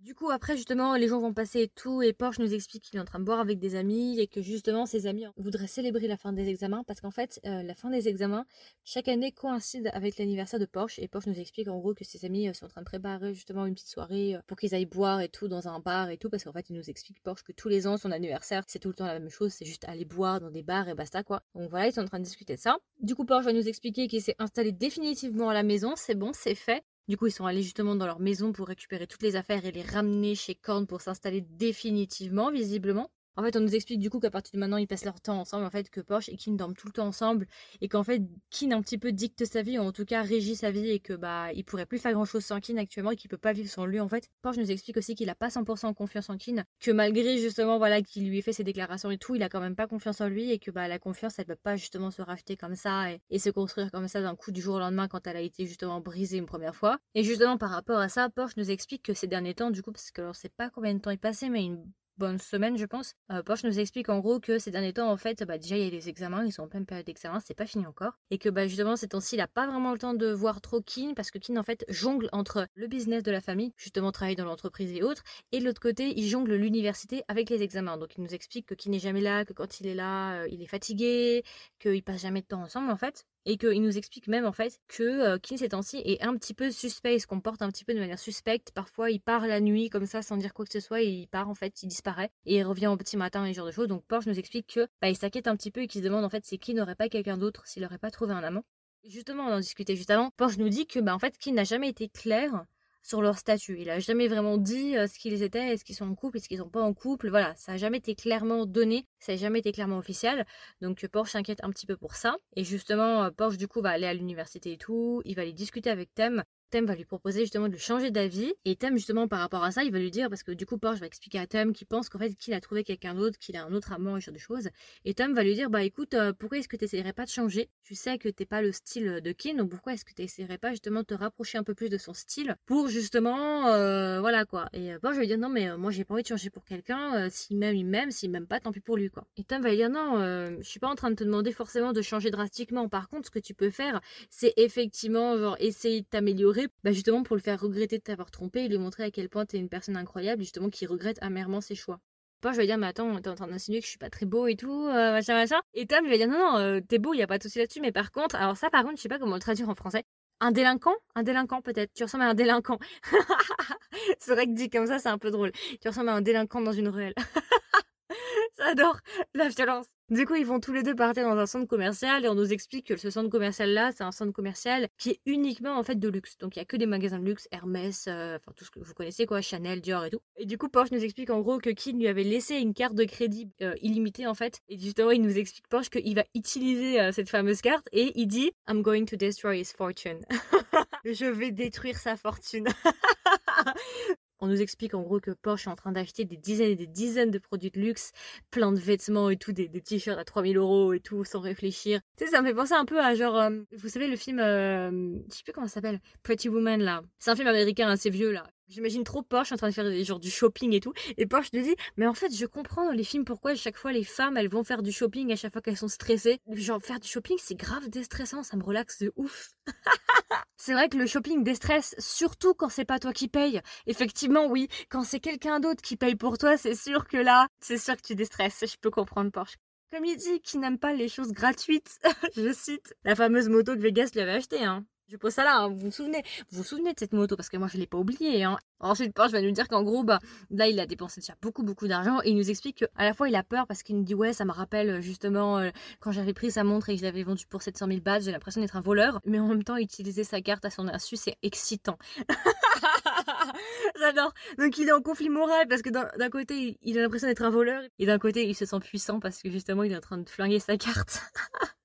Du coup, après, justement, les gens vont passer et tout, et Porsche nous explique qu'il est en train de boire avec des amis, et que justement, ses amis voudraient célébrer la fin des examens, parce qu'en fait, euh, la fin des examens, chaque année coïncide avec l'anniversaire de Porsche, et Porsche nous explique en gros que ses amis euh, sont en train de préparer justement une petite soirée euh, pour qu'ils aillent boire et tout dans un bar et tout, parce qu'en fait, il nous explique Porsche que tous les ans, son anniversaire, c'est tout le temps la même chose, c'est juste aller boire dans des bars et basta quoi. Donc voilà, ils sont en train de discuter de ça. Du coup, Porsche va nous expliquer qu'il s'est installé définitivement à la maison, c'est bon, c'est fait. Du coup, ils sont allés justement dans leur maison pour récupérer toutes les affaires et les ramener chez Korn pour s'installer définitivement, visiblement. En fait, on nous explique du coup qu'à partir de maintenant, ils passent leur temps ensemble, en fait, que Porsche et Kin dorment tout le temps ensemble, et qu'en fait, Kin un petit peu dicte sa vie, ou en tout cas régit sa vie, et que bah, il pourrait plus faire grand chose sans Kin actuellement, et qu'il peut pas vivre sans lui, en fait. Porsche nous explique aussi qu'il a pas 100% confiance en Kin, que malgré justement, voilà, qu'il lui ait fait ses déclarations et tout, il a quand même pas confiance en lui, et que bah, la confiance, elle peut pas justement se racheter comme ça, et, se construire comme ça d'un coup du jour au lendemain quand elle a été justement brisée une première fois. Et justement, par rapport à ça, Porsche nous explique que ces derniers temps, du coup, parce que alors, c'est pas combien de temps est passé, mais une bonne semaine, je pense. Euh, Porsche nous explique en gros que ces derniers temps, en fait, bah, déjà il y a les examens, ils sont en pleine période d'examen, c'est pas fini encore. Et que bah, justement, ces temps-ci, il a pas vraiment le temps de voir trop Kin parce que Kin, en fait, jongle entre le business de la famille, justement travailler dans l'entreprise et autres, et de l'autre côté, il jongle l'université avec les examens. Donc il nous explique que Kin n'est jamais là, que quand il est là, euh, il est fatigué, qu'il passe jamais de temps ensemble en fait et qu'il nous explique même en fait que euh, ces temps-ci est un petit peu suspect, il se comporte un petit peu de manière suspecte. Parfois, il part la nuit comme ça sans dire quoi que ce soit, et il part en fait, il disparaît et il revient au petit matin et ce genre de choses. Donc Porsche nous explique que bah, il s'inquiète un petit peu et qu'il se demande en fait si Kin n'aurait pas quelqu'un d'autre, s'il n'aurait pas trouvé un amant. Justement, on en discutait juste avant. Porsche nous dit que bah en fait Kin n'a jamais été clair sur leur statut. Il a jamais vraiment dit euh, ce qu'ils étaient, est-ce qu'ils sont en couple, est-ce qu'ils sont pas en couple. Voilà, ça n'a jamais été clairement donné, ça n'a jamais été clairement officiel. Donc Porsche s'inquiète un petit peu pour ça. Et justement, euh, Porsche du coup va aller à l'université et tout. Il va aller discuter avec Thème Thème va lui proposer justement de changer d'avis. Et Thème, justement, par rapport à ça, il va lui dire, parce que du coup, Porsche va expliquer à Thème qu'il pense qu'en fait, qu'il a trouvé quelqu'un d'autre, qu'il a un autre amant et ce genre de choses. Et Thème va lui dire, bah écoute, euh, pourquoi est-ce que tu n'essayerais pas de changer? Tu sais que t'es pas le style de Kin, donc pourquoi est-ce que tu n'essayerais pas justement de te rapprocher un peu plus de son style pour justement, euh, voilà quoi. Et euh, Porsche va lui dire, non, mais moi j'ai pas envie de changer pour quelqu'un, s'il m'aime, il m'aime, s'il m'aime pas, tant pis pour lui quoi. Et Thème va lui dire, non, je suis pas en train de te demander forcément de changer drastiquement. Par contre, ce que tu peux faire, c'est effectivement, genre, essayer de t'améliorer, bah justement pour le faire regretter de t'avoir trompé et lui montrer à quel point t'es une personne incroyable, justement, qui regrette amèrement ses choix. Pas, je vais dire, mais attends, t'es en train d'insinuer que je suis pas très beau et tout, euh, machin, machin. Et Tom, il va dire, non, non, euh, t'es beau, y a pas de souci là-dessus, mais par contre, alors ça, par contre, je sais pas comment le traduire en français. Un délinquant? Un délinquant, peut-être. Tu ressembles à un délinquant. c'est vrai que dit comme ça, c'est un peu drôle. Tu ressembles à un délinquant dans une ruelle. J'adore la violence. Du coup, ils vont tous les deux partir dans un centre commercial et on nous explique que ce centre commercial-là, c'est un centre commercial qui est uniquement en fait de luxe. Donc il y a que des magasins de luxe, Hermès, euh, enfin tout ce que vous connaissez quoi, Chanel, Dior et tout. Et du coup, Porsche nous explique en gros que Kin lui avait laissé une carte de crédit euh, illimitée en fait. Et justement, il nous explique Porsche qu'il va utiliser euh, cette fameuse carte et il dit I'm going to destroy his fortune. Je vais détruire sa fortune. On nous explique en gros que Porsche est en train d'acheter des dizaines et des dizaines de produits de luxe, plein de vêtements et tout, des, t-shirts à 3000 euros et tout, sans réfléchir. Tu sais, ça me fait penser un peu à genre, euh, vous savez, le film, euh, je sais plus comment ça s'appelle, Pretty Woman là. C'est un film américain assez vieux là. J'imagine trop Porsche en train de faire genre du shopping et tout. Et Porsche te dit, mais en fait, je comprends dans les films pourquoi chaque fois les femmes, elles vont faire du shopping à chaque fois qu'elles sont stressées. Genre, faire du shopping, c'est grave déstressant, ça me relaxe de ouf. c'est vrai que le shopping déstresse, surtout quand c'est pas toi qui paye. Effectivement, oui. Quand c'est quelqu'un d'autre qui paye pour toi, c'est sûr que là, c'est sûr que tu déstresses. Je peux comprendre Porsche. Comme il dit qu'il n'aime pas les choses gratuites, je cite la fameuse moto que Vegas lui avait achetée. Hein. Je pose ça là, hein. vous vous souvenez Vous vous souvenez de cette moto Parce que moi je l'ai pas oublié. Hein. Ensuite, Porsche va nous dire qu'en gros, bah, là, il a dépensé déjà beaucoup, beaucoup d'argent et il nous explique qu'à la fois, il a peur parce qu'il nous dit, ouais, ça me rappelle euh, justement euh, quand j'avais pris sa montre et que je l'avais vendue pour 700 000 bahts, j'ai l'impression d'être un voleur. Mais en même temps, utiliser sa carte à son insu, c'est excitant. J'adore. Donc, il est en conflit moral parce que d'un côté, il a l'impression d'être un voleur et d'un côté, il se sent puissant parce que justement, il est en train de flinguer sa carte.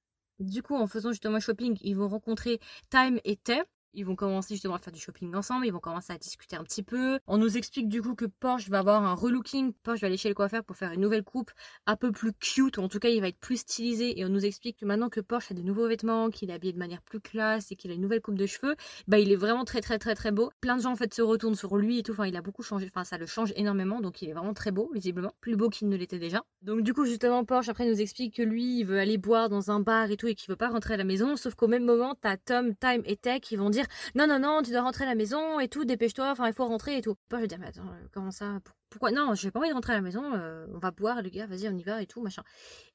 Du coup, en faisant justement shopping, ils vont rencontrer Time et Tay, ils vont commencer justement à faire du shopping ensemble, ils vont commencer à discuter un petit peu. On nous explique du coup que Porsche va avoir un relooking. Porsche va aller chez le coiffeur pour faire une nouvelle coupe un peu plus cute, ou en tout cas il va être plus stylisé. Et on nous explique que maintenant que Porsche a de nouveaux vêtements, qu'il est habillé de manière plus classe et qu'il a une nouvelle coupe de cheveux, bah il est vraiment très très très très beau. Plein de gens en fait se retournent sur lui et tout. Enfin il a beaucoup changé, enfin ça le change énormément, donc il est vraiment très beau visiblement, plus beau qu'il ne l'était déjà. Donc du coup justement Porsche après nous explique que lui il veut aller boire dans un bar et tout et qu'il veut pas rentrer à la maison. Sauf qu'au même moment t'as Tom, Time et Tech qui vont dire non non non tu dois rentrer à la maison et tout, dépêche-toi, enfin il faut rentrer et tout. je vais dire mais attends euh, comment ça? Pourquoi? Non j'ai pas envie de rentrer à la maison, euh, on va boire les gars, vas-y on y va et tout machin.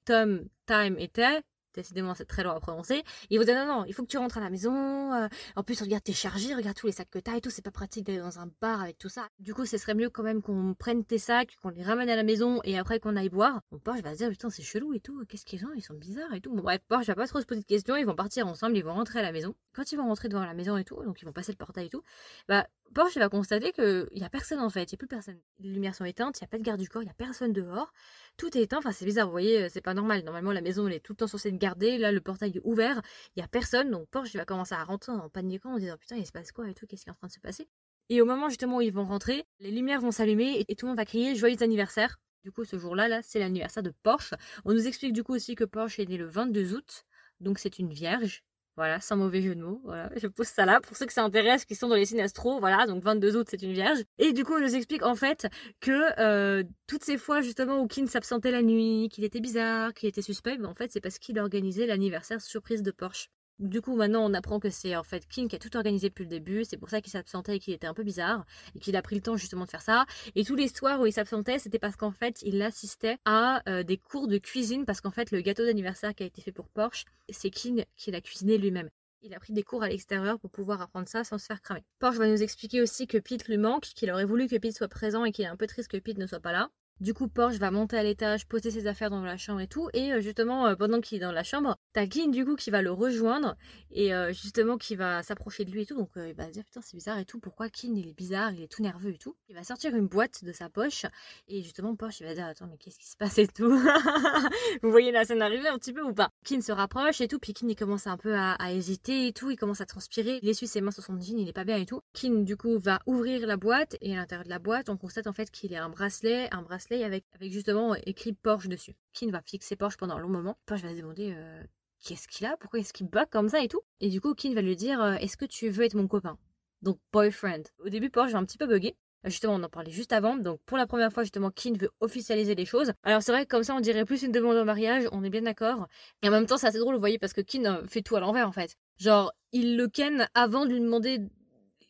Tom, Time Tech décidément c'est très long à prononcer. Il vous dit non, non, il faut que tu rentres à la maison. Euh, en plus, regarde tes chargés, regarde tous les sacs que t'as et tout. C'est pas pratique d'aller dans un bar avec tout ça. Du coup, ce serait mieux quand même qu'on prenne tes sacs, qu'on les ramène à la maison et après qu'on aille boire. Bon, Porsche va se dire putain, c'est chelou et tout. Qu'est-ce qu'ils ont Ils sont bizarres et tout. Bon, bref, Porsche va pas trop se poser de questions. Ils vont partir ensemble, ils vont rentrer à la maison. Quand ils vont rentrer devant la maison et tout, donc ils vont passer le portail et tout, bah Porsche va constater qu'il n'y a personne en fait, il n'y a plus personne. Les lumières sont éteintes, il n'y a pas de garde du corps, il n'y a personne dehors. Tout est éteint, enfin c'est bizarre, vous voyez, euh, c'est pas normal. Normalement la maison elle est tout le temps censée être gardée, là le portail est ouvert, il n'y a personne, donc Porsche va commencer à rentrer en paniquant en disant putain il se passe quoi et tout, qu'est-ce qui est en train de se passer? Et au moment justement où ils vont rentrer, les lumières vont s'allumer et tout le monde va crier joyeux anniversaire. Du coup ce jour-là, là, c'est l'anniversaire de Porsche. On nous explique du coup aussi que Porsche est né le 22 août, donc c'est une vierge. Voilà, sans mauvais jeu de mots. Voilà, je pose ça là pour ceux que ça intéresse, qui sont dans les signes. Voilà, donc 22 août, c'est une vierge. Et du coup, on nous explique en fait que euh, toutes ces fois justement où Kin s'absentait la nuit, qu'il était bizarre, qu'il était suspect, en fait, c'est parce qu'il organisait l'anniversaire surprise de Porsche. Du coup, maintenant, on apprend que c'est en fait King qui a tout organisé depuis le début. C'est pour ça qu'il s'absentait et qu'il était un peu bizarre et qu'il a pris le temps justement de faire ça. Et tous les soirs où il s'absentait, c'était parce qu'en fait, il assistait à euh, des cours de cuisine parce qu'en fait, le gâteau d'anniversaire qui a été fait pour Porsche, c'est King qui l'a cuisiné lui-même. Il a pris des cours à l'extérieur pour pouvoir apprendre ça sans se faire cramer. Porsche va nous expliquer aussi que Pete lui manque, qu'il aurait voulu que Pete soit présent et qu'il est un peu triste que Pete ne soit pas là. Du coup, Porsche va monter à l'étage, poser ses affaires dans la chambre et tout. Et euh, justement, euh, pendant qu'il est dans la chambre, t'as Glyn du coup qui va le rejoindre et euh, justement qui va s'approcher de lui et tout. Donc il va dire putain c'est bizarre et tout. Pourquoi Glyn il est bizarre, il est tout nerveux et tout. Il va sortir une boîte de sa poche et justement Porsche il va dire attends mais qu'est-ce qui se passe et tout? Vous voyez la scène arriver un petit peu ou pas? Glyn se rapproche et tout. Puis Glyn il commence un peu à, hésiter et tout. Il commence à transpirer. Il essuie ses mains sur son jean, il est pas bien et tout. Glyn du coup va ouvrir la boîte et à l'intérieur de la boîte on constate en fait qu'il a un bracelet, un bracelet avec, justement écrit Porsche dessus. Kin va fixer Porsche pendant un long moment. Porsche va se demander euh, qu'est-ce qu'il a, pourquoi est-ce qu'il bug comme ça et tout? Et du coup, Kin va lui dire euh, est-ce que tu veux être mon copain? Donc boyfriend. Au début, Porsche va un petit peu bugger. Justement, on en parlait juste avant. Donc, pour la première fois, justement, Kin veut officialiser les choses. Alors, c'est vrai que comme ça, on dirait plus une demande en mariage. On est bien d'accord. Et en même temps, c'est assez drôle, vous voyez, parce que Kin euh, fait tout à l'envers, en fait. Genre, il le ken avant de lui demander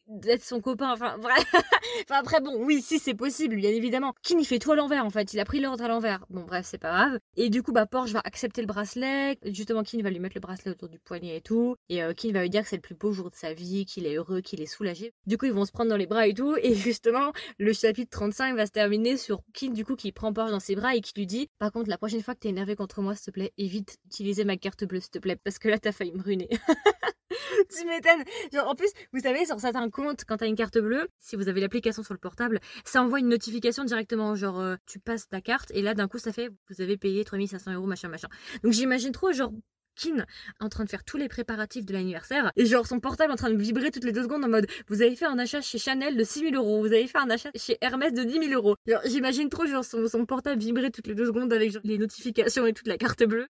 d'être son copain. Enfin, bref. enfin, après, bon, oui, si c'est possible, bien évidemment. Kin, il fait tout à l'envers, en fait. Il a pris l'ordre à l'envers. Bon, bref, c'est pas grave. Et du coup, bah, Porsche va accepter le bracelet. Justement, Kin va lui mettre le bracelet autour du poignet et tout. Et euh, Kin va lui dire que c'est le plus beau jour de sa vie, qu'il est heureux, qu'il est soulagé. Du coup, ils vont se prendre dans les bras et tout. Et justement, le chapitre 35 va se terminer sur Kin, du coup, qui prend Porsche dans ses bras et qui lui dit Par contre, la prochaine fois que t'es énervé contre moi, s'il te plaît, évite d'utiliser ma carte bleue, s'il te plaît, parce que là, t'as failli me ruiner. tu m'étonnes. Genre, en plus, vous savez, sur certains comptes, quand t'as une carte bleue, si vous avez l'application sur le portable, ça envoie une notification directement. Genre, euh, tu passes ta carte et là, d'un coup, ça fait, vous avez payé 3500 euros, machin, machin. Donc, j'imagine trop, genre, Kin en train de faire tous les préparatifs de l'anniversaire et genre son portable en train de vibrer toutes les deux secondes en mode vous avez fait un achat chez Chanel de 6000 euros, vous avez fait un achat chez Hermès de 10 000 euros. J'imagine trop genre son, portable vibrer toutes les deux secondes avec genre, les notifications et toute la carte bleue.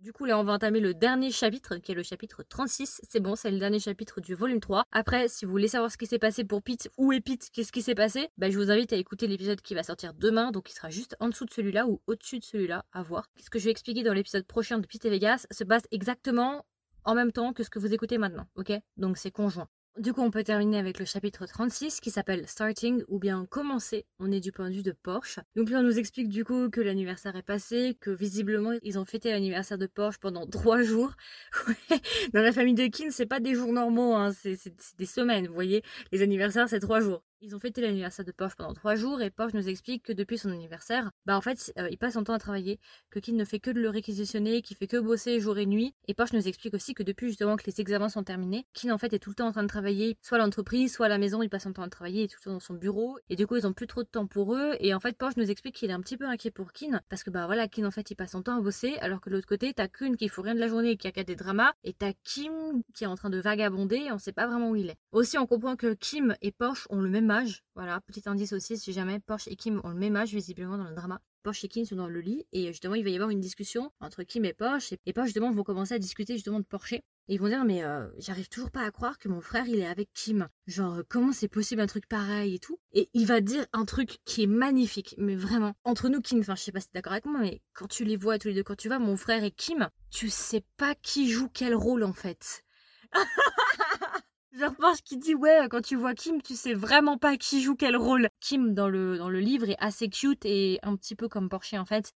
Du coup, là, on va entamer le dernier chapitre, qui est le chapitre 36. C'est bon, c'est le dernier chapitre du volume 3. Après, si vous voulez savoir ce qui s'est passé pour Pete, où est Pete, qu'est-ce qui s'est passé, bah, je vous invite à écouter l'épisode qui va sortir demain, donc il sera juste en dessous de celui-là ou au-dessus de celui-là, à voir. Ce que je vais expliquer dans l'épisode prochain de Pete et Vegas se passe exactement en même temps que ce que vous écoutez maintenant, ok? Donc c'est conjoint. Du coup, on peut terminer avec le chapitre 36 qui s'appelle Starting ou bien Commencer. On est du point de vue de Porsche. Donc là, on nous explique du coup que l'anniversaire est passé, que visiblement, ils ont fêté l'anniversaire de Porsche pendant trois jours. Dans la famille de Kin, c'est pas des jours normaux, hein. c'est des semaines, vous voyez. Les anniversaires, c'est trois jours. Ils ont fêté l'anniversaire de Porsche pendant trois jours et Porsche nous explique que depuis son anniversaire, bah en fait, euh, il passe son temps à travailler, que Kin ne fait que de le réquisitionner, qu'il fait que bosser jour et nuit. Et Porsche nous explique aussi que depuis justement que les examens sont terminés, Kin en fait est tout le temps en train de travailler, soit à l'entreprise, soit à la maison, il passe son temps à travailler, et tout le temps dans son bureau. Et du coup, ils ont plus trop de temps pour eux. Et en fait, Porsche nous explique qu'il est un petit peu inquiet pour Kin, parce que bah voilà, Kin en fait, il passe son temps à bosser, alors que de l'autre côté, t'as Kun qui fout rien de la journée, qui a qu'à des dramas, et t'as Kim qui est en train de vagabonder, et on sait pas vraiment où il est. Aussi, on comprend que Kim et Porsche ont le même voilà, petit indice aussi, si jamais Porsche et Kim ont le même âge, visiblement dans le drama. Porsche et Kim sont dans le lit et justement il va y avoir une discussion entre Kim et Porsche et Porsche justement vont commencer à discuter justement de Porsche et ils vont dire mais euh, j'arrive toujours pas à croire que mon frère il est avec Kim genre euh, comment c'est possible un truc pareil et tout? Et il va dire un truc qui est magnifique mais vraiment entre nous Kim enfin je sais pas si t'es d'accord avec moi mais quand tu les vois tous les deux quand tu vas mon frère et Kim tu sais pas qui joue quel rôle en fait Porsche qui dit ouais quand tu vois Kim tu sais vraiment pas qui joue quel rôle. Kim dans le, dans le livre est assez cute et un petit peu comme Porsche en fait.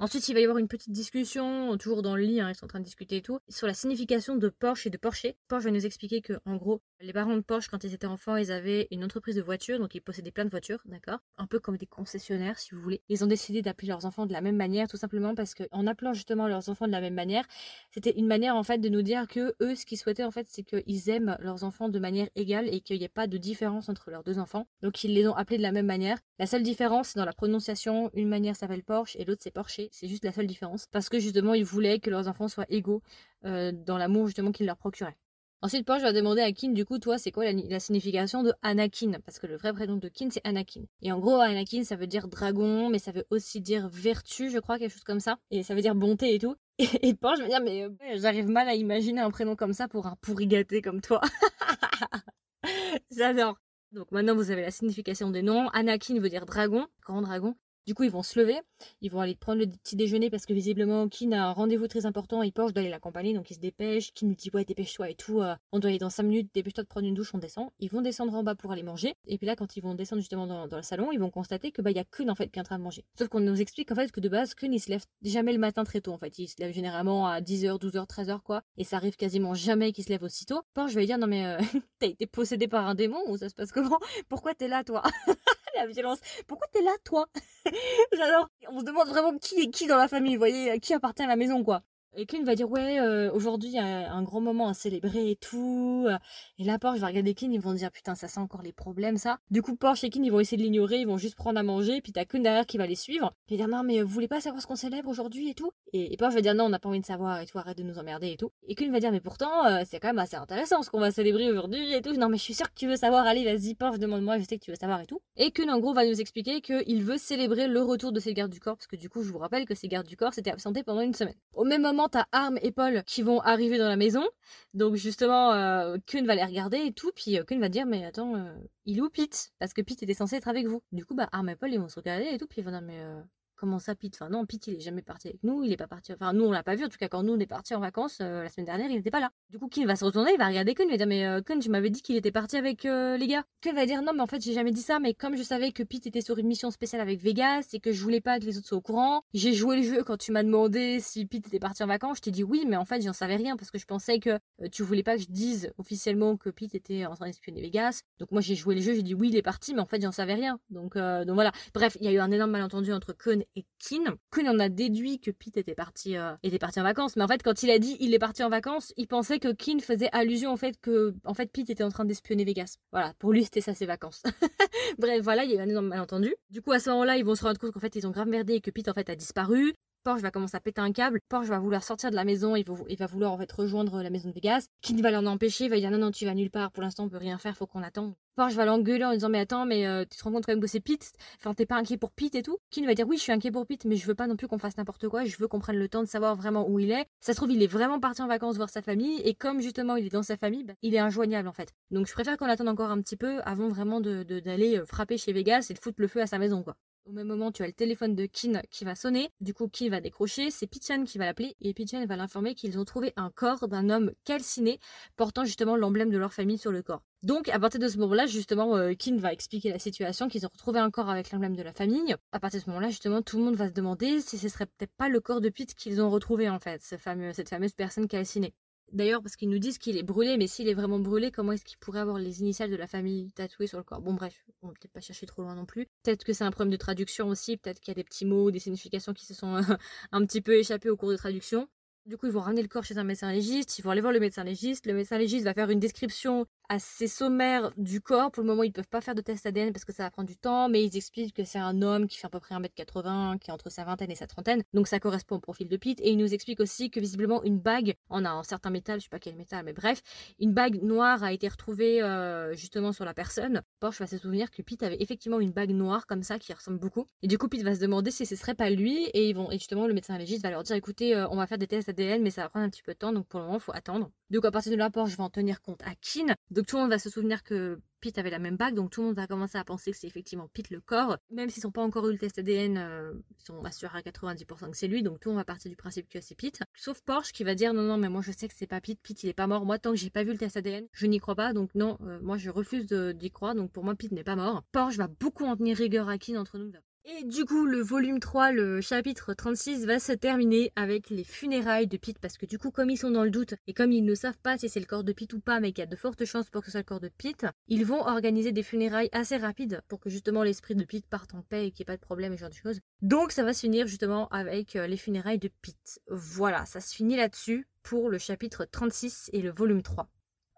Ensuite, il va y avoir une petite discussion, toujours dans le lit, hein, ils sont en train de discuter et tout, sur la signification de Porsche et de Porsche. Porsche va nous expliquer que, en gros, les parents de Porsche, quand ils étaient enfants, ils avaient une entreprise de voitures, donc ils possédaient plein de voitures, d'accord? Un peu comme des concessionnaires, si vous voulez. Ils ont décidé d'appeler leurs enfants de la même manière, tout simplement parce qu'en appelant justement leurs enfants de la même manière, c'était une manière, en fait, de nous dire que eux, ce qu'ils souhaitaient, en fait, c'est qu'ils aiment leurs enfants de manière égale et qu'il n'y ait pas de différence entre leurs deux enfants. Donc, ils les ont appelés de la même manière. La seule différence, c'est dans la prononciation. Une manière s'appelle Porsche et l'autre, c'est Porsche. C'est juste la seule différence. Parce que justement, ils voulaient que leurs enfants soient égaux euh, dans l'amour justement qu'ils leur procuraient. Ensuite, Porsche va demander à Kin, du coup, toi, c'est quoi la, signification de Anakin? Parce que le vrai prénom de Kin, c'est Anakin. Et en gros, Anakin, ça veut dire dragon, mais ça veut aussi dire vertu, je crois, quelque chose comme ça. Et ça veut dire bonté et tout. Et, Porsche va dire, mais euh, j'arrive mal à imaginer un prénom comme ça pour un pourri gâté comme toi. J'adore. Donc maintenant, vous avez la signification des noms. Anakin veut dire dragon, grand dragon. Du coup, ils vont se lever, ils vont aller prendre le petit déjeuner parce que visiblement, Kin a un rendez-vous très important et Porsche doit aller l'accompagner, donc il se dépêche. Kin lui dit Ouais, dépêche-toi et tout, euh, on doit aller dans 5 minutes, dépêche-toi de prendre une douche, on descend. Ils vont descendre en bas pour aller manger, et puis là, quand ils vont descendre justement dans, le salon, ils vont constater que bah, y a Kun en fait qui est en train de manger. Sauf qu'on nous explique en fait que de base, Kun il se lève jamais le matin très tôt en fait, il se lève généralement à 10h, 12h, 13h quoi, et ça arrive quasiment jamais qu'il se lève aussitôt. Porsche va lui dire Non mais euh, t'as été possédé par un démon ou ça se passe comment? Pourquoi t'es là toi? la violence. Pourquoi t'es là, toi? J'adore. On se demande vraiment qui est qui dans la famille, vous voyez, qui appartient à la maison, quoi. Et Kin va dire ouais euh, aujourd'hui il y a un grand moment à célébrer et tout. Et là Porsche va regarder Kin, ils vont dire putain ça sent encore les problèmes ça. Du coup Porsche et Kin ils vont essayer de l'ignorer, ils vont juste prendre à manger. Puis t'as Kun derrière qui va les suivre. Et dire non mais vous voulez pas savoir ce qu'on célèbre aujourd'hui et tout? Et, Porsche va dire non on n'a pas envie de savoir et tout arrête de nous emmerder et tout. Et Kun va dire mais pourtant euh, c'est quand même assez intéressant ce qu'on va célébrer aujourd'hui et tout. Non mais je suis sûr que tu veux savoir allez vas-y Porsche demande-moi je sais que tu veux savoir et tout. Et Kun en gros va nous expliquer qu'il veut célébrer le retour de ses gardes du corps parce que du coup je vous rappelle que ses gardes du corps s'étaient absentés pendant une semaine. Au même moment t'as Arm et Paul qui vont arriver dans la maison. Donc justement, euh, va les regarder et tout, puis euh, va dire mais attends, euh, il est où Pete? Parce que Pete était censé être avec vous. Du coup, bah Arm et Paul ils vont se regarder et tout, puis ils vont dire mais Comment ça, Pete? Enfin, non, Pete, il est jamais parti avec nous, il est pas parti. Enfin, nous, on l'a pas vu. En tout cas, quand nous, on est parti en vacances euh, la semaine dernière, il n'était pas là. Du coup, Kin va se retourner, il va regarder Kun, il va dire Mais euh, tu m'avais dit qu'il était parti avec euh, les gars. Kun va dire Non, mais en fait, j'ai jamais dit ça, mais comme je savais que Pete était sur une mission spéciale avec Vegas et que je voulais pas que les autres soient au courant, j'ai joué le jeu quand tu m'as demandé si Pete était parti en vacances. Je t'ai dit oui, mais en fait, j'en savais rien parce que je pensais que tu voulais pas que je dise officiellement que Pete était en train d'espionner Vegas. Donc, moi, j'ai joué le jeu, j'ai dit oui, il est parti, mais en fait, j'en savais rien. Donc, donc voilà. Bref, il y a eu un énorme malentendu entre et Kin. Kun en a déduit que Pete était parti, euh, était parti en vacances. Mais en fait, quand il a dit il est parti en vacances, il pensait que Kin faisait allusion au fait que en fait, Pete était en train d'espionner Vegas. Voilà, pour lui, c'était ça ses vacances. Bref, voilà, il y a eu un énorme malentendu. Du coup, à ce moment-là, ils vont se rendre compte qu'en fait, ils ont grave merdé et que Pete en fait a disparu. Porsche va commencer à péter un câble. Porsche va vouloir sortir de la maison, il va, vouloir en fait rejoindre la maison de Vegas. Kin va l'en empêcher, il va dire non non tu vas nulle part, pour l'instant on peut rien faire, faut qu'on attende. Porsche va l'engueuler en disant mais attends mais euh, tu te rends compte quand même que c'est Pete, enfin t'es pas inquiet pour Pete et tout? Kin va dire oui je suis inquiet pour Pete mais je veux pas non plus qu'on fasse n'importe quoi, je veux qu'on prenne le temps de savoir vraiment où il est. Ça se trouve il est vraiment parti en vacances voir sa famille et comme justement il est dans sa famille, bah, il est injoignable en fait. Donc je préfère qu'on attende encore un petit peu avant vraiment d'aller de, euh, frapper chez Vegas et de foutre le feu à sa maison quoi. Au même moment, tu as le téléphone de Kin qui va sonner. Du coup, Kin va décrocher. C'est Pichan qui va l'appeler. Et Pichan va l'informer qu'ils ont trouvé un corps d'un homme calciné portant justement l'emblème de leur famille sur le corps. Donc, à partir de ce moment-là, justement, euh, Kin va expliquer la situation, qu'ils ont retrouvé un corps avec l'emblème de la famille. À partir de ce moment-là, justement, tout le monde va se demander si ce serait peut-être pas le corps de Pete qu'ils ont retrouvé, en fait, cette fameuse personne calcinée. D'ailleurs, parce qu'ils nous disent qu'il est brûlé, mais s'il est vraiment brûlé, comment est-ce qu'il pourrait avoir les initiales de la famille tatouées sur le corps? Bon, bref, on va peut-être pas chercher trop loin non plus. Peut-être que c'est un problème de traduction aussi, peut-être qu'il y a des petits mots, des significations qui se sont un petit peu échappés au cours de traduction. Du coup, ils vont ramener le corps chez un médecin légiste, ils vont aller voir le médecin légiste. Le médecin légiste va faire une description assez sommaire du corps. Pour le moment, ils ne peuvent pas faire de test ADN parce que ça va prendre du temps, mais ils expliquent que c'est un homme qui fait à peu près 1m80, qui est entre sa vingtaine et sa trentaine. Donc ça correspond au profil de Pete. Et ils nous expliquent aussi que visiblement une bague, on a un certain métal, je sais pas quel métal, mais bref, une bague noire a été retrouvée euh, justement sur la personne. Porsche va se souvenir que Pete avait effectivement une bague noire comme ça qui ressemble beaucoup. Et du coup, Pete va se demander si ce serait pas lui. Et ils vont, justement, le médecin légiste va leur dire écoutez, euh, on va faire des tests ADN, mais ça va prendre un petit peu de temps, donc pour le moment, faut attendre. Donc à partir de là, je vais en tenir compte à Kin. Donc tout le monde va se souvenir que Pete avait la même bague, donc tout le monde va commencer à penser que c'est effectivement Pete le corps. Même s'ils n'ont pas encore eu le test ADN, euh, ils sont assurés à 90% que c'est lui, donc tout le monde va partir du principe que c'est Pete. Sauf Porsche qui va dire non, non, mais moi je sais que c'est pas Pete, Pete il est pas mort. Moi tant que j'ai pas vu le test ADN, je n'y crois pas, donc non, euh, moi je refuse d'y croire, donc pour moi Pete n'est pas mort. Porsche va beaucoup en tenir rigueur à Kin entre nous. Et du coup, le volume 3, le chapitre 36, va se terminer avec les funérailles de Pete, parce que du coup, comme ils sont dans le doute, et comme ils ne savent pas si c'est le corps de Pete ou pas, mais qu'il y a de fortes chances pour que ce soit le corps de Pete, ils vont organiser des funérailles assez rapides pour que justement l'esprit de Pete parte en paix et qu'il n'y ait pas de problème et ce genre de choses. Donc ça va se finir justement avec euh, les funérailles de Pete. Voilà, ça se finit là-dessus pour le chapitre 36 et le volume 3.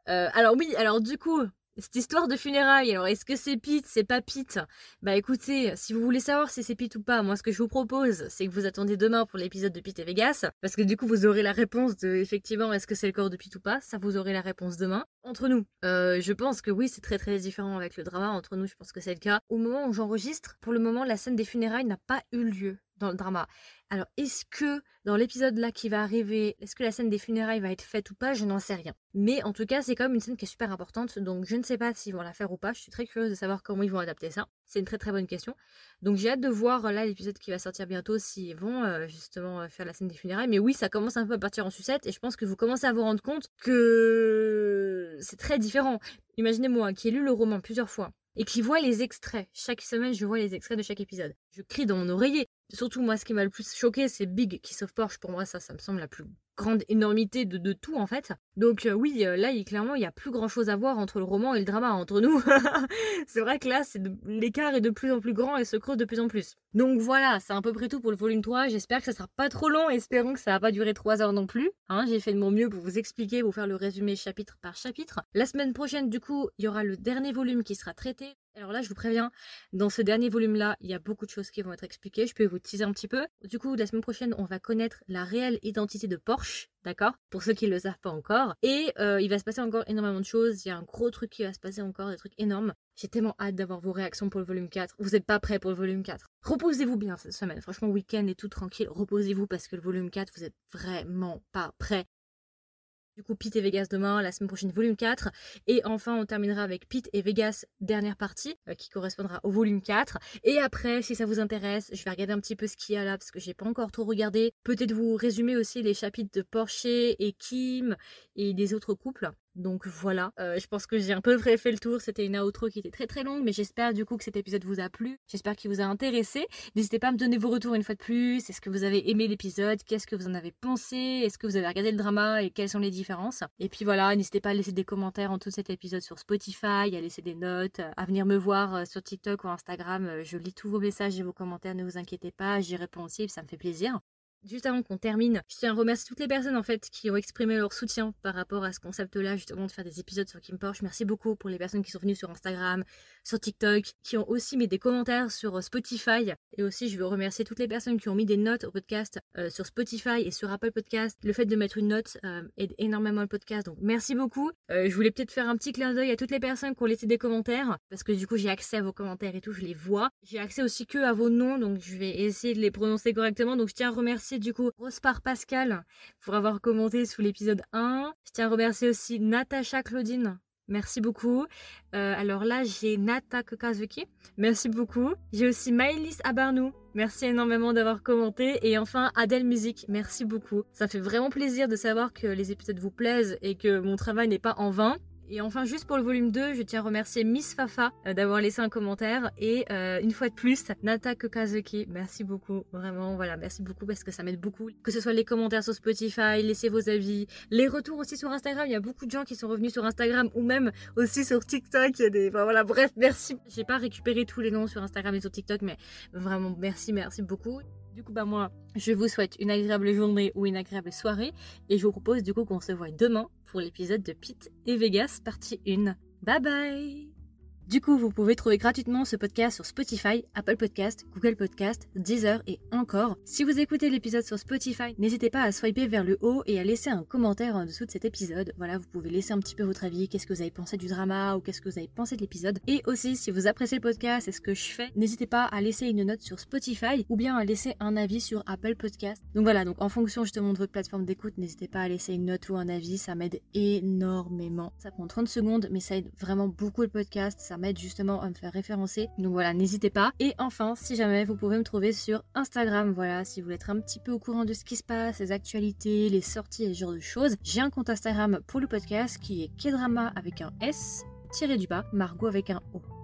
Euh, alors oui, alors du coup, cette histoire de funérailles, alors est-ce que c'est Pete, c'est pas Pete? Bah écoutez, si vous voulez savoir si c'est Pete ou pas, moi ce que je vous propose, c'est que vous attendez demain pour l'épisode de Pete et Vegas, parce que du coup vous aurez la réponse de effectivement est-ce que c'est le corps de Pete ou pas, ça vous aurez la réponse demain. Entre nous, euh, je pense que oui c'est très très différent avec le drama, entre nous je pense que c'est le cas. Au moment où j'enregistre, pour le moment la scène des funérailles n'a pas eu lieu dans le drama. Alors, est-ce que dans l'épisode là qui va arriver, est-ce que la scène des funérailles va être faite ou pas? Je n'en sais rien. Mais en tout cas, c'est quand même une scène qui est super importante, donc je ne sais pas s'ils vont la faire ou pas. Je suis très curieuse de savoir comment ils vont adapter ça. C'est une très très bonne question. Donc j'ai hâte de voir là l'épisode qui va sortir bientôt s'ils vont euh, justement euh, faire la scène des funérailles. Mais oui, ça commence un peu à partir en sucette et je pense que vous commencez à vous rendre compte que c'est très différent. Imaginez-moi qui ai lu le roman plusieurs fois et qui voit les extraits. Chaque semaine, je vois les extraits de chaque épisode. Je crie dans mon oreiller. Surtout, moi, ce qui m'a le plus choqué, c'est Big qui sauve Porsche. Pour moi, ça, ça me semble la plus grande énormité de, tout, en fait. Donc, euh, oui, euh, là, il, clairement, il y a plus grand chose à voir entre le roman et le drama, entre nous. c'est vrai que là, l'écart est de plus en plus grand et se creuse de plus en plus. Donc, voilà, c'est à peu près tout pour le volume 3. J'espère que ça sera pas trop long. Espérons que ça va pas durer 3 heures non plus. Hein, J'ai fait de mon mieux pour vous expliquer, vous faire le résumé chapitre par chapitre. La semaine prochaine, du coup, il y aura le dernier volume qui sera traité. Alors là, je vous préviens, dans ce dernier volume-là, il y a beaucoup de choses qui vont être expliquées. Je peux vous teaser un petit peu. Du coup, la semaine prochaine, on va connaître la réelle identité de Porsche, d'accord? Pour ceux qui ne le savent pas encore. Et euh, il va se passer encore énormément de choses. Il y a un gros truc qui va se passer encore, des trucs énormes. J'ai tellement hâte d'avoir vos réactions pour le volume 4. Vous n'êtes pas prêts pour le volume 4. Reposez-vous bien cette semaine. Franchement, week-end et tout tranquille. Reposez-vous parce que le volume 4, vous êtes vraiment pas prêts. Du coup, Pete et Vegas demain, la semaine prochaine, volume 4. Et enfin, on terminera avec Pete et Vegas, dernière partie, euh, qui correspondra au volume 4. Et après, si ça vous intéresse, je vais regarder un petit peu ce qu'il y a là, parce que j'ai pas encore tout regardé. Peut-être vous résumer aussi les chapitres de Porsche et Kim et des autres couples. Donc voilà, euh, je pense que j'ai un peu fait le tour. C'était une outro qui était très très longue, mais j'espère du coup que cet épisode vous a plu. J'espère qu'il vous a intéressé. N'hésitez pas à me donner vos retours une fois de plus. Est-ce que vous avez aimé l'épisode? Qu'est-ce que vous en avez pensé? Est-ce que vous avez regardé le drama et quelles sont les différences? Et puis voilà, n'hésitez pas à laisser des commentaires en tout cet épisode sur Spotify, à laisser des notes, à venir me voir euh, sur TikTok ou Instagram. Euh, je lis tous vos messages et vos commentaires, ne vous inquiétez pas, j'y réponds aussi, ça me fait plaisir. Juste avant qu'on termine, je tiens à remercier toutes les personnes en fait qui ont exprimé leur soutien par rapport à ce concept-là, justement de faire des épisodes sur Kim Porsche. Merci beaucoup pour les personnes qui sont venues sur Instagram, sur TikTok, qui ont aussi mis des commentaires sur euh, Spotify. Et aussi, je veux remercier toutes les personnes qui ont mis des notes au podcast euh, sur Spotify et sur Apple Podcast. Le fait de mettre une note euh, aide énormément le podcast. Donc merci beaucoup. je voulais peut-être faire un petit clin d'œil à toutes les personnes qui ont laissé des commentaires parce que du coup j'ai accès à vos commentaires et tout, je les vois. J'ai accès aussi que à vos noms, donc je vais essayer de les prononcer correctement. Donc je tiens à remercier du coup Rospar Pascal pour avoir commenté sous l'épisode 1. Je tiens à remercier aussi Natacha Claudine. Merci beaucoup. Euh, alors là, j'ai Nata Kokazuki. Merci beaucoup. J'ai aussi Maëlys Abarnou. Merci énormément d'avoir commenté. Et enfin, Adèle Musique. Merci beaucoup. Ça fait vraiment plaisir de savoir que les épisodes vous plaisent et que mon travail n'est pas en vain. Et enfin, juste pour le volume 2, je tiens à remercier Miss Fafa euh, d'avoir laissé un commentaire. Et euh, une fois de plus, Nata Kokazuki, merci beaucoup. Vraiment, voilà, merci beaucoup parce que ça m'aide beaucoup. Que ce soit les commentaires sur Spotify, laissez vos avis, les retours aussi sur Instagram. Il y a beaucoup de gens qui sont revenus sur Instagram ou même aussi sur TikTok. Il y a des. Enfin, voilà, bref, merci. J'ai pas récupéré tous les noms sur Instagram et sur TikTok, mais vraiment, merci, merci beaucoup. Du coup, bah moi, je vous souhaite une agréable journée ou une agréable soirée et je vous propose du coup qu'on se voit demain pour l'épisode de Pete et Vegas partie 1. Bye bye du coup, vous pouvez trouver gratuitement ce podcast sur Spotify, Apple Podcast, Google Podcast, Deezer et encore. Si vous écoutez l'épisode sur Spotify, n'hésitez pas à swiper vers le haut et à laisser un commentaire en dessous de cet épisode. Voilà, vous pouvez laisser un petit peu votre avis, qu'est-ce que vous avez pensé du drama ou qu'est-ce que vous avez pensé de l'épisode. Et aussi, si vous appréciez le podcast et ce que je fais, n'hésitez pas à laisser une note sur Spotify ou bien à laisser un avis sur Apple Podcast. Donc voilà, donc en fonction justement de votre plateforme d'écoute, n'hésitez pas à laisser une note ou un avis, ça m'aide énormément. Ça prend 30 secondes, mais ça aide vraiment beaucoup le podcast, ça m'aide justement à me faire référencer. Donc voilà, n'hésitez pas. Et enfin, si jamais vous pouvez me trouver sur Instagram, voilà, si vous voulez être un petit peu au courant de ce qui se passe, les actualités, les sorties et ce genre de choses, j'ai un compte Instagram pour le podcast qui est Kedrama avec un S tiré du bas, Margot avec un O.